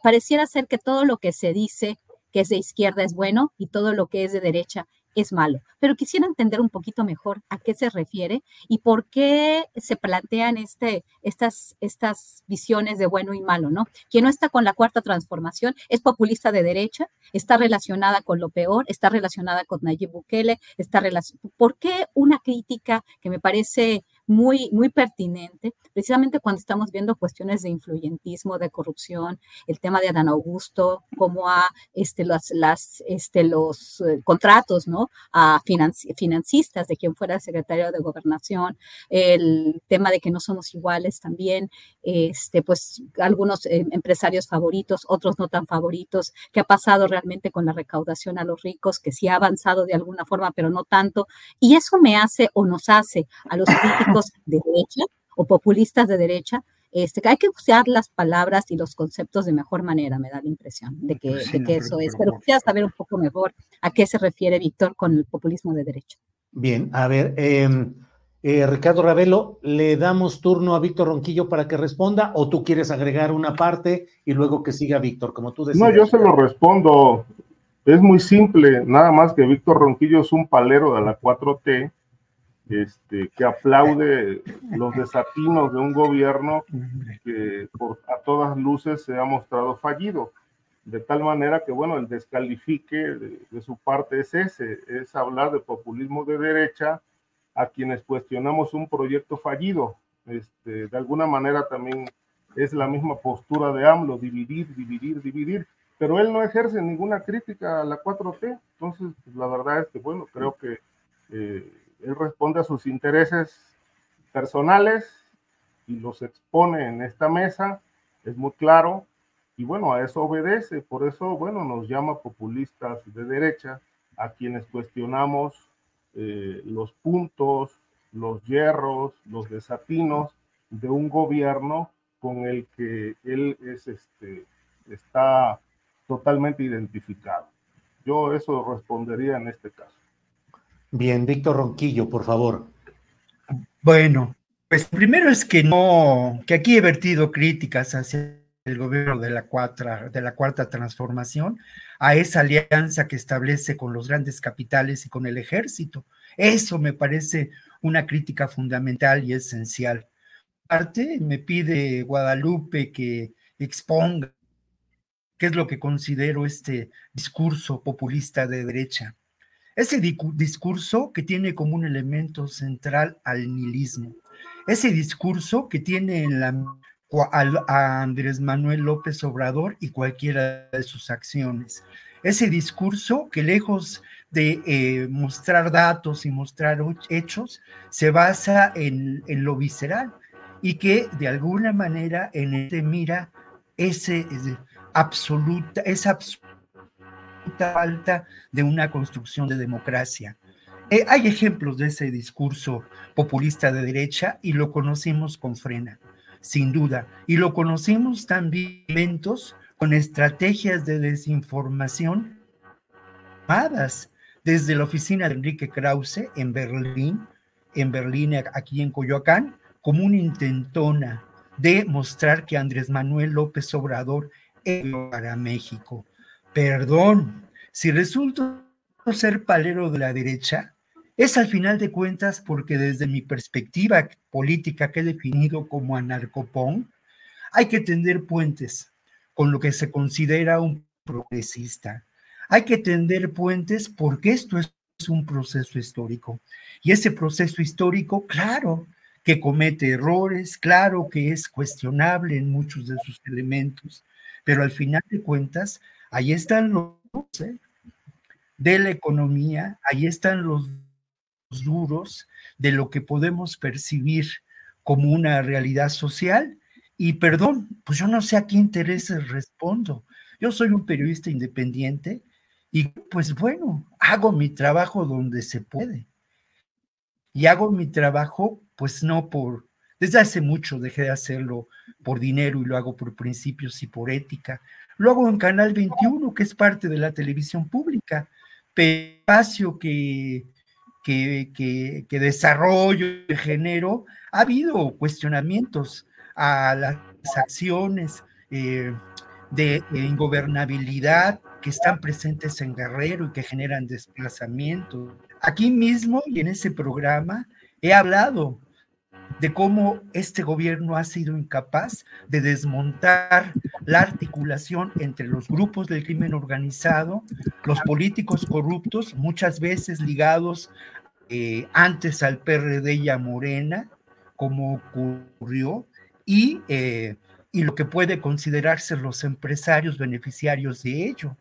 pareciera ser que todo lo que se dice que es de izquierda es bueno y todo lo que es de derecha es malo. Pero quisiera entender un poquito mejor a qué se refiere y por qué se plantean este, estas, estas visiones de bueno y malo, ¿no? Quien no está con la cuarta transformación es populista de derecha, está relacionada con lo peor, está relacionada con Nayib Bukele, está relacionada... ¿Por qué una crítica que me parece muy, muy pertinente, precisamente cuando estamos viendo cuestiones de influyentismo, de corrupción, el tema de Adán Augusto, cómo a este, las, las, este, los eh, contratos ¿no? a financistas de quien fuera secretario de gobernación, el tema de que no somos iguales también, este, pues algunos eh, empresarios favoritos, otros no tan favoritos, qué ha pasado realmente con la recaudación a los ricos, que sí ha avanzado de alguna forma, pero no tanto, y eso me hace o nos hace a los críticos de derecha o populistas de derecha, este, hay que usar las palabras y los conceptos de mejor manera, me da la impresión de que, de que eso es. Pero quisiera saber un poco mejor a qué se refiere Víctor con el populismo de derecha. Bien, a ver, em, eh, Ricardo Ravelo, ¿le damos turno a Víctor Ronquillo para que responda o tú quieres agregar una parte y luego que siga Víctor, como tú decías? No, yo se lo respondo. Es muy simple, nada más que Víctor Ronquillo es un palero de la 4T este, que aplaude los desatinos de un gobierno que por, a todas luces se ha mostrado fallido. De tal manera que, bueno, el descalifique de, su parte es ese, es hablar de populismo de derecha a quienes cuestionamos un proyecto fallido. Este, de alguna manera también es la misma postura de AMLO, dividir, dividir, dividir, pero él no ejerce ninguna crítica a la 4T. Entonces, pues, la verdad es que, bueno, creo que eh, él responde a sus intereses personales y los expone en esta mesa, es muy claro, y bueno, a eso obedece, por eso, bueno, nos llama populistas de derecha, a quienes cuestionamos eh, los puntos, los hierros, los desatinos de un gobierno con el que él es, este, está totalmente identificado. Yo eso respondería en este caso. Bien, Víctor Ronquillo, por favor. Bueno, pues primero es que no, que aquí he vertido críticas hacia el gobierno de la, cuarta, de la cuarta transformación, a esa alianza que establece con los grandes capitales y con el ejército. Eso me parece una crítica fundamental y esencial. Aparte, me pide Guadalupe que exponga qué es lo que considero este discurso populista de derecha. Ese discurso que tiene como un elemento central al nihilismo. Ese discurso que tiene en la, a Andrés Manuel López Obrador y cualquiera de sus acciones. Ese discurso que lejos de eh, mostrar datos y mostrar hechos, se basa en, en lo visceral, y que de alguna manera en este mira ese, absoluta, esa absoluta falta de una construcción de democracia. Eh, hay ejemplos de ese discurso populista de derecha y lo conocimos con frena, sin duda, y lo conocimos también con estrategias de desinformación desde la oficina de Enrique Krause en Berlín, en Berlín, aquí en Coyoacán, como una intentona de mostrar que Andrés Manuel López Obrador es para México. Perdón, si resulta ser palero de la derecha, es al final de cuentas porque desde mi perspectiva política que he definido como anarcopón, hay que tender puentes con lo que se considera un progresista. Hay que tender puentes porque esto es un proceso histórico. Y ese proceso histórico, claro, que comete errores, claro que es cuestionable en muchos de sus elementos, pero al final de cuentas, ahí están los ¿eh? de la economía, ahí están los duros de lo que podemos percibir como una realidad social. Y perdón, pues yo no sé a qué intereses respondo. Yo soy un periodista independiente y pues bueno, hago mi trabajo donde se puede. Y hago mi trabajo pues no por, desde hace mucho dejé de hacerlo por dinero y lo hago por principios y por ética. Lo hago en Canal 21, que es parte de la televisión pública, espacio que, que, que, desarrollo, que genero, ha habido cuestionamientos a las acciones eh, de ingobernabilidad que están presentes en Guerrero y que generan desplazamiento. Aquí mismo y en ese programa he hablado de cómo este gobierno ha sido incapaz de desmontar la articulación entre los grupos del crimen organizado, los políticos corruptos, muchas veces ligados eh, antes al PRD y a Morena, como ocurrió, y, eh, y lo que puede considerarse los empresarios beneficiarios de ello.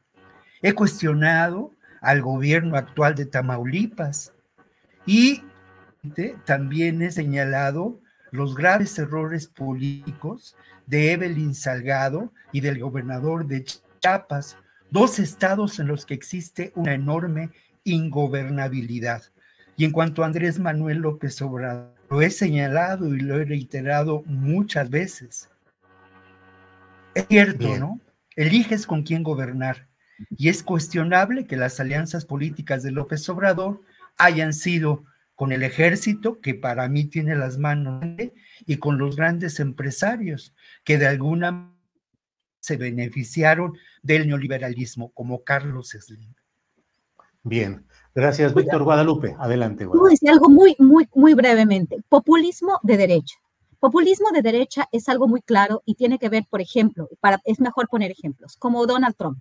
He cuestionado al gobierno actual de Tamaulipas y también he señalado los graves errores políticos de Evelyn Salgado y del gobernador de Chiapas, dos estados en los que existe una enorme ingobernabilidad. Y en cuanto a Andrés Manuel López Obrador, lo he señalado y lo he reiterado muchas veces. Es cierto, ¿no? Eliges con quién gobernar. Y es cuestionable que las alianzas políticas de López Obrador hayan sido con el ejército, que para mí tiene las manos, y con los grandes empresarios, que de alguna manera se beneficiaron del neoliberalismo, como Carlos Slim. Bien, gracias, Víctor Guadalupe. Adelante. Guadalupe. decir algo muy, muy, muy brevemente. Populismo de derecha. Populismo de derecha es algo muy claro y tiene que ver, por ejemplo, para, es mejor poner ejemplos, como Donald Trump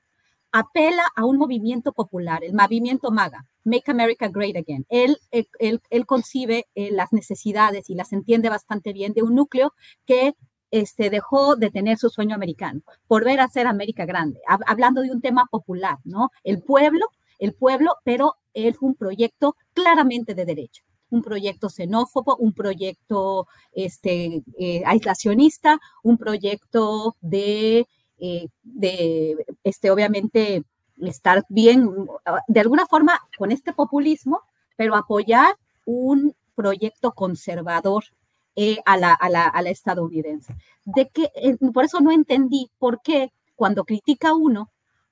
apela a un movimiento popular, el movimiento MAGA, Make America Great Again. Él, él, concibe eh, las necesidades y las entiende bastante bien de un núcleo que este, dejó de tener su sueño americano por ver hacer América grande, hablando de un tema popular, ¿no? El pueblo, el pueblo, pero es un proyecto claramente de derecha un proyecto xenófobo, un proyecto este, eh, aislacionista, un proyecto de eh, de, este, obviamente, estar bien, de alguna forma, con este populismo, pero apoyar un proyecto conservador eh, a, la, a, la, a, la, estadounidense. De que, eh, por eso no entendí por qué cuando critica uno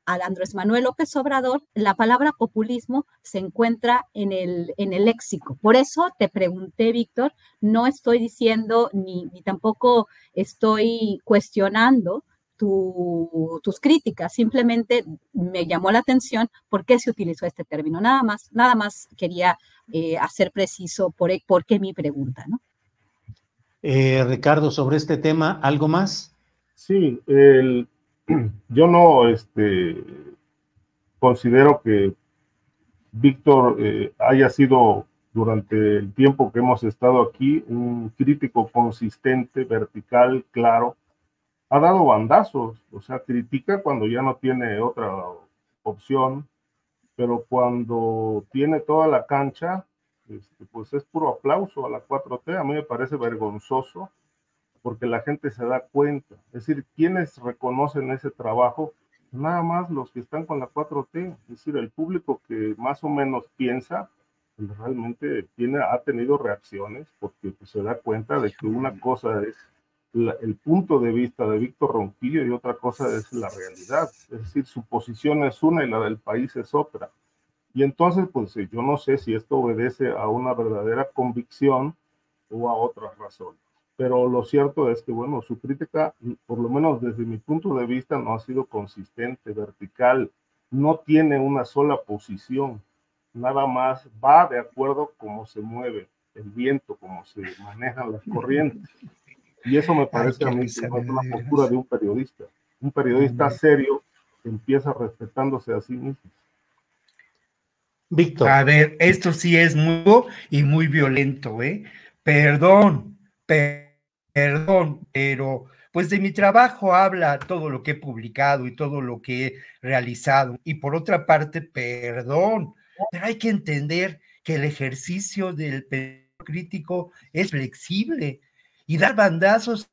a Andrés Manuel López Obrador, la palabra populismo se encuentra en el, en el léxico. Por eso te pregunté, Víctor, no estoy diciendo ni, ni tampoco estoy cuestionando tus críticas, simplemente me llamó la atención por qué se utilizó este término. Nada más, nada más quería eh, hacer preciso por, por, qué mi pregunta, ¿no? Eh, Ricardo, sobre este tema, ¿algo más? Sí, el, <clears throat> yo no este, considero que Víctor eh, haya sido durante el tiempo que hemos estado aquí un crítico consistente, vertical, claro, ha dado bandazos, o sea, critica cuando ya no tiene otra opción, pero cuando tiene toda la cancha, este, pues es puro aplauso a la 4T. A mí me parece vergonzoso porque la gente se da cuenta. Es decir, quienes reconocen ese trabajo, nada más los que están con la 4T, es decir, el público que más o menos piensa, pues, realmente tiene, ha tenido reacciones porque pues, se da cuenta de que una cosa es el punto de vista de Víctor Ronquillo y otra cosa es la realidad. Es decir, su posición es una y la del país es otra. Y entonces, pues yo no sé si esto obedece a una verdadera convicción o a otras razones. Pero lo cierto es que, bueno, su crítica, por lo menos desde mi punto de vista, no ha sido consistente, vertical, no tiene una sola posición, nada más va de acuerdo cómo se mueve el viento, cómo se manejan las corrientes. Y eso me parece a mí que es una postura de un periodista. Un periodista serio empieza respetándose a sí mismo. Víctor. A ver, esto sí es muy y muy violento, ¿eh? Perdón, perdón, pero pues de mi trabajo habla todo lo que he publicado y todo lo que he realizado. Y por otra parte, perdón, pero hay que entender que el ejercicio del crítico es flexible y dar bandazos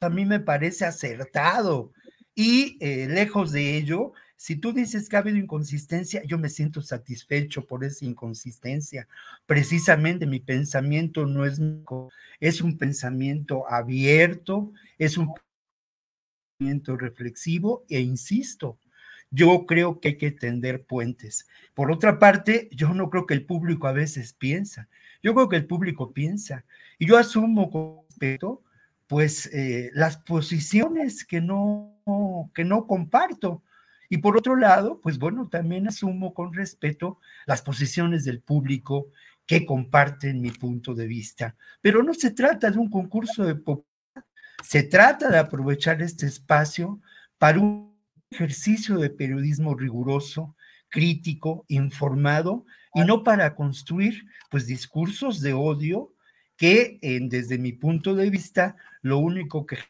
a mí me parece acertado. Y eh, lejos de ello, si tú dices que ha habido inconsistencia, yo me siento satisfecho por esa inconsistencia. Precisamente mi pensamiento no es, es un pensamiento abierto, es un pensamiento reflexivo e insisto, yo creo que hay que tender puentes. Por otra parte, yo no creo que el público a veces piensa. Yo creo que el público piensa. Y yo asumo con respeto, pues, eh, las posiciones que no, que no comparto. Y por otro lado, pues bueno, también asumo con respeto las posiciones del público que comparten mi punto de vista. Pero no se trata de un concurso de se trata de aprovechar este espacio para un ejercicio de periodismo riguroso, crítico, informado y no para construir pues discursos de odio que desde mi punto de vista lo único que es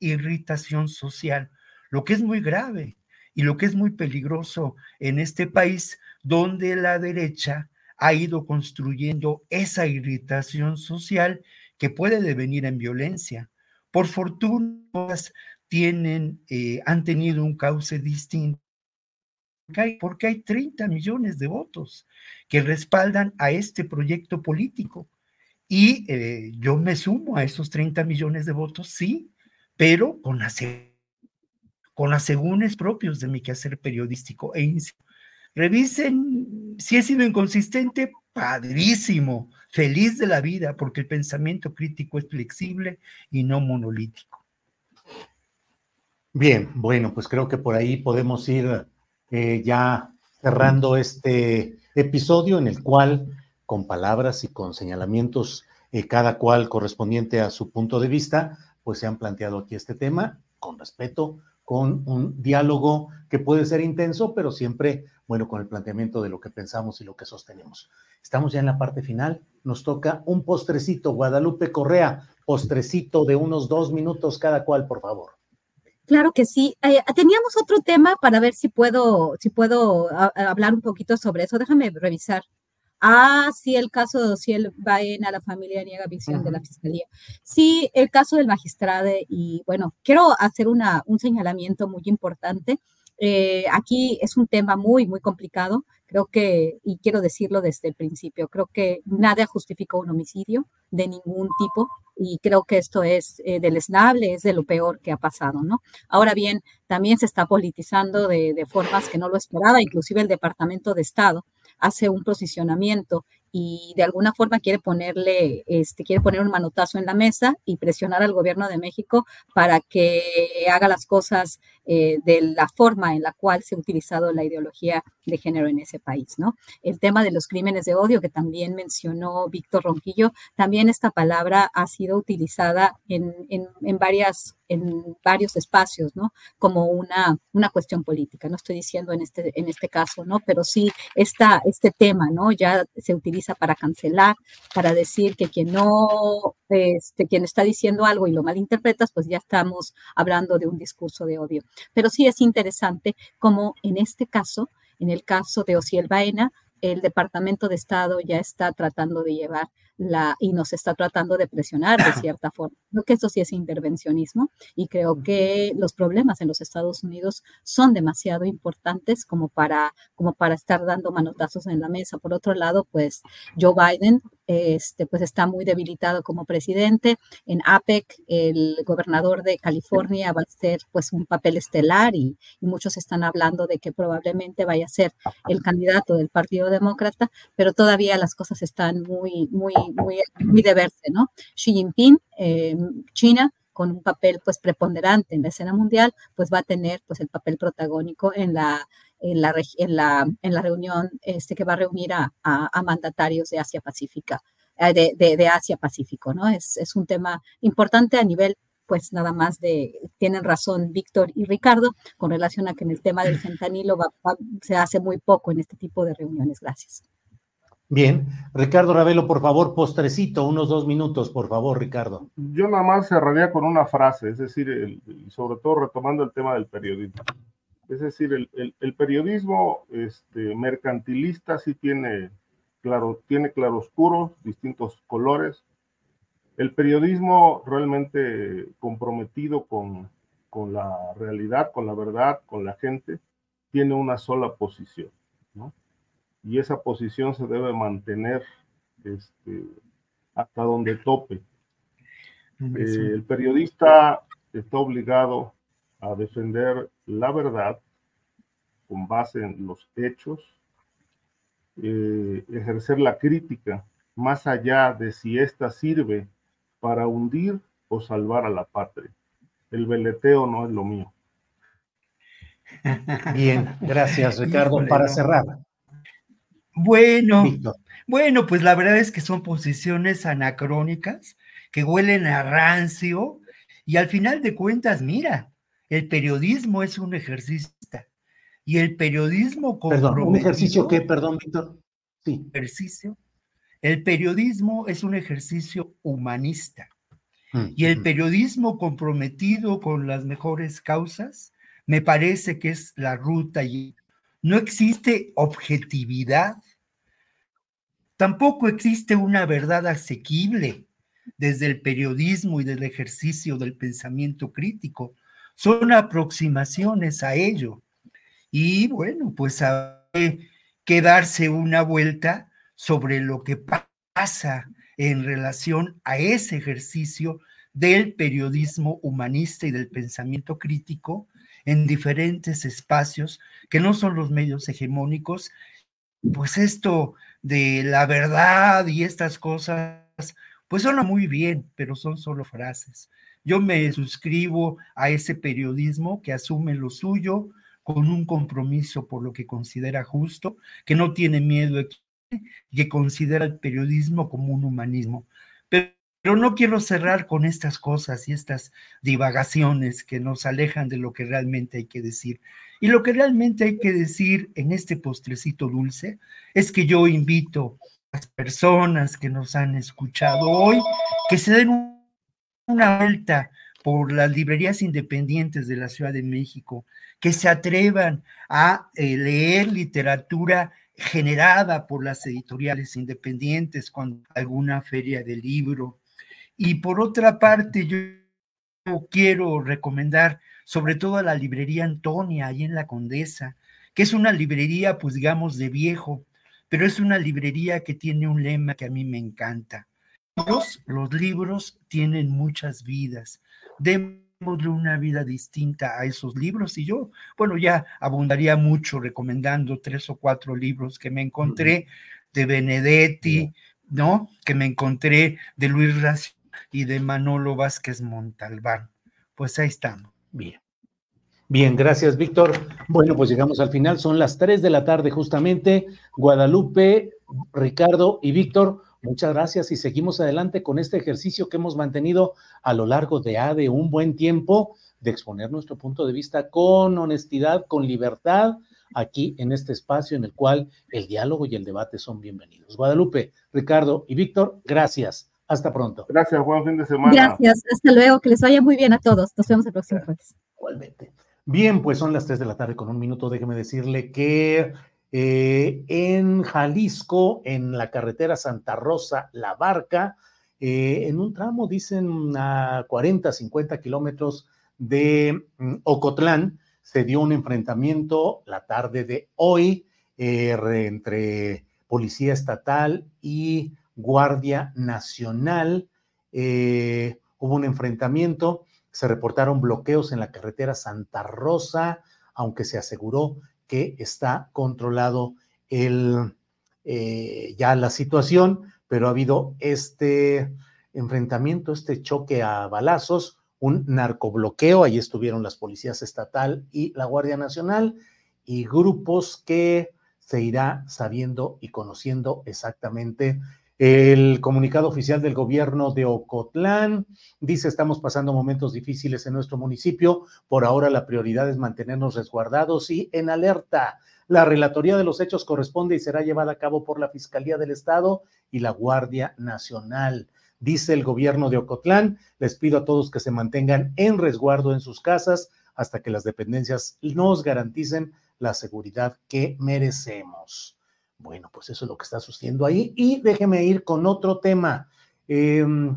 irritación social, lo que es muy grave y lo que es muy peligroso en este país donde la derecha ha ido construyendo esa irritación social que puede devenir en violencia. Por fortuna, tienen, eh, han tenido un cauce distinto porque hay 30 millones de votos que respaldan a este proyecto político. Y eh, yo me sumo a esos 30 millones de votos, sí, pero con, las, con asegúnes propios de mi quehacer periodístico. E revisen si he sido inconsistente, padrísimo, feliz de la vida, porque el pensamiento crítico es flexible y no monolítico. Bien, bueno, pues creo que por ahí podemos ir eh, ya cerrando este episodio en el cual con palabras y con señalamientos, eh, cada cual correspondiente a su punto de vista, pues se han planteado aquí este tema con respeto, con un diálogo que puede ser intenso, pero siempre, bueno, con el planteamiento de lo que pensamos y lo que sostenemos. Estamos ya en la parte final, nos toca un postrecito, Guadalupe Correa, postrecito de unos dos minutos cada cual, por favor. Claro que sí. Eh, teníamos otro tema para ver si puedo, si puedo hablar un poquito sobre eso. Déjame revisar. Ah, sí, el caso si él va en a la familia niega visión de la fiscalía. Sí, el caso del magistrado y bueno, quiero hacer una, un señalamiento muy importante. Eh, aquí es un tema muy, muy complicado. Creo que, y quiero decirlo desde el principio, creo que nada justifica un homicidio de ningún tipo y creo que esto es eh, deleznable, es de lo peor que ha pasado, ¿no? Ahora bien, también se está politizando de, de formas que no lo esperaba, inclusive el Departamento de Estado hace un posicionamiento y de alguna forma quiere ponerle, este, quiere poner un manotazo en la mesa y presionar al gobierno de México para que haga las cosas eh, de la forma en la cual se ha utilizado la ideología de género en ese país, ¿no? El tema de los crímenes de odio que también mencionó Víctor Ronquillo, también esta palabra ha sido utilizada en, en, varias en varios espacios, ¿no? Como una, una cuestión política. No estoy diciendo en este, en este caso, ¿no? Pero sí esta, este tema, ¿no? Ya se utiliza para cancelar, para decir que quien no, este, quien está diciendo algo y lo malinterpretas, pues ya estamos hablando de un discurso de odio. Pero sí es interesante como en este caso, en el caso de Ociel Baena, el Departamento de Estado ya está tratando de llevar la, y nos está tratando de presionar de <coughs> cierta forma Creo que eso sí es intervencionismo y creo que los problemas en los Estados Unidos son demasiado importantes como para, como para estar dando manotazos en la mesa. Por otro lado, pues Joe Biden este, pues está muy debilitado como presidente. En APEC, el gobernador de California va a ser pues un papel estelar y, muchos están hablando de que probablemente vaya a ser el candidato del Partido Demócrata, pero todavía las cosas están muy, muy, muy, muy de verse, ¿no? Xi Jinping, eh, China, con un papel pues preponderante en la escena mundial, pues va a tener pues el papel protagónico en la en la, en la, reunión este, que va a reunir a, a, mandatarios de Asia Pacífica, eh, de, de, Asia Pacífico, ¿no? Es, es un tema importante a nivel pues nada más de, tienen razón Víctor y Ricardo, con relación a que en el tema del fentanilo se hace muy poco en este tipo de reuniones. Gracias. Bien, Ricardo Ravelo, por favor, postrecito, unos dos minutos, por favor, Ricardo. Yo nada más cerraría con una frase, es decir, sobre todo retomando el tema del periodismo. Es decir, el, periodismo este, mercantilista sí tiene, claro, tiene claroscuros, distintos colores. El periodismo realmente comprometido con, la realidad, con la verdad, con la gente, tiene una sola posición. Y esa posición se debe mantener este, hasta donde tope. Eh, el periodista está obligado a defender la verdad con base en los hechos, eh, ejercer la crítica más allá de si ésta sirve para hundir o salvar a la patria. El veleteo no es lo mío. Bien, gracias Ricardo. para cerrar. Bueno, bueno, pues la verdad es que son posiciones anacrónicas que huelen a rancio y al final de cuentas, mira, el periodismo es un ejercicio y el periodismo Perdón, un ejercicio que, perdón, Víctor. Sí. Ejercicio. El periodismo es un ejercicio humanista. Mm, y el mm. periodismo comprometido con las mejores causas, me parece que es la ruta y no existe objetividad. Tampoco existe una verdad asequible desde el periodismo y del ejercicio del pensamiento crítico son aproximaciones a ello. Y bueno, pues hay que darse una vuelta sobre lo que pasa en relación a ese ejercicio del periodismo humanista y del pensamiento crítico en diferentes espacios que no son los medios hegemónicos. Pues esto de la verdad y estas cosas, pues suena muy bien, pero son solo frases. Yo me suscribo a ese periodismo que asume lo suyo con un compromiso por lo que considera justo, que no tiene miedo y que considera el periodismo como un humanismo. Pero, pero no quiero cerrar con estas cosas y estas divagaciones que nos alejan de lo que realmente hay que decir. Y lo que realmente hay que decir en este postrecito dulce es que yo invito a las personas que nos han escuchado hoy que se den un una vuelta por las librerías independientes de la Ciudad de México, que se atrevan a eh, leer literatura generada por las editoriales independientes con alguna feria de libro. Y por otra parte, yo quiero recomendar sobre todo a la librería Antonia, ahí en la Condesa, que es una librería, pues digamos, de viejo, pero es una librería que tiene un lema que a mí me encanta. Los, los libros tienen muchas vidas. Démosle una vida distinta a esos libros. Y yo, bueno, ya abundaría mucho recomendando tres o cuatro libros que me encontré de Benedetti, ¿no? Que me encontré de Luis Racio y de Manolo Vázquez Montalbán. Pues ahí estamos. Bien. Bien, gracias, Víctor. Bueno, pues llegamos al final. Son las tres de la tarde, justamente. Guadalupe, Ricardo y Víctor. Muchas gracias y seguimos adelante con este ejercicio que hemos mantenido a lo largo de, de un buen tiempo de exponer nuestro punto de vista con honestidad, con libertad, aquí en este espacio en el cual el diálogo y el debate son bienvenidos. Guadalupe, Ricardo y Víctor, gracias. Hasta pronto. Gracias, buen fin de semana. Gracias, hasta luego, que les vaya muy bien a todos. Nos vemos el próximo jueves. Igualmente. Bien, pues son las tres de la tarde con un minuto. Déjeme decirle que eh, en Jalisco, en la carretera Santa Rosa, La Barca, eh, en un tramo, dicen, a 40, 50 kilómetros de mm, Ocotlán, se dio un enfrentamiento la tarde de hoy eh, entre Policía Estatal y Guardia Nacional. Eh, hubo un enfrentamiento, se reportaron bloqueos en la carretera Santa Rosa, aunque se aseguró que está controlado el, eh, ya la situación, pero ha habido este enfrentamiento, este choque a balazos, un narcobloqueo, ahí estuvieron las policías estatal y la Guardia Nacional y grupos que se irá sabiendo y conociendo exactamente. El comunicado oficial del gobierno de Ocotlán dice estamos pasando momentos difíciles en nuestro municipio. Por ahora la prioridad es mantenernos resguardados y en alerta. La relatoría de los hechos corresponde y será llevada a cabo por la Fiscalía del Estado y la Guardia Nacional. Dice el gobierno de Ocotlán, les pido a todos que se mantengan en resguardo en sus casas hasta que las dependencias nos garanticen la seguridad que merecemos. Bueno, pues eso es lo que está sucediendo ahí. Y déjeme ir con otro tema. Em,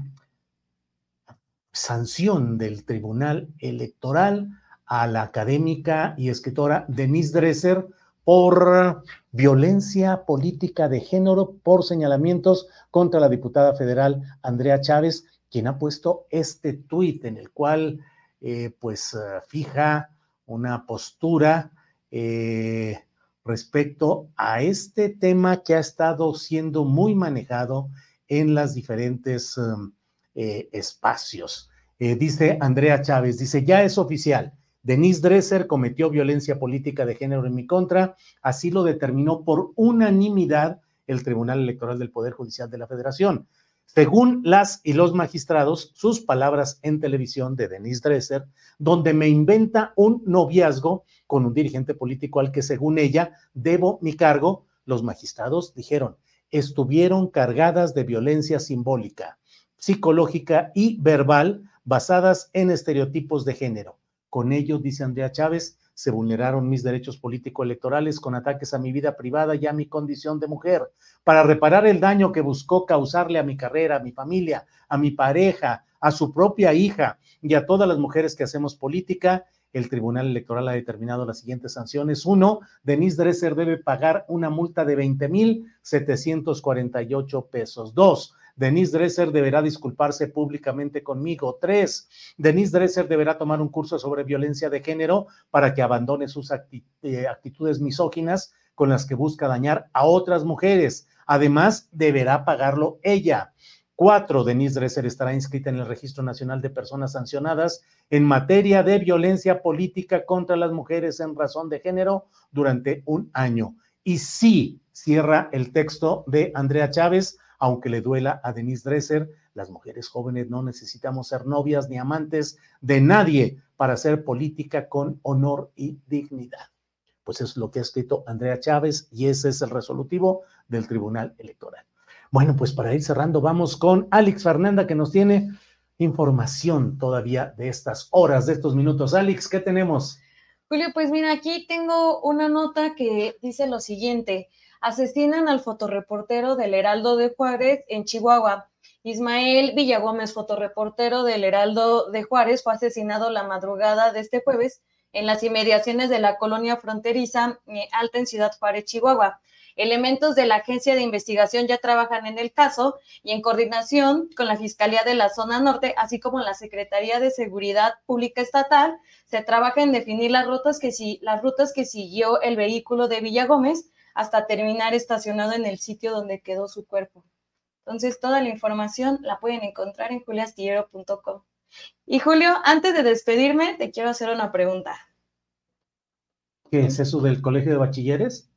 sanción del Tribunal Electoral a la académica y escritora Denise Dresser por violencia política de género, por señalamientos contra la diputada federal Andrea Chávez, quien ha puesto este tuit en el cual eh, pues fija una postura eh, respecto a este tema que ha estado siendo muy manejado en las diferentes um, eh, espacios. Eh, dice Andrea Chávez, dice, ya es oficial, Denise Dresser cometió violencia política de género en mi contra, así lo determinó por unanimidad el Tribunal Electoral del Poder Judicial de la Federación. Según las y los magistrados, sus palabras en televisión de Denise Dresser, donde me inventa un noviazgo con un dirigente político al que, según ella, debo mi cargo, los magistrados dijeron, estuvieron cargadas de violencia simbólica, psicológica y verbal basadas en estereotipos de género. Con ello, dice Andrea Chávez, se vulneraron mis derechos político-electorales con ataques a mi vida privada y a mi condición de mujer. Para reparar el daño que buscó causarle a mi carrera, a mi familia, a mi pareja, a su propia hija y a todas las mujeres que hacemos política, el Tribunal Electoral ha determinado las siguientes sanciones. Uno, Denise Dresser debe pagar una multa de 20 mil 748 pesos. Dos, Denise Dresser deberá disculparse públicamente conmigo. Tres, Denise Dresser deberá tomar un curso sobre violencia de género para que abandone sus eh, actitudes misóginas con las que busca dañar a otras mujeres. Además, deberá pagarlo ella. Cuatro, Denise Dresser estará inscrita en el Registro Nacional de Personas Sancionadas en materia de violencia política contra las mujeres en razón de género durante un año. Y sí, cierra el texto de Andrea Chávez, aunque le duela a Denise Dresser, las mujeres jóvenes no necesitamos ser novias ni amantes de nadie para hacer política con honor y dignidad. Pues es lo que ha escrito Andrea Chávez y ese es el resolutivo del Tribunal Electoral. Bueno, pues para ir cerrando, vamos con Alex Fernanda que nos tiene información todavía de estas horas, de estos minutos. Alex, ¿qué tenemos? Julio, pues mira, aquí tengo una nota que dice lo siguiente asesinan al fotoreportero del Heraldo de Juárez en Chihuahua. Ismael Villagómez, fotoreportero del Heraldo de Juárez, fue asesinado la madrugada de este jueves en las inmediaciones de la colonia fronteriza eh, Alta en Ciudad Juárez, Chihuahua. Elementos de la agencia de investigación ya trabajan en el caso y en coordinación con la Fiscalía de la Zona Norte, así como la Secretaría de Seguridad Pública Estatal, se trabaja en definir las rutas que, las rutas que siguió el vehículo de Villagómez hasta terminar estacionado en el sitio donde quedó su cuerpo. Entonces, toda la información la pueden encontrar en juliastillero.com. Y Julio, antes de despedirme, te quiero hacer una pregunta. ¿Qué es eso del colegio de bachilleres?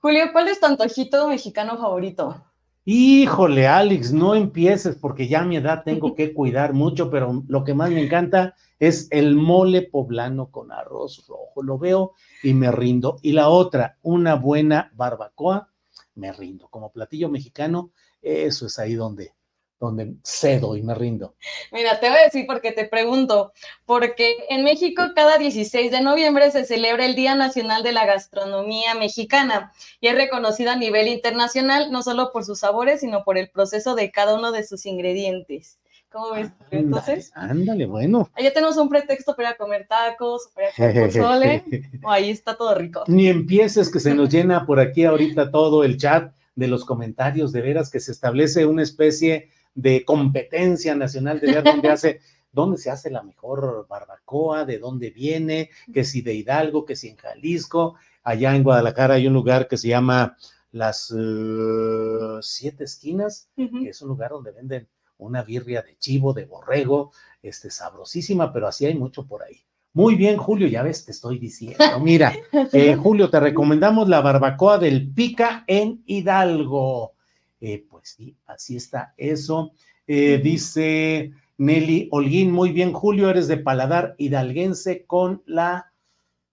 Julio, ¿cuál es tu antojito mexicano favorito? Híjole, Alex, no empieces porque ya a mi edad tengo <laughs> que cuidar mucho, pero lo que más me encanta es el mole poblano con arroz rojo. Lo veo y me rindo. Y la otra, una buena barbacoa, me rindo. Como platillo mexicano, eso es ahí donde, donde cedo y me rindo. Mira, te voy a decir porque te pregunto, porque en México cada 16 de noviembre se celebra el Día Nacional de la Gastronomía Mexicana y es reconocida a nivel internacional no solo por sus sabores, sino por el proceso de cada uno de sus ingredientes. ¿Cómo ves? Entonces, ándale, bueno. Allá tenemos un pretexto para comer tacos, para comer <laughs> pozole, o ahí está todo rico. Ni empieces que se nos llena por aquí ahorita todo el chat de los comentarios, de veras que se establece una especie de competencia nacional de ver dónde <laughs> hace, dónde se hace la mejor barbacoa, de dónde viene, que si de Hidalgo, que si en Jalisco, allá en Guadalajara hay un lugar que se llama las uh, siete esquinas, uh -huh. que es un lugar donde venden una birria de chivo, de borrego, este, sabrosísima, pero así hay mucho por ahí. Muy bien, Julio, ya ves, te estoy diciendo. Mira, <laughs> eh, Julio, te recomendamos la barbacoa del Pica en Hidalgo. Eh, pues sí, así está eso. Eh, dice Nelly Holguín, muy bien, Julio, eres de paladar hidalguense con la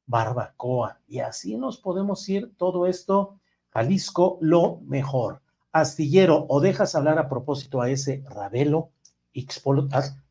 barbacoa. Y así nos podemos ir todo esto, Jalisco, lo mejor. Astillero, o dejas hablar a propósito a ese Ravelo, Xpolo,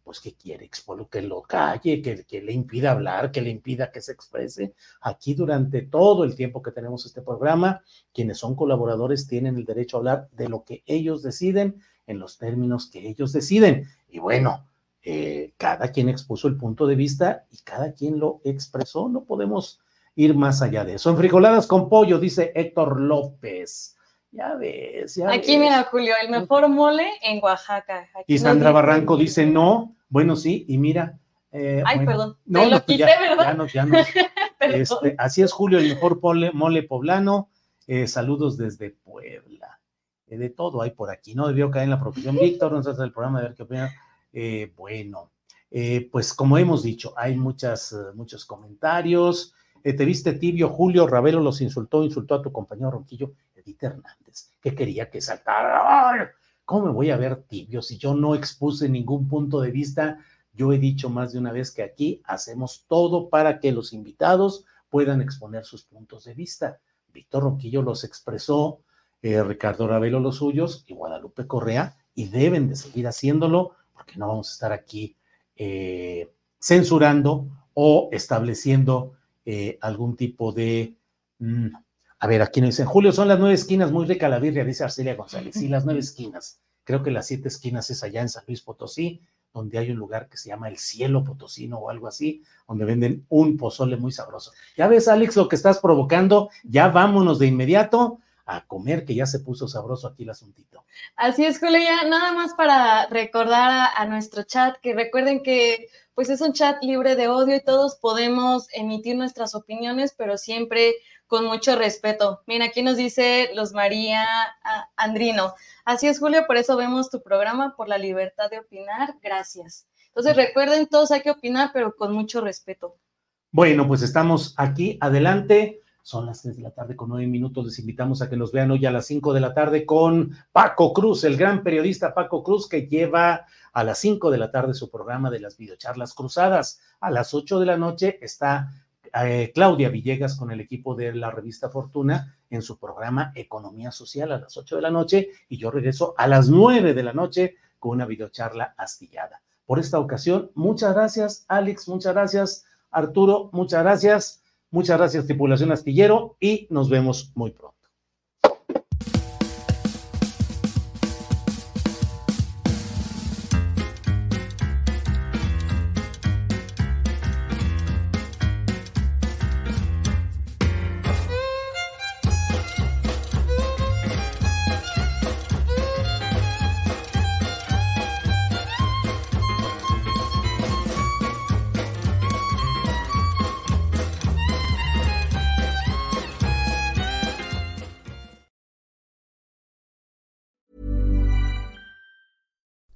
pues que quiere que lo calle, que, que, le impida hablar, que le impida que se exprese. Aquí durante todo el tiempo que tenemos este programa, quienes son colaboradores tienen el derecho a hablar de lo que ellos deciden en los términos que ellos deciden. Y bueno, eh, cada quien expuso el punto de vista y cada quien lo expresó. No podemos ir más allá de eso. En frijoladas con pollo, dice Héctor López. Ya ves, ya Aquí, ves. mira, Julio, el mejor mole en Oaxaca. Aquí Y Sandra Barranco dice no. Bueno, sí, y mira. eh, Ay, bueno, perdón. No, Te lo no, pues quité, ya, ¿verdad? ya nos- ya <laughs> Perdón. este, así es, Julio, el mejor pole- mole poblano. Eh, saludos desde Puebla. Eh, de todo hay por aquí. No debió caer en la profesión. <laughs> Víctor, nos hace el programa de ver qué opina. Eh, bueno, eh, pues como hemos dicho, hay muchas, muchos comentarios. Eh, te viste tibio, Julio Ravelo los insultó, insultó a tu compañero Ronquillo, Edith Hernández, que quería que saltara. ¡Ay! ¿Cómo me voy a ver tibio si yo no expuse ningún punto de vista? Yo he dicho más de una vez que aquí hacemos todo para que los invitados puedan exponer sus puntos de vista. Víctor Ronquillo los expresó, eh, Ricardo Ravelo los suyos y Guadalupe Correa, y deben de seguir haciéndolo porque no vamos a estar aquí eh, censurando o estableciendo eh, algún tipo de... mm, a ver, aquí nos dicen, Julio, son las nueve esquinas, muy rica la birria, dice Arcelia González. Sí, las nueve esquinas. Creo que las siete esquinas es allá en San Luis Potosí, donde hay un lugar que se llama el Cielo Potosino o algo así, donde venden un pozole muy sabroso. Ya ves, Alex, lo que estás provocando, ya vámonos de inmediato a comer, que ya se puso sabroso aquí el asuntito. Así es, Julio, ya nada más para recordar a, a nuestro chat, que recuerden que pues es un chat libre de odio y todos podemos emitir nuestras opiniones, pero siempre con mucho respeto. Mira, aquí nos dice Los María ah, Andrino. Así es, Julio, por eso vemos tu programa, por la libertad de opinar. Gracias. Entonces recuerden, todos hay que opinar, pero con mucho respeto. Bueno, pues estamos aquí adelante. Son las 3 de la tarde con 9 minutos. Les invitamos a que nos vean hoy a las 5 de la tarde con Paco Cruz, el gran periodista Paco Cruz, que lleva a las 5 de la tarde su programa de las videocharlas cruzadas. A las 8 de la noche está eh, Claudia Villegas con el equipo de la revista Fortuna en su programa Economía Social a las 8 de la noche y yo regreso a las 9 de la noche con una videocharla astillada. Por esta ocasión, muchas gracias, Alex, muchas gracias, Arturo, muchas gracias, muchas gracias, tripulación astillero, y nos vemos muy pronto.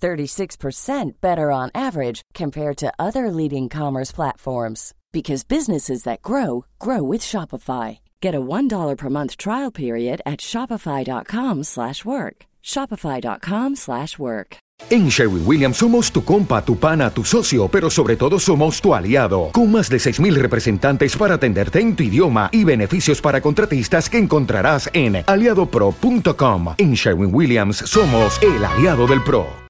36% better on average compared to other leading commerce platforms because businesses that grow grow with Shopify. Get a $1 per month trial period at shopify.com/work. shopify.com/work. En Sherwin Williams somos tu compa, tu pana, tu socio, pero sobre todo somos tu aliado, con más de 6.000 representantes para atenderte en tu idioma y beneficios para contratistas que encontrarás en aliadopro.com. En Sherwin Williams somos el aliado del PRO.